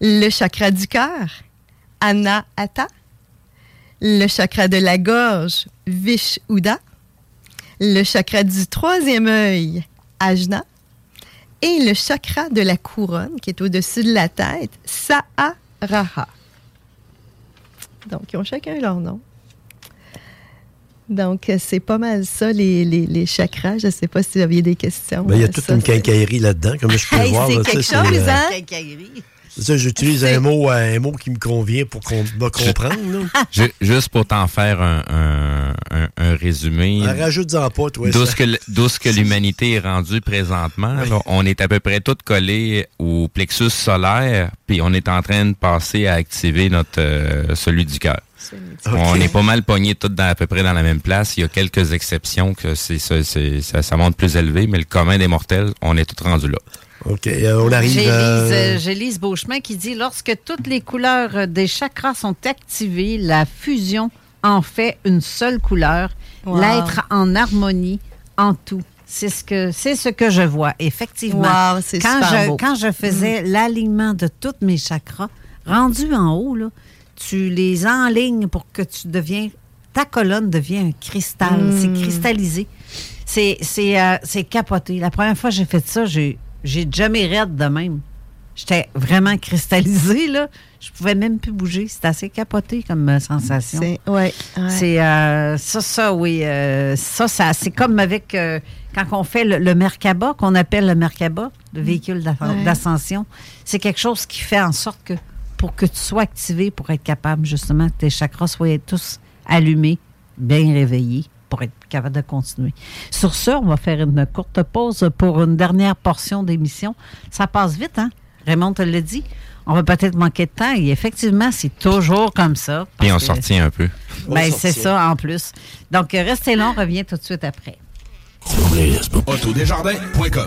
Le chakra du cœur, Anahata. Le chakra de la gorge, Vishuddha. Le chakra du troisième œil, Ajna. Et le chakra de la couronne, qui est au-dessus de la tête, Saharaha. Donc, ils ont chacun leur nom. Donc, euh, c'est pas mal ça, les, les, les chakras. Je ne sais pas si vous aviez des questions. Ben, il y a Euh, toute ça, une quincaillerie là-dedans, comme je peux Hey, voir. c'est quelque chose, euh, hein? J'utilise un mot, euh, un mot qui me convient pour qu'on va comprendre. là. Ju- Juste pour t'en faire un, un- un- un résumé. Rajoute-en pas, toi. D'où ce que, l- d'où ce que l'humanité est rendue présentement. là. on est à peu près tous collés au plexus solaire, puis on est en train de passer à activer notre euh, celui du cœur. On est pas mal pognés tous dans, à peu près dans la même place. Il y a quelques exceptions que c'est, ça- c'est- ça, ça monte plus élevé, mais le commun des mortels, on est tous rendus là. OK, euh, on arrive... J'ai Lise, euh, euh, Beauchemin qui dit Lorsque toutes les couleurs euh, des chakras sont activées, la fusion en fait une seule couleur, Wow. l'être en harmonie en tout. C'est ce que c'est ce que je vois effectivement. Wow, c'est quand super je beau. quand je faisais l'alignement de tous mes chakras, rendus en haut là, tu les enlignes pour que tu deviens ta colonne devient un cristal, Mm. c'est cristallisé. C'est c'est euh, c'est capoté. La première fois que j'ai fait ça, j'ai j'ai jamais raide de même. J'étais vraiment cristallisée, là. Je pouvais même plus bouger. C'était assez capoté comme euh, sensation. C'est- ouais, ouais. C'est euh, ça, ça, oui. euh, ça, ça c'est comme avec euh, quand on fait le, le Merkaba, qu'on appelle le Merkaba, le véhicule Ouais. d'ascension. C'est quelque chose qui fait en sorte que pour que tu sois activé, pour être capable, justement, que tes chakras soient tous allumés, bien réveillés, pour être capable de continuer. Sur ce, on va faire une courte pause pour une dernière portion d'émission. Ça passe vite, hein? Raymond te l'a dit. On va peut-être manquer de temps et effectivement, c'est toujours comme ça. Puis on sortit un peu. ben, c'est ça en plus. Donc, restez là, on revient tout de suite après. Autodesjardins.com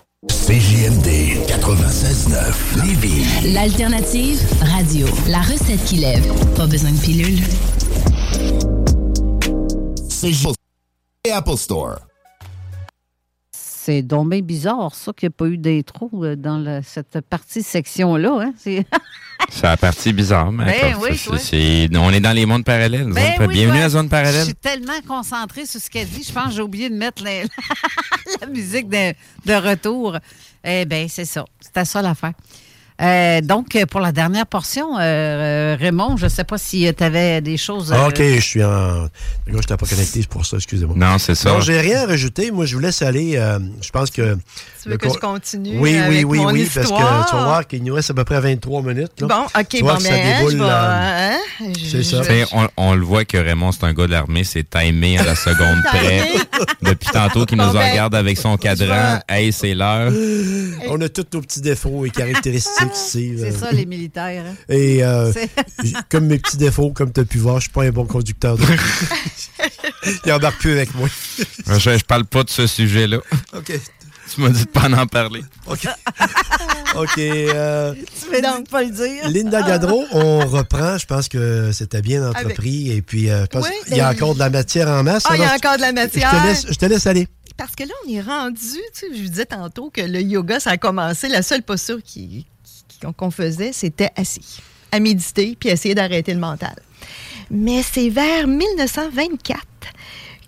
CJMD 96.9 Lévis. l'alternative radio. La recette qui lève. Pas besoin de pilule. CJMD Apple Store. C'est donc bien bizarre, ça, qu'il n'y a pas eu d'intro euh, dans la- cette partie section-là. Hein? C'est- C'est la partie bizarre, mais Ben attends, oui, c'est- toi. c'est- on est dans les mondes parallèles. Ben oui, Bienvenue toi, à Zone Je Parallèle. suis tellement concentrée sur ce qu'elle dit, je pense que j'ai oublié de mettre la, la musique de, de retour. Eh bien, c'est ça. C'était ça l'affaire. Euh, donc, euh, pour la dernière portion, euh, euh, Raymond, je ne sais pas si tu avais des choses. Ah, euh, OK, je suis en. Je n'étais pas connecté, c'est pour ça, excusez-moi. Non, c'est ça. Non, j'ai rien à rajouter. Moi, je vous laisse aller. euh, je pense que. Tu veux le que co- je continue Oui, oui, avec oui, mon oui, parce que histoire? tu vas voir qu'il nous reste à peu près 23 minutes. là. Bon, OK, Tu vois bon, que ça mais hein, déboule, je vais, euh, hein, c'est ça. sais, on, on le voit que Raymond, c'est un gars de l'armée, c'est timé à la seconde près. Depuis tantôt qu'il nous Bon, ben, regarde avec son cadran. Hey, c'est l'heure. On a tous nos petits défauts et caractéristiques ici. C'est ça, les militaires. hein. Et euh, comme mes petits défauts, comme tu as pu voir, je suis pas un bon conducteur. de- Il embarque plus avec moi. Je, je parle pas de ce sujet-là. OK. Tu m'as dit de pas en parler. OK. OK. euh, Tu veux donc pas le dire. Linda Gadreau, on reprend. Je pense que c'était bien entrepris. Et puis, euh, je pense Oui, qu'il y a encore de la matière en masse. Ah, il y a encore de la je matière. te laisse, je te laisse aller. Parce que là, on est rendu, tu sais, je vous disais tantôt que le yoga, ça a commencé, la seule posture qui- qui- qu'on faisait, c'était assis, à méditer, puis essayer d'arrêter le mental. Mais c'est vers 1924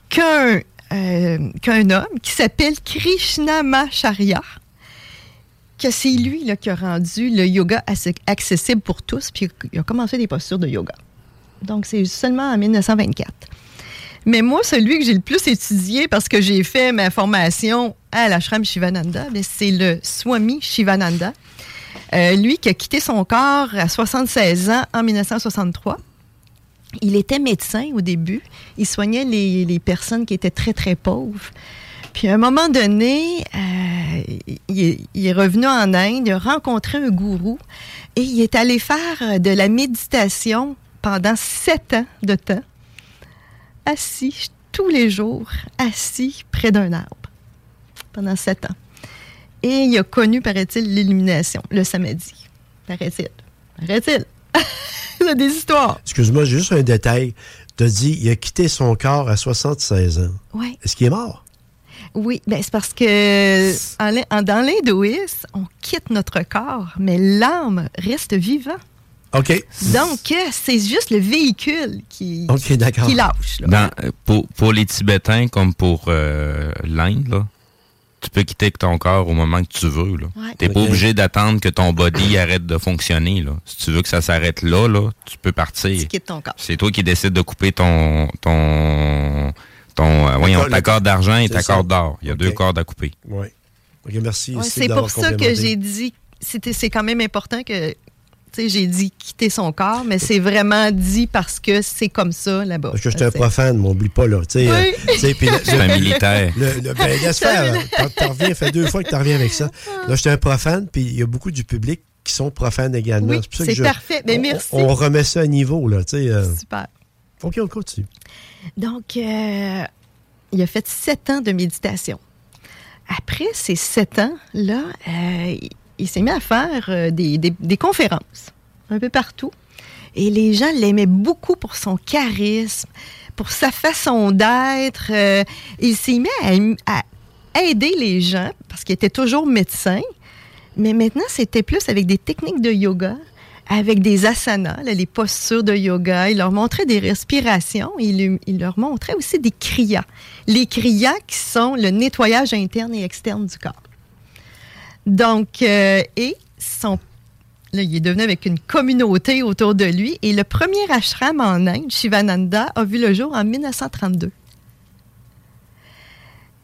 qu'un euh, qu'un homme qui s'appelle Krishnamacharya, que c'est lui là, qui a rendu le yoga accessible pour tous, puis il a commencé des postures de yoga. Donc, c'est seulement en 1924. Mais moi, celui que j'ai le plus étudié parce que j'ai fait ma formation à l'ashram Shivananda, ben, c'est le Swami Shivananda. Euh, lui qui a quitté son corps à 76 ans en 1963. Il était médecin au début. Il soignait les, personnes qui étaient très, très pauvres. Puis à un moment donné, euh, il, il est revenu en Inde, il a rencontré un gourou et il est allé faire de la méditation pendant sept ans de temps assis tous les jours, assis près d'un arbre pendant sept ans. Et il a connu, paraît-il, l'illumination le samedi. Paraît-il. Paraît-il. il a des histoires. Excuse-moi, j'ai juste un détail. Tu as dit il a quitté son corps à 76 ans. Oui. Est-ce qu'il est mort? Oui, ben c'est parce que en l'hin- en- dans l'hindouisme, on quitte notre corps, mais l'âme reste vivant. OK. Donc, euh, c'est juste le véhicule qui, qui lâche. là. Dans- euh, pour, pour les Tibétains comme pour euh, l'Inde, là, tu peux quitter ton corps au moment que tu veux. Tu Ouais. n'es pas obligé d'attendre que ton body arrête de fonctionner. Là. Si tu veux que ça s'arrête là, là, tu peux partir. Tu quittes ton corps. C'est toi qui décides de couper ton ton ton euh, voyons, ta corde d'argent et ta corde d'or. Il y a deux cordes à couper. Oui. Merci. Ouais, c'est pour ça que j'ai dit, c'était, c'est quand même important que, j'ai dit quitter son corps, mais c'est vraiment dit parce que c'est comme ça là-bas. Parce que j'étais un C'est- profane, m'oublie pas, là. Tu sais, Oui. euh, C'est un militaire. Le, le- ben, laisse faire. T'en- reviens, fait deux fois que tu reviens avec ça. Là, j'étais un profane, puis il y a beaucoup du public qui sont profanes également. Oui, ça c'est je- parfait. Ben, on- merci. On, remet ça à niveau, là. Tu sais, euh, Super. OK, on continue. Donc, euh, il a fait sept ans de méditation. Après ces sept ans-là, euh, il- s'est mis à faire euh, des, des- conférences un peu partout. Et les gens l'aimaient beaucoup pour son charisme, pour sa façon d'être. Euh, il s'est mis à, aider les gens parce qu'il était toujours médecin. Mais maintenant, c'était plus avec des techniques de yoga, avec des asanas, les postures de yoga. Il leur montrait des respirations. Il, il leur montrait aussi des kriyas. Les kriyas qui sont le nettoyage interne et externe du corps. Donc, euh, et son, là, il est devenu avec une communauté autour de lui. Et le premier ashram en Inde, Shivananda, a vu le jour en 1932.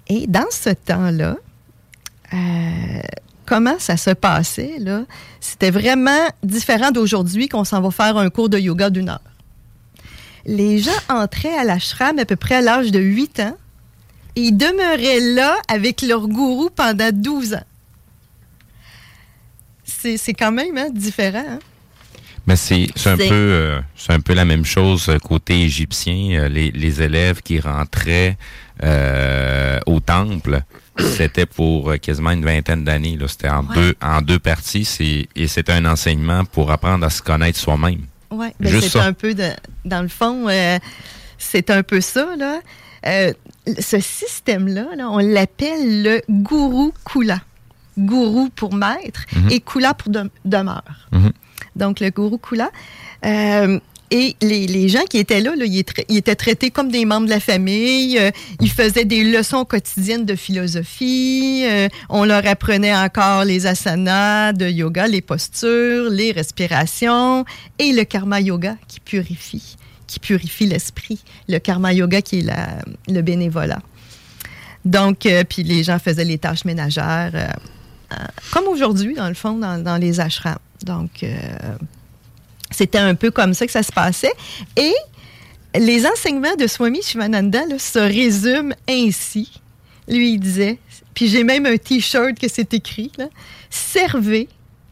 Et dans ce temps-là, euh, comment ça se passait, là, c'était vraiment différent d'aujourd'hui qu'on s'en va faire un cours de yoga d'une heure. Les gens entraient à l'ashram à peu près à l'âge de 8 ans et ils demeuraient là avec leur gourou pendant 12 ans. C'est quand même hein, différent. Hein? Mais c'est un peu euh, c'est un peu la même chose euh, côté égyptien. Euh, les, les élèves qui rentraient au temple, c'était pour quasiment une vingtaine d'années. C'était en deux en deux parties. Et c'était un enseignement pour apprendre à se connaître soi-même. Oui, ben c'est un peu de, dans le fond, c'est un peu ça là. ce système-là, là, on l'appelle le gourou kula. Gourou pour maître Mhm. et kula pour de- demeure. Mhm. donc le gourou Kula. Euh, et les, les gens qui étaient là, là, ils, étaient, ils étaient traités comme des membres de la famille. euh, ils faisaient des leçons quotidiennes de philosophie. euh, on leur apprenait encore les asanas de yoga, les postures, les respirations et le karma yoga qui purifie, qui purifie l'esprit. Le karma yoga qui est la- le bénévolat. Donc, euh, puis les gens faisaient les tâches ménagères, comme aujourd'hui, dans le fond, dans, dans les ashrams. Donc, euh, c'était un peu comme ça que ça se passait. Et les enseignements de Swami Shivananda là, se résument ainsi. Lui, il disait, puis j'ai même un T-shirt que c'est écrit, là, servez,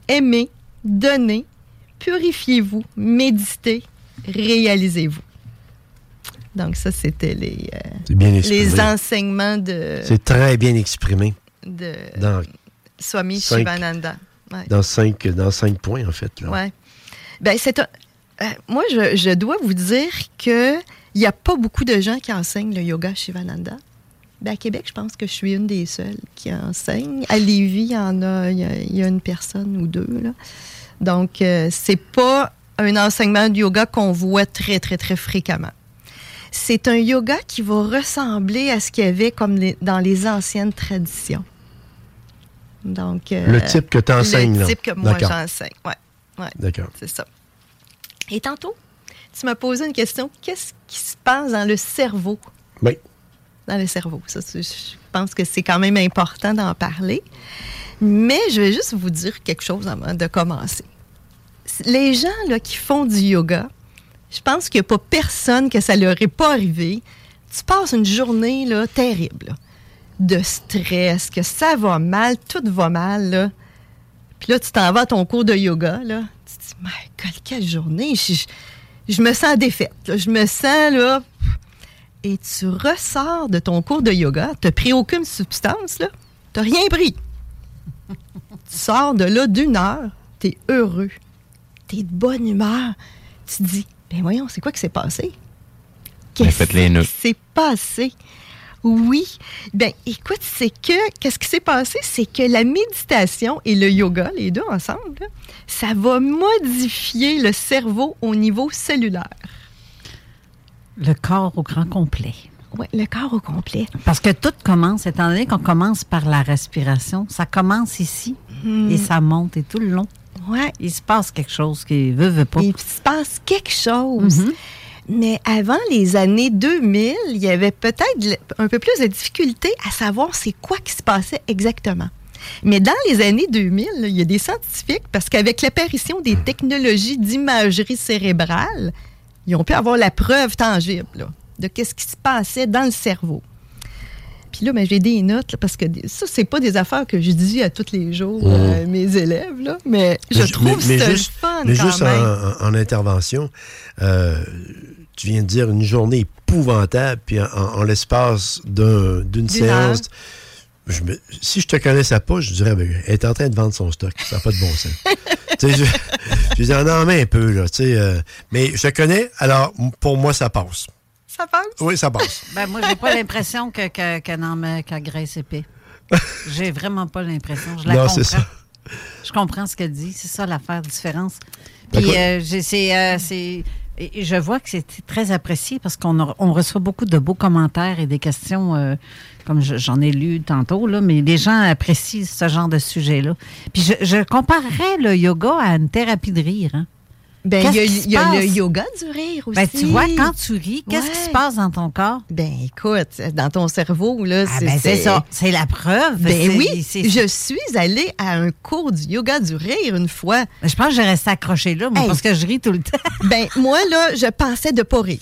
aimez, donnez, purifiez-vous, méditez, réalisez-vous. Donc ça, c'était les, euh, les enseignements de, C'est très bien exprimé de dans, Swami Cinq. Shivananda. Ouais. dans, cinq, dans cinq points, en fait. là. Ouais. Ben, c'est un- euh, moi, je, je dois vous dire que il n'y a pas beaucoup de gens qui enseignent le yoga Shivananda. Ben, à Québec, je pense que je suis une des seules qui enseigne. À Lévis, il y en a, il y a, il y a une personne ou deux. Là. Donc, euh, c'est pas un enseignement de yoga qu'on voit très, très, très fréquemment. C'est un yoga qui va ressembler à ce qu'il y avait comme les- dans les anciennes traditions. Donc, euh, Le type que t'enseignes, Le là. type que moi j'enseigne, ouais. ouais. D'accord. C'est ça. Et tantôt, tu m'as posé une question. Qu'est-ce qui se passe dans le cerveau? Oui. Dans le cerveau. Ça, je pense que c'est quand même important d'en parler. Mais je vais juste vous dire quelque chose avant de commencer. Les gens là, qui font du yoga, je pense qu'il n'y a pas personne que ça leur est pas arrivé. Tu passes une journée là, terrible, là, de stress, que ça va mal, tout va mal. Là. Puis là, tu t'en vas à ton cours de yoga. Là. Tu te dis, my God, quelle journée! Je, je- je me sens défaite. là. Je me sens là. Et tu ressors de ton cours de yoga. Tu n'as pris aucune substance. là. Tu n'as rien pris. tu sors de là d'une heure. Tu es heureux. Tu es de bonne humeur. Tu te dis, ben voyons, c'est quoi qui s'est passé? Ben, nœuds. qui s'est passé? Oui. Ben, écoute, c'est que, qu'est-ce qui s'est passé? C'est que la méditation et le yoga, les deux ensemble, là, ça va modifier le cerveau au niveau cellulaire. Le corps au grand complet. Oui, le corps au complet. Parce que tout commence, étant donné qu'on commence par la respiration, ça commence ici Hmm. et ça monte et tout le long. Ouais. Il se passe quelque chose qui veut, veut pas. Il se passe quelque chose. Mais avant les années 2000, il y avait peut-être un peu plus de difficulté à savoir c'est quoi qui se passait exactement. Mais dans les années 2000, là, il y a des scientifiques, parce qu'avec l'apparition des technologies d'imagerie cérébrale, ils ont pu avoir la preuve tangible là, de qu'est-ce qui se passait dans le cerveau. Puis là, ben, j'ai des notes, là, parce que ça, c'est pas des affaires que je dis à tous les jours Mhm. euh, mes élèves, là, mais je Mais- trouve mais ça juste, fun mais quand juste en, même. en- en intervention, euh, tu viens de dire une journée épouvantable, puis en, l'espace d'un- d'une séance, heure. je me- si je te connaissais pas, je dirais, ben, elle est en train de vendre son stock. Ça n'a pas de bon sens. je, je dis, en en main un peu, là, euh, mais je te connais, alors pour moi, ça passe. Ça passe? Oui, ça passe. Ben, moi, j'ai pas l'impression que, que, que qu'à graisse épais. J'ai vraiment pas l'impression. Je la Non, comprends. c'est ça. Je comprends ce qu'elle dit. C'est ça l'affaire différence. Ben, Puis euh, c'est, euh, c'est- et je vois que c'est très apprécié parce qu'on reçoit beaucoup de beaux commentaires et des questions, euh, comme je- j'en ai lu tantôt, là, mais les gens apprécient ce genre de sujet-là. Puis je, je comparerais le yoga à une thérapie de rire. hein. Ben, il y a, il y le yoga du rire aussi. Ben, tu vois, quand tu ris, qu'est-ce qui se passe dans ton corps? Ben, écoute, dans ton cerveau, là, Ah, ben, c'est ça. C'est la preuve. Ben C'est- oui, c'est- je suis allée à un cours du yoga du rire une fois. Je pense que j'ai resté accroché là, moi, Hey. parce que je ris tout le temps. Ben, moi, là, je pensais de pas rire.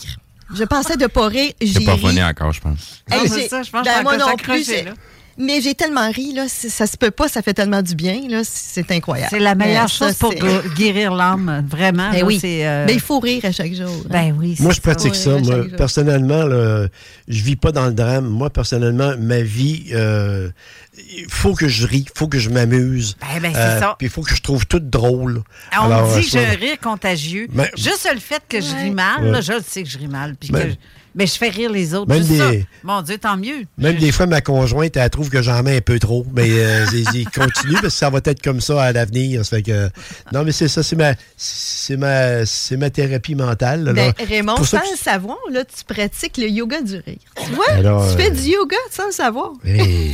Je pensais de pas rire. J'ai pas revenu encore, je pense. Hey, Non, c'est j'ai- ça, je pense que ben, je suis moi non plus. Mais j'ai tellement ri, là, ça se peut pas, ça fait tellement du bien, là, c'est incroyable. C'est la meilleure Ben, ça, chose pour guérir l'âme, vraiment. Ben là, oui. c'est, euh, Ben, il faut rire à chaque jour. hein. Ben oui. Moi, je pratique ça. Moi, personnellement, là, je vis pas dans le drame. Moi, personnellement, ma vie, euh, il faut que je ris, il faut que je m'amuse. Ben, ben, c'est Euh, ça. Puis il faut que je trouve tout drôle. On Alors, me dit euh, que j'ai un rire contagieux. Mais- Juste le fait que je ris mal, Ouais. là, je le sais que je ris mal. Puis Mais- que je- mais je fais rire les autres. Même juste des- ça. Mon Dieu, tant mieux. Même des fois, ma conjointe, elle trouve que j'en mets un peu trop. Mais euh, continue parce que ça va être comme ça à l'avenir. Ça fait que, non, mais c'est ça, c'est ma, c'est ma, c'est ma thérapie mentale. là. Ben, Raymond, ça sans que le savoir, là, tu pratiques le yoga du rire. Tu vois? Alors, tu fais euh, du yoga sans le savoir. Hey,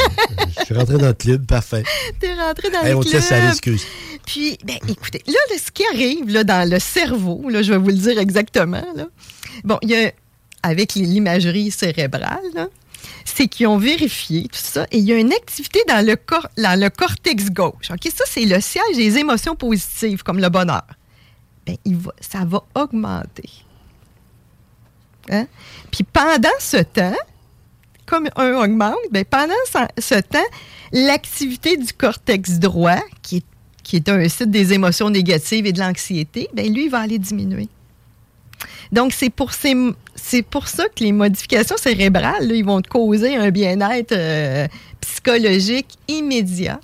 je suis rentré dans le club, parfait. T'es rentré dans Hey, le on te club. laisse aller, excuse. Puis, ben, écoutez, là, là, ce qui arrive là, dans le cerveau, là, je vais vous le dire exactement. Là. Bon, il y a, avec l'imagerie cérébrale, c'est qu'ils ont vérifié tout ça et il y a une activité dans le, cortex gauche. OK, ça, c'est le siège des émotions positives, comme le bonheur. Ben, il va, ça va augmenter. Hein? Puis pendant ce temps, comme un augmente, ben pendant ce, ce temps, l'activité du cortex droit, qui est, qui est un site des émotions négatives et de l'anxiété, ben lui, il va aller diminuer. Donc, c'est pour, ces, c'est pour ça que les modifications cérébrales, là, ils vont te causer un bien-être euh, psychologique immédiat.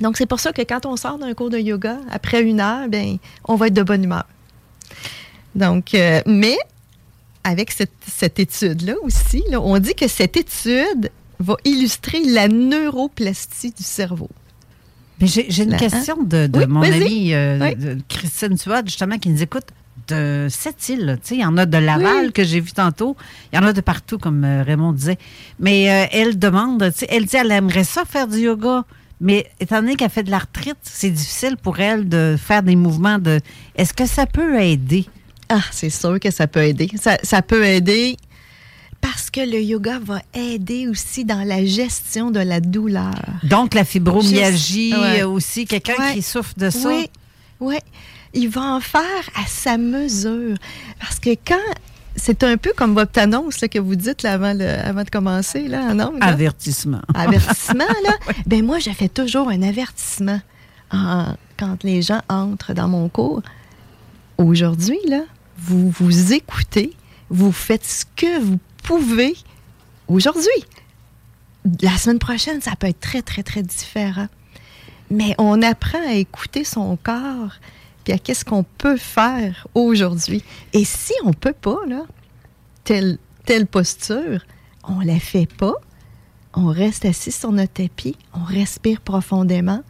Donc, c'est pour ça que quand on sort d'un cours de yoga, après une heure, ben, on va être de bonne humeur. Donc, euh, mais avec cette, cette étude-là aussi, là, on dit que cette étude va illustrer la neuroplastie du cerveau. Mais j'ai, une Là, question de, de Oui, mon amie euh, Oui. Christine Tuat, justement, qui nous écoute de cette île. là. Tu sais, il y en a de Laval Oui. que j'ai vu tantôt. Il y en a de partout, comme euh, Raymond disait. Mais euh, elle demande, tu sais, elle dit elle aimerait ça faire du yoga. Mais étant donné qu'elle fait de l'arthrite, c'est difficile pour elle de faire des mouvements de. Est-ce que ça peut aider? Ah, c'est sûr que ça peut aider. Ça, ça peut aider parce que le yoga va aider aussi dans la gestion de la douleur. Donc, la fibromyalgie Juste- ouais. euh, aussi, quelqu'un Ouais. qui souffre de ça. Oui, oui. Il va en faire à sa mesure. Parce que quand. C'est un peu comme votre annonce là, que vous dites là, avant, le- avant de commencer, là, en là. Avertissement. Avertissement, là. Ben moi, je fais toujours un avertissement en- quand les gens entrent dans mon cours. Aujourd'hui, là, vous vous écoutez, vous faites ce que vous pouvez aujourd'hui. La semaine prochaine, ça peut être très, très, très différent. Mais on apprend à écouter son corps, qu'est-ce qu'on peut faire aujourd'hui. Et si on peut pas, telle, telle posture, on la fait pas, on reste assis sur notre tapis, on respire profondément,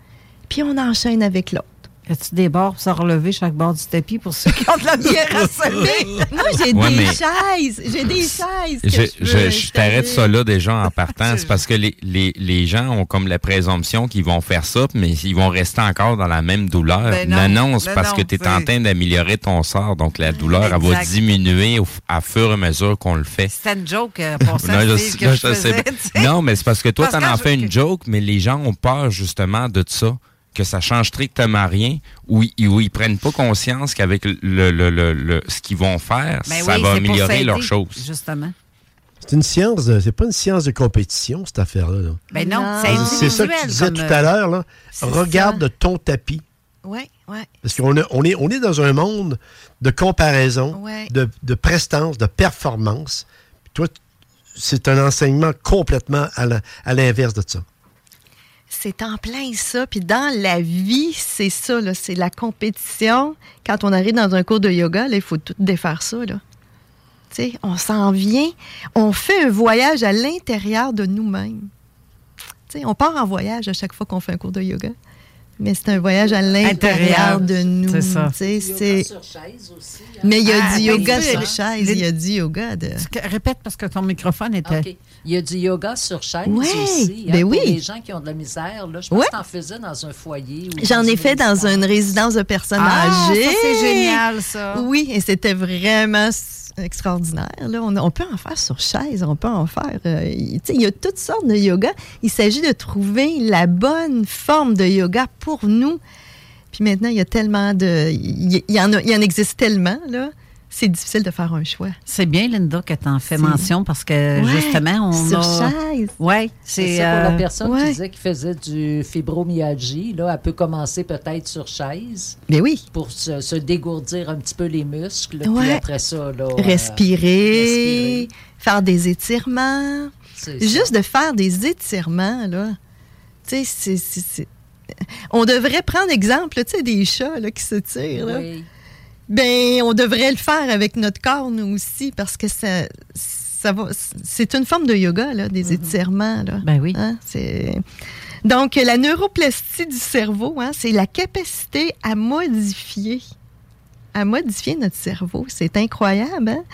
puis on enchaîne avec l'autre. As-tu des bords pour se relever chaque bord du tapis pour ceux qui ont de la misère à se lever? Mais moi, j'ai Ouais, des mais- chaises, j'ai des chaises. que Je, je, je- t'arrête ça là déjà en partant. C'est parce que les, les, les gens ont comme la présomption qu'ils vont faire ça, mais ils vont rester encore dans la même douleur. Ben non, c'est ben parce non, que tu es c'est- en train d'améliorer ton sort. Donc la douleur, elle va diminuer au, à fur et à mesure qu'on le fait. C'était une joke euh, pour ça, Non, je- que là, je je sais faisais. Non, mais c'est parce que toi, t'en je- fais une joke, mais les gens ont peur justement de ça, que ça change strictement rien, ou ils, ou ils prennent pas conscience qu'avec le, le, le- le- ce qu'ils vont faire, Ben ça oui, va améliorer leurs choses. Justement. C'est une science, de- c'est pas une science de compétition, cette affaire-là. là. Ben non, Non. c'est C'est ça que tu disais tout euh, à l'heure. là. c'est Regarde ça. ton tapis. Oui, oui. Parce qu'on a- on est, on est dans un monde de comparaison, Ouais. de, de prestance, de performance. Puis toi, c'est un enseignement complètement à la- à l'inverse de ça. C'est en plein ça. Puis dans la vie, c'est ça, c'est la compétition. Quand on arrive dans un cours de yoga, il faut tout défaire ça. On s'en vient, on fait un voyage à l'intérieur de nous-mêmes. On part en voyage à chaque fois qu'on fait un cours de yoga. Mais c'est un voyage à l'intérieur de nous. C'est ça. C'est- sur chaise aussi. hein. Mais il y a Ah, du yoga sur chaise, il y a du yoga de... Répète parce que ton microphone était. OK. Il y a du yoga sur chaise Ouais, aussi. hein, ben pour oui. les gens qui ont de la misère. Là. Je pense Ouais. que tu en faisais dans un foyer. ou J'en ai fait dans une résidence de personnes Ah, âgées. ça, c'est génial, ça. Oui, et c'était vraiment extraordinaire. Là. On, peut en faire sur chaise, on peut en faire. euh, il y a toutes sortes de yoga. Il s'agit de trouver la bonne forme de yoga pour nous. Puis maintenant, il y a tellement de. Il y, en, il y en existe tellement, là. C'est difficile de faire un choix. C'est bien, Linda, que tu en fais mention parce que Ouais, justement, on sur a. chaise. Oui, C'est pour la euh, personne ouais. qui disait qu'il faisait du fibromyalgie. Là, elle peut commencer peut-être sur chaise. Mais oui. Pour se, se dégourdir un petit peu les muscles. Puis Ouais. après ça, là. euh, respirer, faire des étirements. Juste de faire des étirements, là. Tu sais, c'est- On devrait prendre exemple, tu sais, des chats là, qui se tirent. là. Oui. Ben, on devrait le faire avec notre corps, nous aussi, parce que ça, ça va. C'est une forme de yoga, là, des étirements. Là. Ben oui. Hein, c'est- Donc, la neuroplastie du cerveau, hein, c'est la capacité à modifier, à modifier notre cerveau. C'est incroyable. Hein?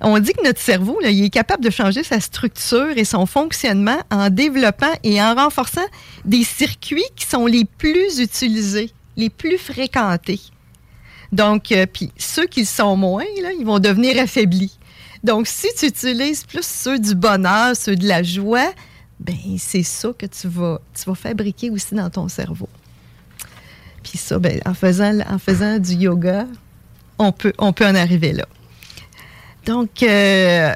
On dit que notre cerveau, là, il est capable de changer sa structure et son fonctionnement en développant et en renforçant des circuits qui sont les plus utilisés, les plus fréquentés. Donc, euh, puis ceux qui le sont moins, ils vont devenir affaiblis. Donc, si tu utilises plus ceux du bonheur, ceux de la joie, ben c'est ça que tu vas, tu vas fabriquer aussi dans ton cerveau. Puis ça, ben, en, faisant, en faisant du yoga, on peut, on peut en arriver là. Donc, euh,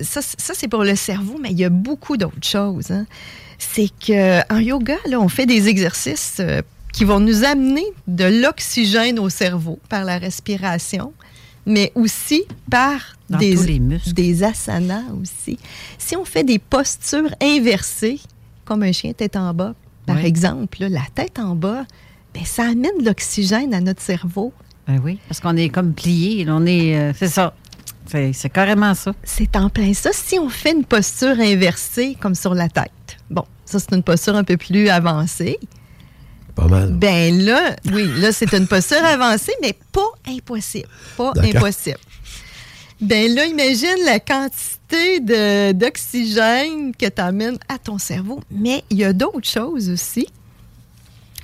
ça, ça, c'est pour le cerveau, mais il y a beaucoup d'autres choses. hein. C'est qu'en yoga, on fait des exercices euh, qui vont nous amener de l'oxygène au cerveau par la respiration, mais aussi par Dans des, les des asanas aussi. Si on fait des postures inversées, comme un chien tête en bas, par Oui. exemple, là, la tête en bas, ben, ça amène de l'oxygène à notre cerveau. Ben oui, parce qu'on est comme plié. On est. euh, c'est ça. C'est carrément ça. C'est en plein ça. Si on fait une posture inversée, comme sur la tête, bon, ça, c'est une posture un peu plus avancée. Pas mal. Ben là, oui, là, c'est une posture avancée, mais pas impossible. Pas impossible. Ben là, imagine la quantité d'oxygène que tu amènes à ton cerveau. Mais il y a d'autres choses aussi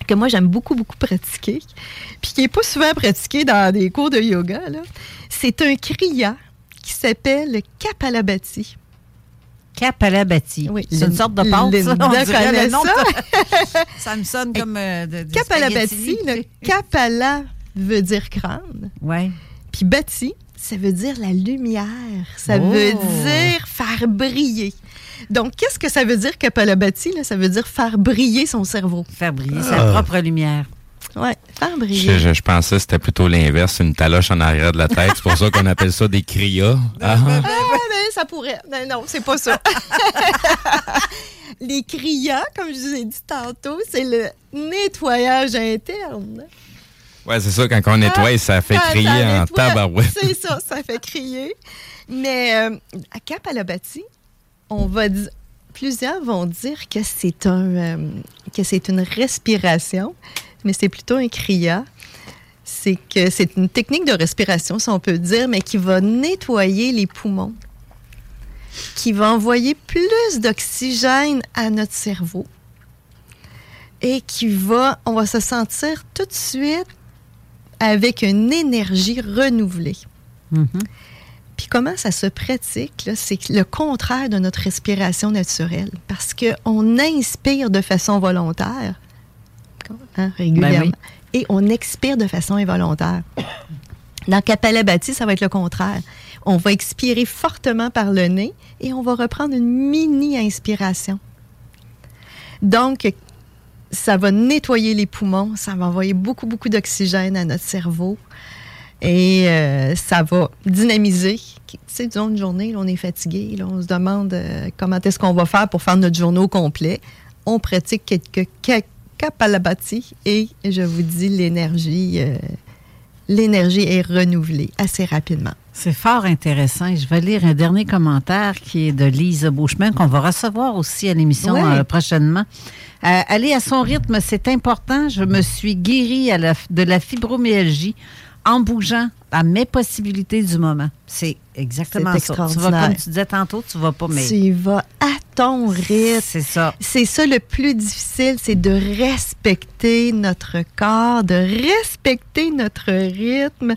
que moi, j'aime beaucoup, beaucoup pratiquer, puis qui n'est pas souvent pratiqué dans des cours de yoga. C'est un kriya qui s'appelle Kapalabhati. Kapalabhati. Oui, C'est une sorte de pâte, ça. On dirait connaît le nom de- ça. ça me sonne comme euh, de, de le Kapala veut dire crâne. Ouais. Puis bati, ça veut dire la lumière. Ça Oh. veut dire faire briller. Donc, qu'est-ce que ça veut dire Kapalabhati? Là? Ça veut dire faire briller son cerveau. Faire briller Ah. sa propre lumière. Oui, faire briller. je- je pensais que c'était plutôt l'inverse, une taloche en arrière de la tête. C'est pour ça qu'on appelle ça des crias. Ah, Ah, ben, ça pourrait. Non, non, c'est pas ça. Les criyas, comme je vous ai dit tantôt, c'est le nettoyage interne. Ouais, c'est ça, quand on nettoie, ça fait Ah, crier ça en tabarouette. C'est ça, ça fait crier. Mais euh, à Kapalabhati, on va dire, plusieurs vont dire que c'est un, euh, que c'est une respiration, mais c'est plutôt un kriya. C'est que c'est une technique de respiration, si on peut dire, mais qui va nettoyer les poumons, qui va envoyer plus d'oxygène à notre cerveau et qui va, on va se sentir tout de suite avec une énergie renouvelée. Puis comment ça se pratique? C'est le contraire de notre respiration naturelle. Parce qu'on inspire de façon volontaire, hein, régulièrement, Ben et on expire de façon involontaire. Dans Kapalabhati, ça va être le contraire. On va expirer fortement par le nez et on va reprendre une mini-inspiration. Donc, ça va nettoyer les poumons, ça va envoyer beaucoup, beaucoup d'oxygène à notre cerveau et euh, ça va dynamiser. Tu sais, disons une journée, on est fatigué, on se demande euh, comment est-ce qu'on va faire pour faire notre journée au complet. On pratique quelques kapalabhati et je vous dis, l'énergie, euh, l'énergie est renouvelée assez rapidement. C'est fort intéressant. Je vais lire un dernier commentaire qui est de Lise Beauchemin, qu'on va recevoir aussi à l'émission euh, prochainement. Euh, aller à son rythme, c'est important. Je me suis guérie à la- de la fibromyalgie en bougeant à mes possibilités du moment. C'est exactement ça. Tu vas, comme tu disais tantôt, tu vas pas, mais... Tu vas à ton rythme. C'est ça. C'est ça le plus difficile, c'est de respecter notre corps, de respecter notre rythme.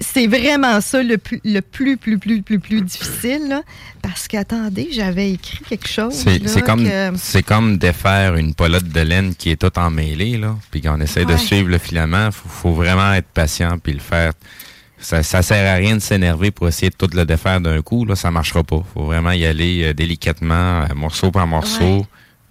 C'est- vraiment ça le plus, le plus, plus, plus, plus, plus difficile. là. Parce qu'attendez, j'avais écrit quelque chose. C'est comme, que- comme défaire une pelote de laine qui est toute emmêlée, là, puis qu'on essaie de suivre le filament. Faut, faut vraiment être patient puis le faire. Ça, ça sert à rien de s'énerver pour essayer de tout le défaire d'un coup. Là, ça marchera pas. Faut vraiment y aller euh, délicatement, euh, morceau par morceau. Ouais.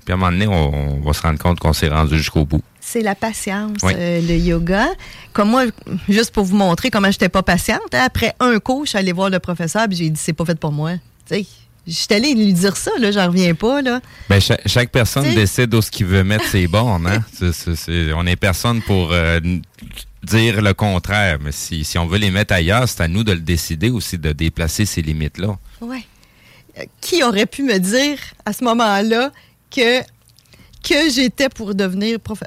Puis à un moment donné, on, on va se rendre compte qu'on s'est rendu jusqu'au bout. C'est la patience, Oui. euh, le yoga. Comme moi, juste pour vous montrer comment j'étais pas patiente, hein, après un cours, je suis allée voir le professeur et j'ai dit c'est pas fait pour moi. Tu sais, j'étais allée lui dire ça, là, j'en reviens pas. Là. Ben, chaque, chaque personne T'sais- décide où ce qu'il veut mettre ses bornes. Hein? On est personne pour euh, dire le contraire. Mais si, si on veut les mettre ailleurs, c'est à nous de le décider aussi, de déplacer ces limites-là. Ouais. Euh, Qui aurait pu me dire à ce moment-là que, que j'étais pour devenir prof...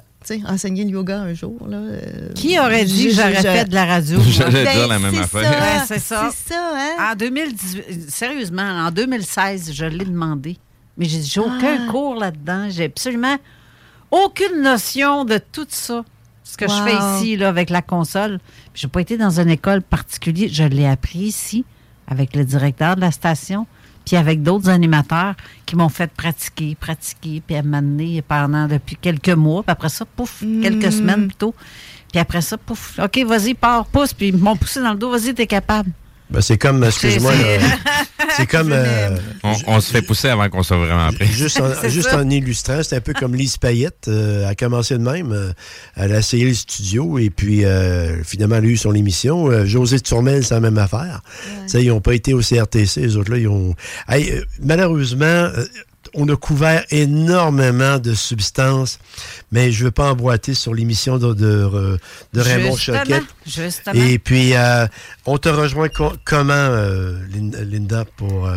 enseigner le yoga un jour? Là, euh, Qui aurait dit que j'aurais fait de la radio? J'allais Ben, dire la même c'est affaire. Ouais, c'est ça. C'est ça, hein? En 2018, sérieusement, en 2016, je l'ai demandé. Mais j'ai j'ai aucun Ah. cours là-dedans. J'ai absolument aucune notion de tout ça. Ce que je fais ici, là, avec la console. Je n'ai pas été dans une école particulière. Je l'ai appris ici, avec le directeur de la station, puis avec d'autres animateurs qui m'ont fait pratiquer, pratiquer, puis à m'amener pendant depuis quelques mois. Puis après ça, pouf, quelques Mm. semaines plutôt. Puis après ça, pouf, OK, vas-y, pars, pousse. Puis ils m'ont poussé dans le dos, vas-y, t'es capable. Ben, c'est comme, excuse-moi, C'est- là, c'est comme... euh, On, on se fait pousser avant qu'on soit vraiment prêt. Juste, en, juste en illustrant, c'est un peu comme Lise Payette. euh, elle a commencé de même. euh, elle a essayé le studio et puis euh, finalement, elle a eu son émission. Euh, José Turmel, c'est la même affaire. Tu sais, Ils n'ont pas été au CRTC, les autres-là. Ils ont... Hey, euh, malheureusement, euh, on a couvert énormément de substances, mais je ne veux pas emboîter sur l'émission de, de, euh, de Raymond Justement, Choquette. Justement. Et puis, euh, on te rejoint co- comment, euh, Lin- Linda, pour...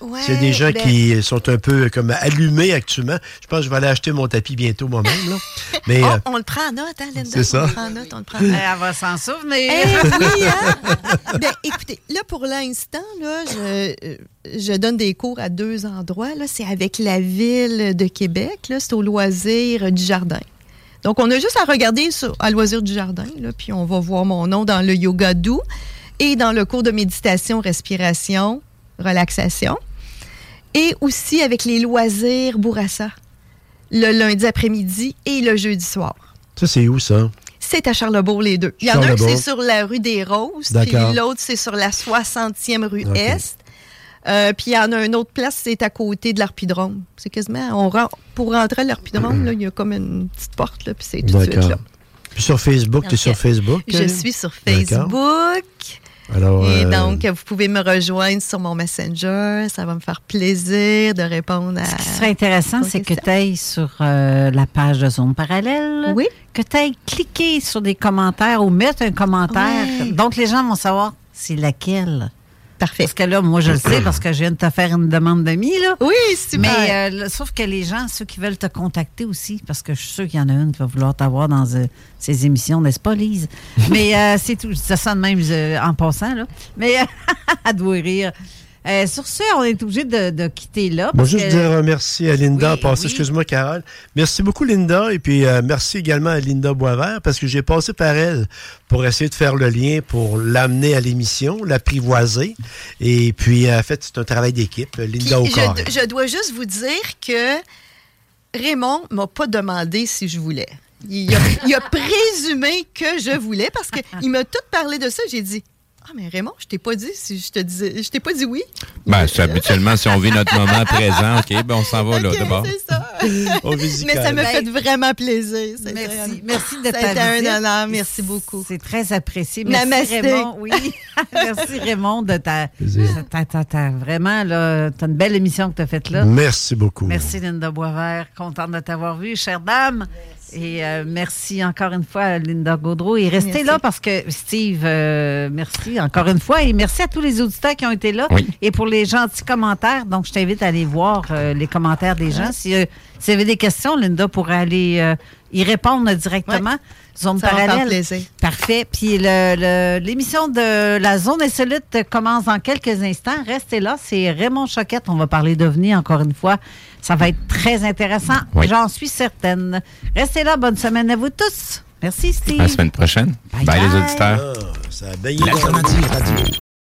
Ouais, s'il y a des gens ben- qui sont un peu comme allumés actuellement, je pense que je vais aller acheter mon tapis bientôt moi-même. là. Mais Oh, euh, on le prend en note, hein, Linda? C'est ça. On le prend en note, on le prend en Eh, note. Elle va s'en souvenir. Eh oui, hein? Ben, écoutez, là, pour l'instant, là, je, euh, je donne des cours à deux endroits. Là, c'est avec la ville de Québec. Là, c'est au loisir du jardin. Donc, on a juste à regarder sur, à loisir du jardin, là, puis on va voir mon nom dans le yoga doux et dans le cours de méditation, respiration, relaxation. Et aussi avec les loisirs Bourassa, le lundi après-midi et le jeudi soir. ça, c'est où ça? C'est à Charlebourg, les deux. Il y en a un qui c'est sur la rue des Roses, puis l'autre, c'est sur la 60e rue. Est. Euh, puis il y en a une autre place, c'est à côté de l'Arpidrome. C'est quasiment, on ren- pour rentrer à l'Arpidrome, il y a comme une petite porte, là, puis c'est tout de suite là. Puis sur Facebook, tu es sur Facebook? Je euh? suis sur. Facebook. Alors, Et euh, donc, vous pouvez me rejoindre sur mon Messenger. Ça va me faire plaisir de répondre à. Ce qui serait intéressant, c'est que tu ailles sur euh, la page de Zone Parallèle. Oui. Que tu ailles cliquer sur des commentaires ou mettre un commentaire. Donc, les gens vont savoir c'est laquelle. Parfait. Parce que là, moi, je le sais parce que je viens de te faire une demande d'amis, là. Oui, super. Mais euh, sauf que les gens, ceux qui veulent te contacter aussi, parce que je suis sûre qu'il y en a une qui va vouloir t'avoir dans euh, ces émissions, n'est-ce pas, Lise? Mais euh, c'est tout. Ça sonne même en passant, là. Mais elle doit rire. Euh, sur ce, on est obligé de, de quitter là. Parce juste que- dire un merci à Linda Oui, oui. Excuse-moi, Carole. Merci beaucoup, Linda. Et puis, euh, merci également à Linda Boisvert parce que j'ai passé par elle pour essayer de faire le lien, pour l'amener à l'émission, l'apprivoiser. Et puis, euh, en fait, c'est un travail d'équipe. Linda Puis, O'Carr. je, je dois juste vous dire que Raymond m'a pas demandé si je voulais. Il a, il a présumé que je voulais parce qu'il m'a tout parlé de ça. J'ai dit Ah, mais Raymond, je t'ai pas dit si je te disais. Je t'ai pas dit oui. Ben, c'est habituellement, si on vit notre moment présent, OK, ben on s'en va là, d'abord. c'est ça. Mais ça même. fait vraiment plaisir. C'était Merci, merci de ta été un honneur. Merci beaucoup. C'est très apprécié. Merci Namasté. Raymond. Oui. merci Raymond de ta, ta, ta- ta- vraiment là, t'as une belle émission que tu as faite là. Merci beaucoup. Merci Linda Boisvert, contente de t'avoir vue, chère dame. Et euh, merci encore une fois, Linda Gaudreau. Et restez Merci. là parce que, Steve, euh, merci encore une fois. Et merci à tous les auditeurs qui ont été là. Et pour les gentils commentaires. Donc, je t'invite à aller voir euh, les commentaires des gens. Si, euh, si vous avez des questions, Linda pourrait aller euh, y répondre directement. Zone Ça parallèle. plaisir. Parfait. Puis le- le- l'émission de la zone insolite commence dans quelques instants. Restez là. C'est Raymond Choquette. On va parler d'OVNI encore une fois. Ça va être très intéressant. Oui. J'en suis certaine. Restez là. Bonne semaine à vous tous. Merci, Steve. À la semaine prochaine. Bye Bye, les auditeurs. Ça a baigné. Radio.